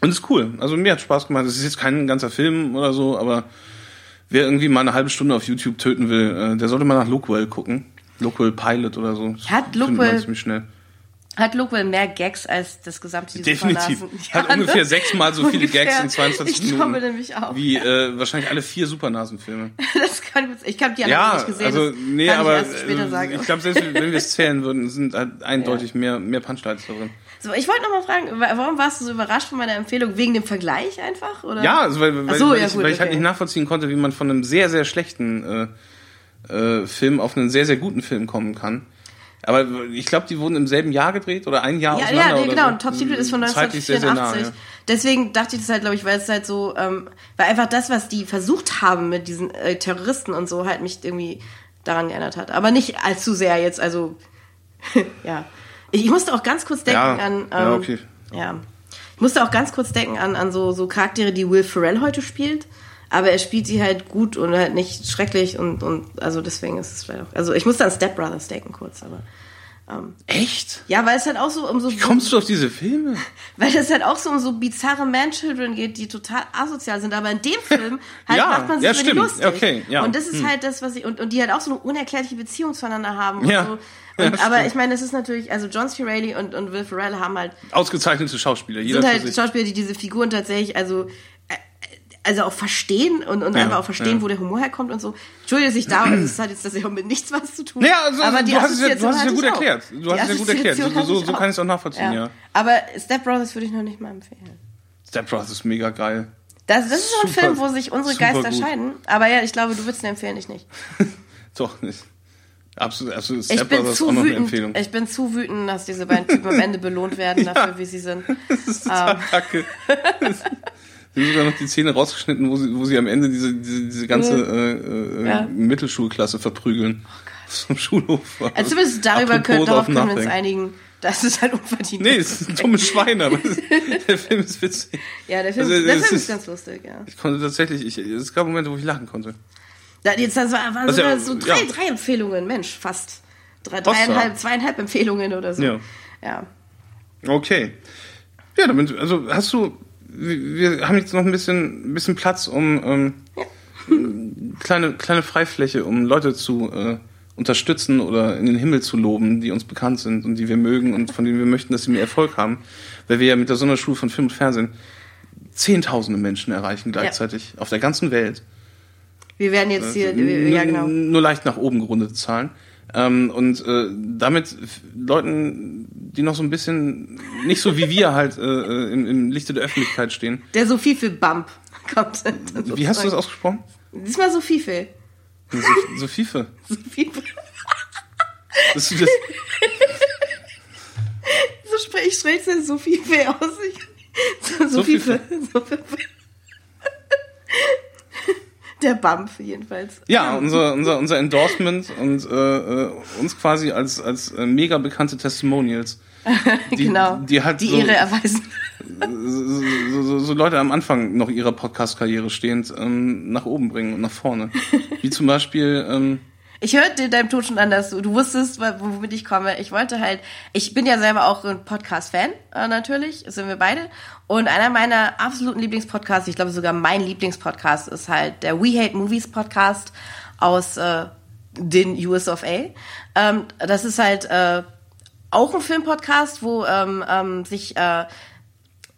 Und ist cool. Also mir hat Spaß gemacht. Es ist jetzt kein ganzer Film oder so, aber wer irgendwie mal eine halbe Stunde auf YouTube töten will, äh, der sollte mal nach Lookwell gucken. Lookwell Pilot oder so. Das Hat Lookwell- man ziemlich schnell. Hat Lookwell mehr Gags als das gesamte Definitiv. Supernasen? Hat ungefähr sechsmal so viele Ungefähr. Gags in 22 ich Minuten. glaube nämlich auch. Wie äh, wahrscheinlich alle vier Supernasenfilme. Das kann sein. Ich habe die anderen Ja, nicht gesehen. also nee, aber ich erst später äh, sagen. ich glaube, selbst wenn wir es zählen würden, sind halt eindeutig mehr, mehr Punchlines darin. so, ich wollte noch mal fragen, wa- warum warst du so überrascht von meiner Empfehlung? Wegen dem Vergleich einfach? Oder? Ja, also weil, weil, so, weil, ja, ich, gut, weil ich halt okay. nicht nachvollziehen konnte, wie man von einem sehr, sehr schlechten äh, äh, Film auf einen sehr, sehr guten Film kommen kann. Aber ich glaube, die wurden im selben Jahr gedreht oder ein Jahr Ja, auseinander ja, oder genau. so. Top Secret ist von Zeitlich 1984. sehr, sehr nah, ja. Deswegen dachte ich das halt, glaube ich, weil es halt so, ähm, weil einfach das, was die versucht haben mit diesen äh, Terroristen und so, halt mich irgendwie daran geändert hat. Aber nicht allzu sehr jetzt, also ja. Ich, ich musste auch ganz kurz denken Ja, an. Ähm, ja, okay. ja. Ich musste auch ganz kurz denken an, an so, so Charaktere, die Will Ferrell heute spielt. Aber er spielt sie halt gut und halt nicht schrecklich und, und also deswegen ist es vielleicht auch. Also ich musste an Step Brothers denken kurz, aber. Echt? Ja, weil es halt auch so um so. Wie kommst du auf diese Filme? Weil es halt auch so um so bizarre Man-Children geht, die total asozial sind. Aber in dem Film halt Ja, macht man sich ja, stimmt. lustig. Okay, ja. Und das ist halt das, was ich. Und, und die halt auch so eine unerklärliche Beziehung zueinander haben. Und Ja. so. Ja, und, aber stimmt. ich meine, das ist natürlich, also John C. Reilly und, und Will Ferrell haben halt Ausgezeichnete Schauspieler, jeder sind halt. Schauspieler, die diese Figuren tatsächlich, also also auch verstehen und, und Ja, einfach auch verstehen, ja. wo der Humor herkommt und so. Entschuldige sich da, also es hat jetzt das ja mit nichts was zu tun. Ja, also, aber die du hast es ja, du hast es ja gut ich erklärt. Du Die hast es ja gut erklärt. So, so, so ich kann ich es auch nachvollziehen, ja. Aber Step Brothers würde ich noch nicht mal empfehlen. Step Brothers ist mega geil. Das, das ist so ein Super- Film, wo sich unsere super Geister gut. scheiden. Aber ja, ich glaube, du würdest ihn empfehlen, ich nicht. Doch, nicht. Absolut, absolut. Ich Step bin Brothers ist zu auch noch eine wütend. Empfehlung. Ich bin zu wütend, dass diese beiden Typen am Ende belohnt werden dafür, wie sie sind. Das ist total kacke. Sie haben sogar noch die Szene rausgeschnitten, wo sie, wo sie am Ende diese, diese, diese ganze äh, äh, Ja. Mittelschulklasse verprügeln. Vom Schulhof. Also zumindest darüber können, darauf können wir uns einigen. Das ist halt unverdient. Nee, es ist ein dummes Schwein, aber der Film ist witzig. Ja, der Film, Also, der Film ist- ganz lustig, ja. Ich konnte tatsächlich, ich, es gab Momente, wo ich lachen konnte. Da, jetzt das war, waren Also, sogar ja, so drei, ja. drei Empfehlungen, Mensch, fast. Drei, dreieinhalb, zweieinhalb Empfehlungen oder so. Ja. ja. Okay. Ja, damit, also hast du, wir wir haben jetzt noch ein bisschen, ein bisschen Platz, um ähm, kleine, kleine Freifläche, um Leute zu äh, unterstützen oder in den Himmel zu loben, die uns bekannt sind und die wir mögen und von denen wir möchten, dass sie mehr Erfolg haben. Weil wir ja mit der Sonderschule von Film und Fernsehen zehntausende Menschen erreichen gleichzeitig auf der ganzen Welt. Wir werden jetzt hier, Nur- ja genau. Nur leicht nach oben gerundete Zahlen. Ähm, und äh, damit Leuten, die noch so ein bisschen nicht so wie wir halt äh, äh, im, im Lichte der Öffentlichkeit stehen. Der Sophie für Bump kommt. Wie hast du das ausgesprochen? Diesmal Sophie für. So, so Fiefe. Sophie Das, das, So spreche ich spreche Sophie für aus. Ich, so, Sophie für. Sophie für. Der Bump jedenfalls. ja, unser, unser, unser Endorsement und äh, äh, uns quasi als, als äh, mega bekannte Testimonials. Die, genau. Die halt die so, Ehre erweisen. so, so, so Leute am Anfang noch ihrer Podcast-Karriere stehend ähm, nach oben bringen und nach vorne. Wie zum Beispiel, ähm, Ich hörte deinem Ton schon an, dass du, wusstest, wo- womit ich komme. Ich wollte halt, ich bin ja selber auch ein Podcast-Fan, äh, natürlich, sind wir beide. Und einer meiner absoluten Lieblingspodcasts, ich glaube sogar mein Lieblingspodcast, ist halt der We Hate Movies Podcast aus äh, den US of A. Ähm, das ist halt äh, auch ein Filmpodcast, wo ähm, ähm, sich äh,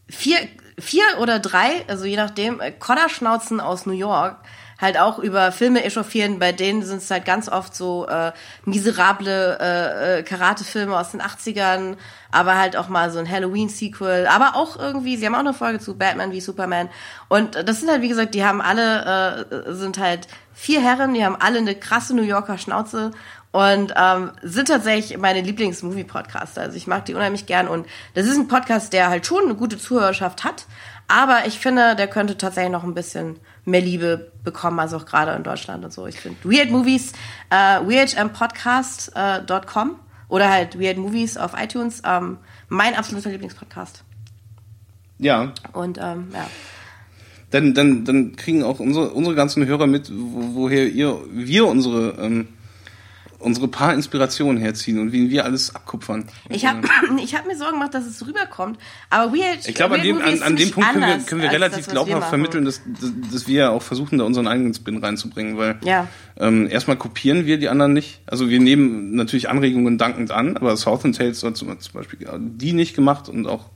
vier, vier oder drei, also je nachdem, äh, Kodderschnauzen aus New York halt auch über Filme echauffieren, bei denen sind es halt ganz oft so äh, miserable äh, äh, Karate-Filme aus den 80ern, aber halt auch mal so ein Halloween-Sequel, aber auch irgendwie, sie haben auch eine Folge zu Batman wie Superman. Und das sind halt, wie gesagt, die haben alle, äh, sind halt vier Herren, die haben alle eine krasse New Yorker Schnauze und ähm, sind tatsächlich meine Lieblings-Movie-Podcaster. Also ich mag die unheimlich gern und das ist ein Podcast, der halt schon eine gute Zuhörerschaft hat, aber ich finde, der könnte tatsächlich noch ein bisschen mehr Liebe bekommen, also auch gerade in Deutschland und so. Ich finde Weird Movies, äh, weirdmpodcast.com oder halt Weird Movies auf iTunes, ähm, mein absoluter Lieblingspodcast. ja, Und ähm, ja. dann, dann, dann kriegen auch unsere, unsere ganzen Hörer mit, wo, woher ihr, wir unsere, ähm, unsere paar Inspirationen herziehen und wie wir alles abkupfern. Ich habe ich hab mir Sorgen gemacht, dass es rüberkommt, aber Weird Ich glaube, an dem, an, an dem Punkt können wir, können wir relativ das, was wir glaubhaft vermitteln, dass, dass, wir ja auch versuchen, da unseren eigenen Spin reinzubringen, weil Ja. ähm, erstmal kopieren wir die anderen nicht. Also wir nehmen natürlich Anregungen dankend an, aber Southern Tales hat zum, Beispiel die nicht gemacht und auch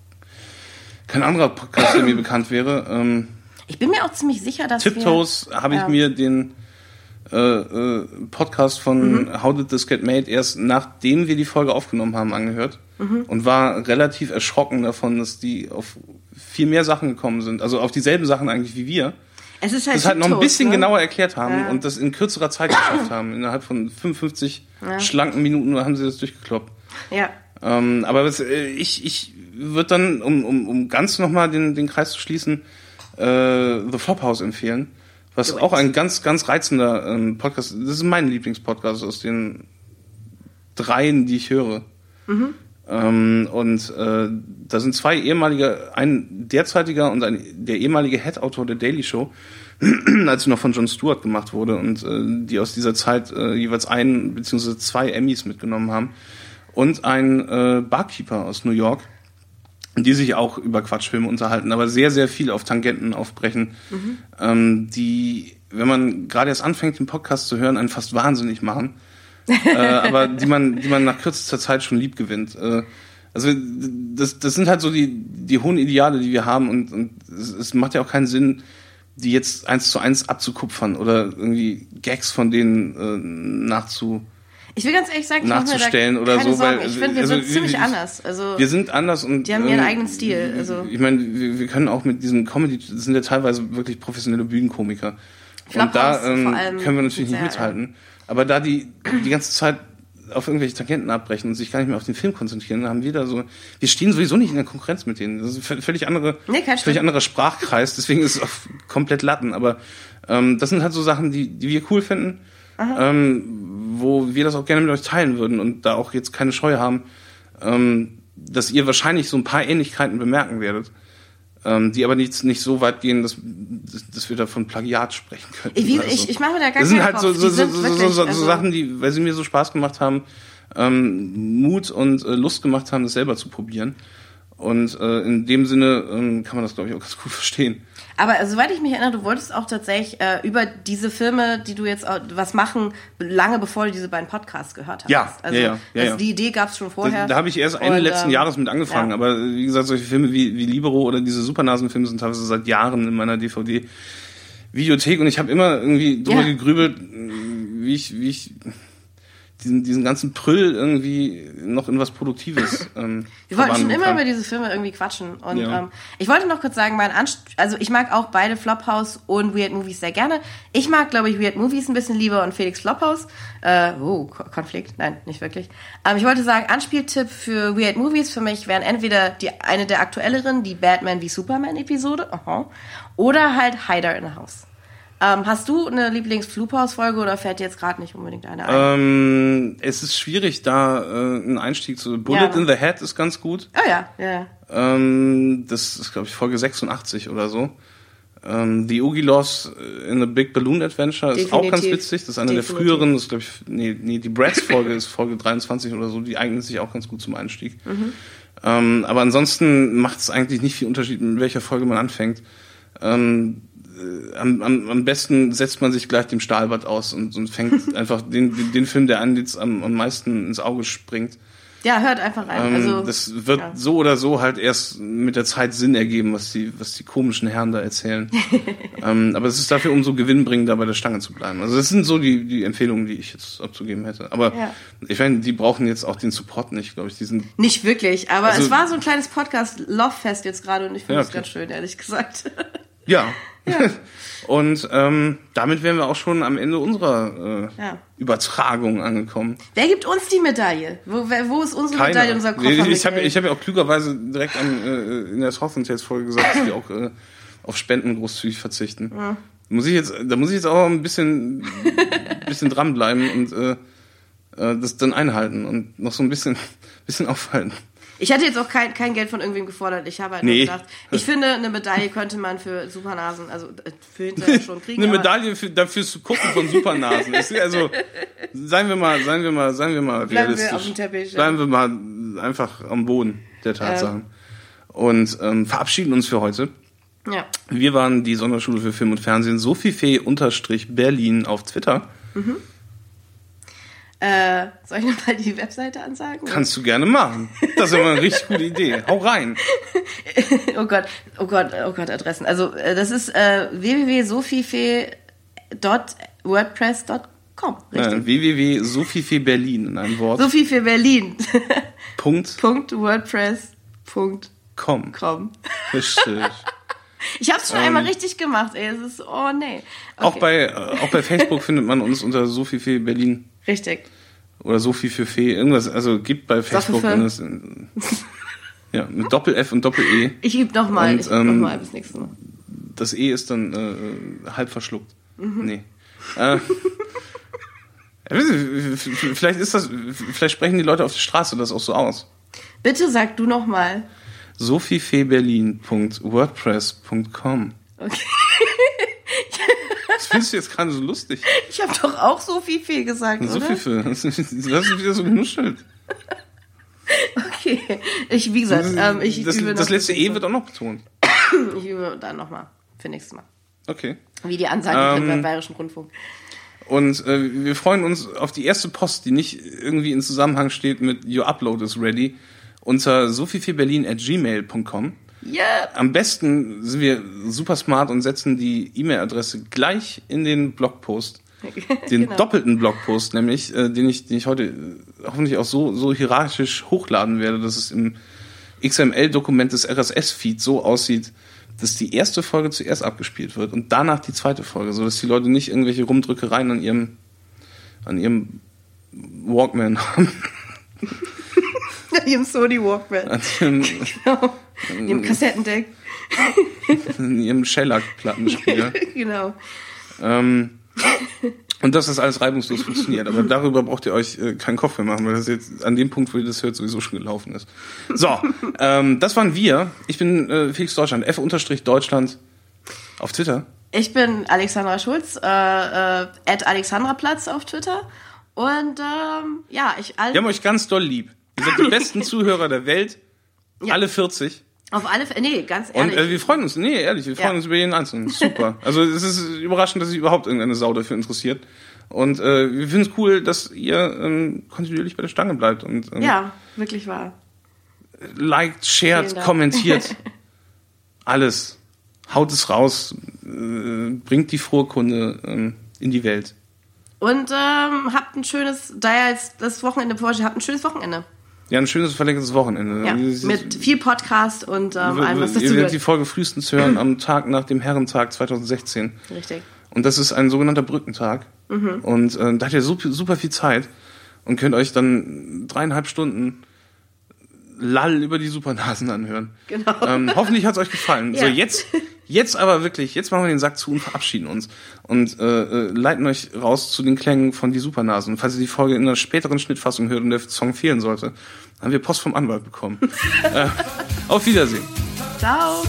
kein anderer Podcast, der mir bekannt wäre. Ähm, Ich bin mir auch ziemlich sicher, dass Tiptoes habe ich ja. mir den äh, äh, Podcast von Mhm. How Did This Get Made erst nachdem wir die Folge aufgenommen haben angehört Mhm. und war relativ erschrocken davon, dass die auf viel mehr Sachen gekommen sind, also auf dieselben Sachen eigentlich wie wir, Es ist halt, das halt noch ein bisschen ne? genauer erklärt haben Ja. und das in kürzerer Zeit geschafft haben. Innerhalb von 55 schlanken Minuten haben sie das durchgekloppt. Ja. Ähm, aber was, äh, ich, ich würde dann, um, um, um ganz nochmal den, den Kreis zu schließen, äh, The Flophouse empfehlen, Was auch ein ganz, ganz reizender ähm, Podcast Das ist mein Lieblingspodcast aus den dreien, die ich höre. Ähm, und äh, da sind zwei ehemalige, ein derzeitiger und ein, der ehemalige Head-Autor der Daily Show, als sie noch von Jon Stewart gemacht wurde und äh, die aus dieser Zeit äh, jeweils einen beziehungsweise zwei Emmys mitgenommen haben. Und ein äh, Barkeeper aus New York, die sich auch über Quatschfilme unterhalten, aber sehr, sehr viel auf Tangenten aufbrechen, ähm, die, wenn man gerade erst anfängt, den Podcast zu hören, einen fast wahnsinnig machen, äh, aber die man, die man nach kürzester Zeit schon lieb gewinnt. Äh, also das, das sind halt so die, die hohen Ideale, die wir haben und, und es, es macht ja auch keinen Sinn, die jetzt eins zu eins abzukupfern oder irgendwie Gags von denen äh, nachzu Ich will ganz ehrlich sagen, ich nachzustellen oder keine so, Sorgen. weil ich finde, wir also sind ziemlich wir- anders. Also wir sind anders und Die haben ihren ähm, eigenen Stil, also. ich meine, wir, wir können auch mit diesem Comedy, sind ja teilweise wirklich professionelle Bühnenkomiker. Und da ähm, können wir natürlich nicht mithalten. Aber da die die ganze Zeit auf irgendwelche Tangenten abbrechen und sich gar nicht mehr auf den Film konzentrieren, haben wir da so, wir stehen sowieso nicht in der Konkurrenz mit denen. Das ist ein völlig andere, Nee, völlig Stimmt. anderer Sprachkreis, deswegen ist es auch komplett Latten. Aber ähm, das sind halt so Sachen, die, die wir cool finden, ähm, wo wir das auch gerne mit euch teilen würden und da auch jetzt keine Scheu haben, ähm, dass ihr wahrscheinlich so ein paar Ähnlichkeiten bemerken werdet, ähm, die aber nicht, nicht so weit gehen, dass, dass, wir da von Plagiat sprechen können. Ich, oder ich, ich mache mir da gar Das sind keinen halt Kopf. so, Die so, so, sind so, wirklich, so, so also, Sachen, die, weil sie mir so Spaß gemacht haben, ähm, Mut und äh, Lust gemacht haben, das selber zu probieren. Und äh, in dem Sinne ähm, kann man das, glaube ich, auch ganz gut verstehen. Aber soweit ich mich erinnere, du wolltest auch tatsächlich äh, über diese Filme, die du jetzt was machen, lange bevor du diese beiden Podcasts gehört hast. Ja, also ja, ja, ja, das, ja. die Idee gab es schon vorher. Da, da habe ich erst Ende Und, letzten ähm, Jahres mit angefangen. ja. Aber wie gesagt, solche Filme wie, wie Libero oder diese Supernasenfilme sind teilweise seit Jahren in meiner DVD-Videothek. Und ich habe immer irgendwie drüber gegrübelt, wie ich, wie ich diesen, diesen ganzen Prüll irgendwie noch in was Produktives ähm, Wir wollten schon immer kann. über diese Filme irgendwie quatschen. Und Ja. ähm, ich wollte noch kurz sagen, mein Anst also ich mag auch beide Flophouse und Weird Movies sehr gerne. Ich mag, glaube ich, Weird Movies ein bisschen lieber und Felix Flophouse. Äh, oh, Ko- Konflikt? Nein, nicht wirklich. Ähm, ich wollte sagen, Anspieltipp für Weird Movies für mich wären entweder die eine der aktuelleren, die Batman wie Superman Episode, aha, oder halt Hider in a House. Ähm, hast du eine Lieblings-Flophouse-Folge oder fällt dir jetzt gerade nicht unbedingt eine ein? Ähm, es ist schwierig, da äh, einen Einstieg zu. Bullet Ja. in the Head ist ganz gut. oh ja, ja, ja. Ähm, das ist, glaube ich, Folge 86 oder so. Ähm, The Oogie Loss in a Big Balloon Adventure ist auch ganz Definitiv. witzig. Das ist eine Definitiv. der früheren. Das glaube ich, nee, nee, die Bratz-Folge ist Folge 23 oder so. Die eignet sich auch ganz gut zum Einstieg. Mhm. Ähm, aber ansonsten macht es eigentlich nicht viel Unterschied, mit welcher Folge man anfängt. Ähm, äh, am, am, am besten setzt man sich gleich dem Stahlbad aus und, und fängt einfach den, den, den Film, der einem jetzt am, am meisten ins Auge springt, Ja, hört einfach rein. ähm, also, das wird ja. so oder so halt erst mit der Zeit Sinn ergeben, was die, was die komischen Herren da erzählen. ähm, aber es ist dafür umso gewinnbringender, bei der Stange zu bleiben. Also das sind so die, die Empfehlungen, die ich jetzt abzugeben hätte. Aber Ja. ich meine, die brauchen jetzt auch den Support nicht, glaube ich. Die sind Nicht wirklich, aber Also- es war so ein kleines Podcast-Love-Fest jetzt gerade und ich finde Ja, es okay. ganz schön, ehrlich gesagt. ja. Und ähm, damit wären wir auch schon am Ende unserer äh, Ja. Übertragung angekommen. Wer gibt uns die Medaille? Wo, wer, wo ist unsere Medaille, unser Koffer? ich ich habe ich hab ja auch klügerweise direkt an, äh, in der Southern Tales Folge gesagt, dass wir auch äh, auf Spenden großzügig verzichten. Muss ich jetzt, da muss ich jetzt auch ein bisschen, bisschen dranbleiben und äh, äh, das dann einhalten und noch so ein bisschen, bisschen aufhalten. Ich hätte jetzt auch kein, kein Geld von irgendwem gefordert. Ich habe halt Nee. nur gedacht, ich finde, eine Medaille könnte man für Supernasen, also äh, für hinterher schon kriegen. Eine Medaille für, dafür zu gucken von Supernasen. Also seien wir mal, seien wir mal, seien wir mal Bleiben wir realistisch. auf dem Teppich, ja. Bleiben wir mal einfach am Boden der Tatsachen. Und ähm, verabschieden uns für heute. Ja. Wir waren die Sonderschule für Film und Fernsehen Sophie Fee unterstrich Berlin auf Twitter. Äh, soll ich nochmal die Webseite ansagen? Kannst du gerne machen. Das ist immer eine richtig gute Idee. Hau rein. Oh Gott, oh Gott, oh Gott, Adressen. Also äh, das ist äh, www.sophiefee.wordpress.com. Richtig. Äh, Berlin in einem Wort. Sophie für Berlin. Punkt Punkt WordPress.com. com. Richtig. Ich hab's schon einmal richtig gemacht, ey. Es ist, oh nee. Okay. Ähm. Auch bei, äh, auch bei Facebook findet man uns unter Fee Berlin. Richtig. Oder Sophie für Fee. Irgendwas, also gibt bei Facebook. es, äh, ja, mit Doppel F und Doppel E. Ich übe nochmal. Ich übe ähm, nochmal bis nächstes Mal. Das E ist dann äh, halb verschluckt. Mhm. Nee. Äh, vielleicht ist das, vielleicht sprechen die Leute auf der Straße das auch so aus. Bitte sag du noch mal. sophiefeberlin.wordpress.com Okay. Das findest du jetzt gerade so lustig. Ich habe doch auch Sophie viel gesagt, So oder? viel für. Das ist wieder so genuschelt. Okay. Ich, wie gesagt, ähm, ich das, übe das letzte E wird auch noch betont. Ich übe dann nochmal. Für nächstes Mal. Okay. Wie die Ansage Ähm, beim Bayerischen Rundfunk. Und äh, wir freuen uns auf die erste Post, die nicht irgendwie in Zusammenhang steht mit Your Upload is ready, unter sophiefeberlin.gmail.com. Ja. Am besten sind wir super smart und setzen die E-Mail-Adresse gleich in den Blogpost. Den Genau. doppelten Blogpost, nämlich, äh, den, ich, den ich heute äh, hoffentlich auch so, so hierarchisch hochladen werde, dass es im XML-Dokument des RSS-Feeds so aussieht, dass die erste Folge zuerst abgespielt wird und danach die zweite Folge, sodass die Leute nicht irgendwelche Rumdrückereien an ihrem, an ihrem Walkman haben. Im Sony Walkman. An ihrem, Genau. Im Kassettendeck. an ihrem Shellac-Plattenspieler. genau. Ähm, und dass das alles reibungslos funktioniert. Aber darüber braucht ihr euch äh, keinen Kopf mehr machen, weil das jetzt an dem Punkt, wo ihr das hört, sowieso schon gelaufen ist. So, ähm, das waren wir. Ich bin äh, Felix Deutschland, F-Deutschland auf Twitter. Ich bin Alexandra Schulz, äh, äh, at Alexandraplatz auf Twitter. Und ähm, ja, ich Wir haben euch ganz doll lieb. Ihr seid die besten Zuhörer der Welt. Ja. Alle 40. auf alle Fälle, nee, ganz Und ehrlich. äh, wir freuen uns, nee, ehrlich, wir freuen Ja. uns über jeden Einzelnen. Super. Also es ist überraschend, dass sich überhaupt irgendeine Sau dafür interessiert. Und äh, wir finden es cool, dass ihr ähm, kontinuierlich bei der Stange bleibt und ähm, ja, wirklich wahr. liked, shared, kommentiert. Alles. Haut es raus. Äh, bringt die frohe Kunde ähm, in die Welt. Und ähm, habt ein schönes, da ja jetzt das Wochenende vor habt ein schönes Wochenende. Ja, ein schönes verlängertes Wochenende. Ja, mit viel Podcast und ähm, allem, was Ihr dazu werdet die. Folge frühestens hören am Tag nach dem Herrentag 2016. Richtig. Und das ist ein sogenannter Brückentag. Mhm. Und äh, da habt ihr super, super viel Zeit und könnt euch dann dreieinhalb Stunden Lall über die Supernasen anhören. Genau. Ähm, hoffentlich hat es euch gefallen. So, Ja. jetzt, jetzt aber wirklich, jetzt machen wir den Sack zu und verabschieden uns. Und äh, äh, leiten euch raus zu den Klängen von die Supernasen. Falls ihr die Folge in einer späteren Schnittfassung hört und der Song fehlen sollte, haben wir Post vom Anwalt bekommen. äh, auf Wiedersehen. Ciao.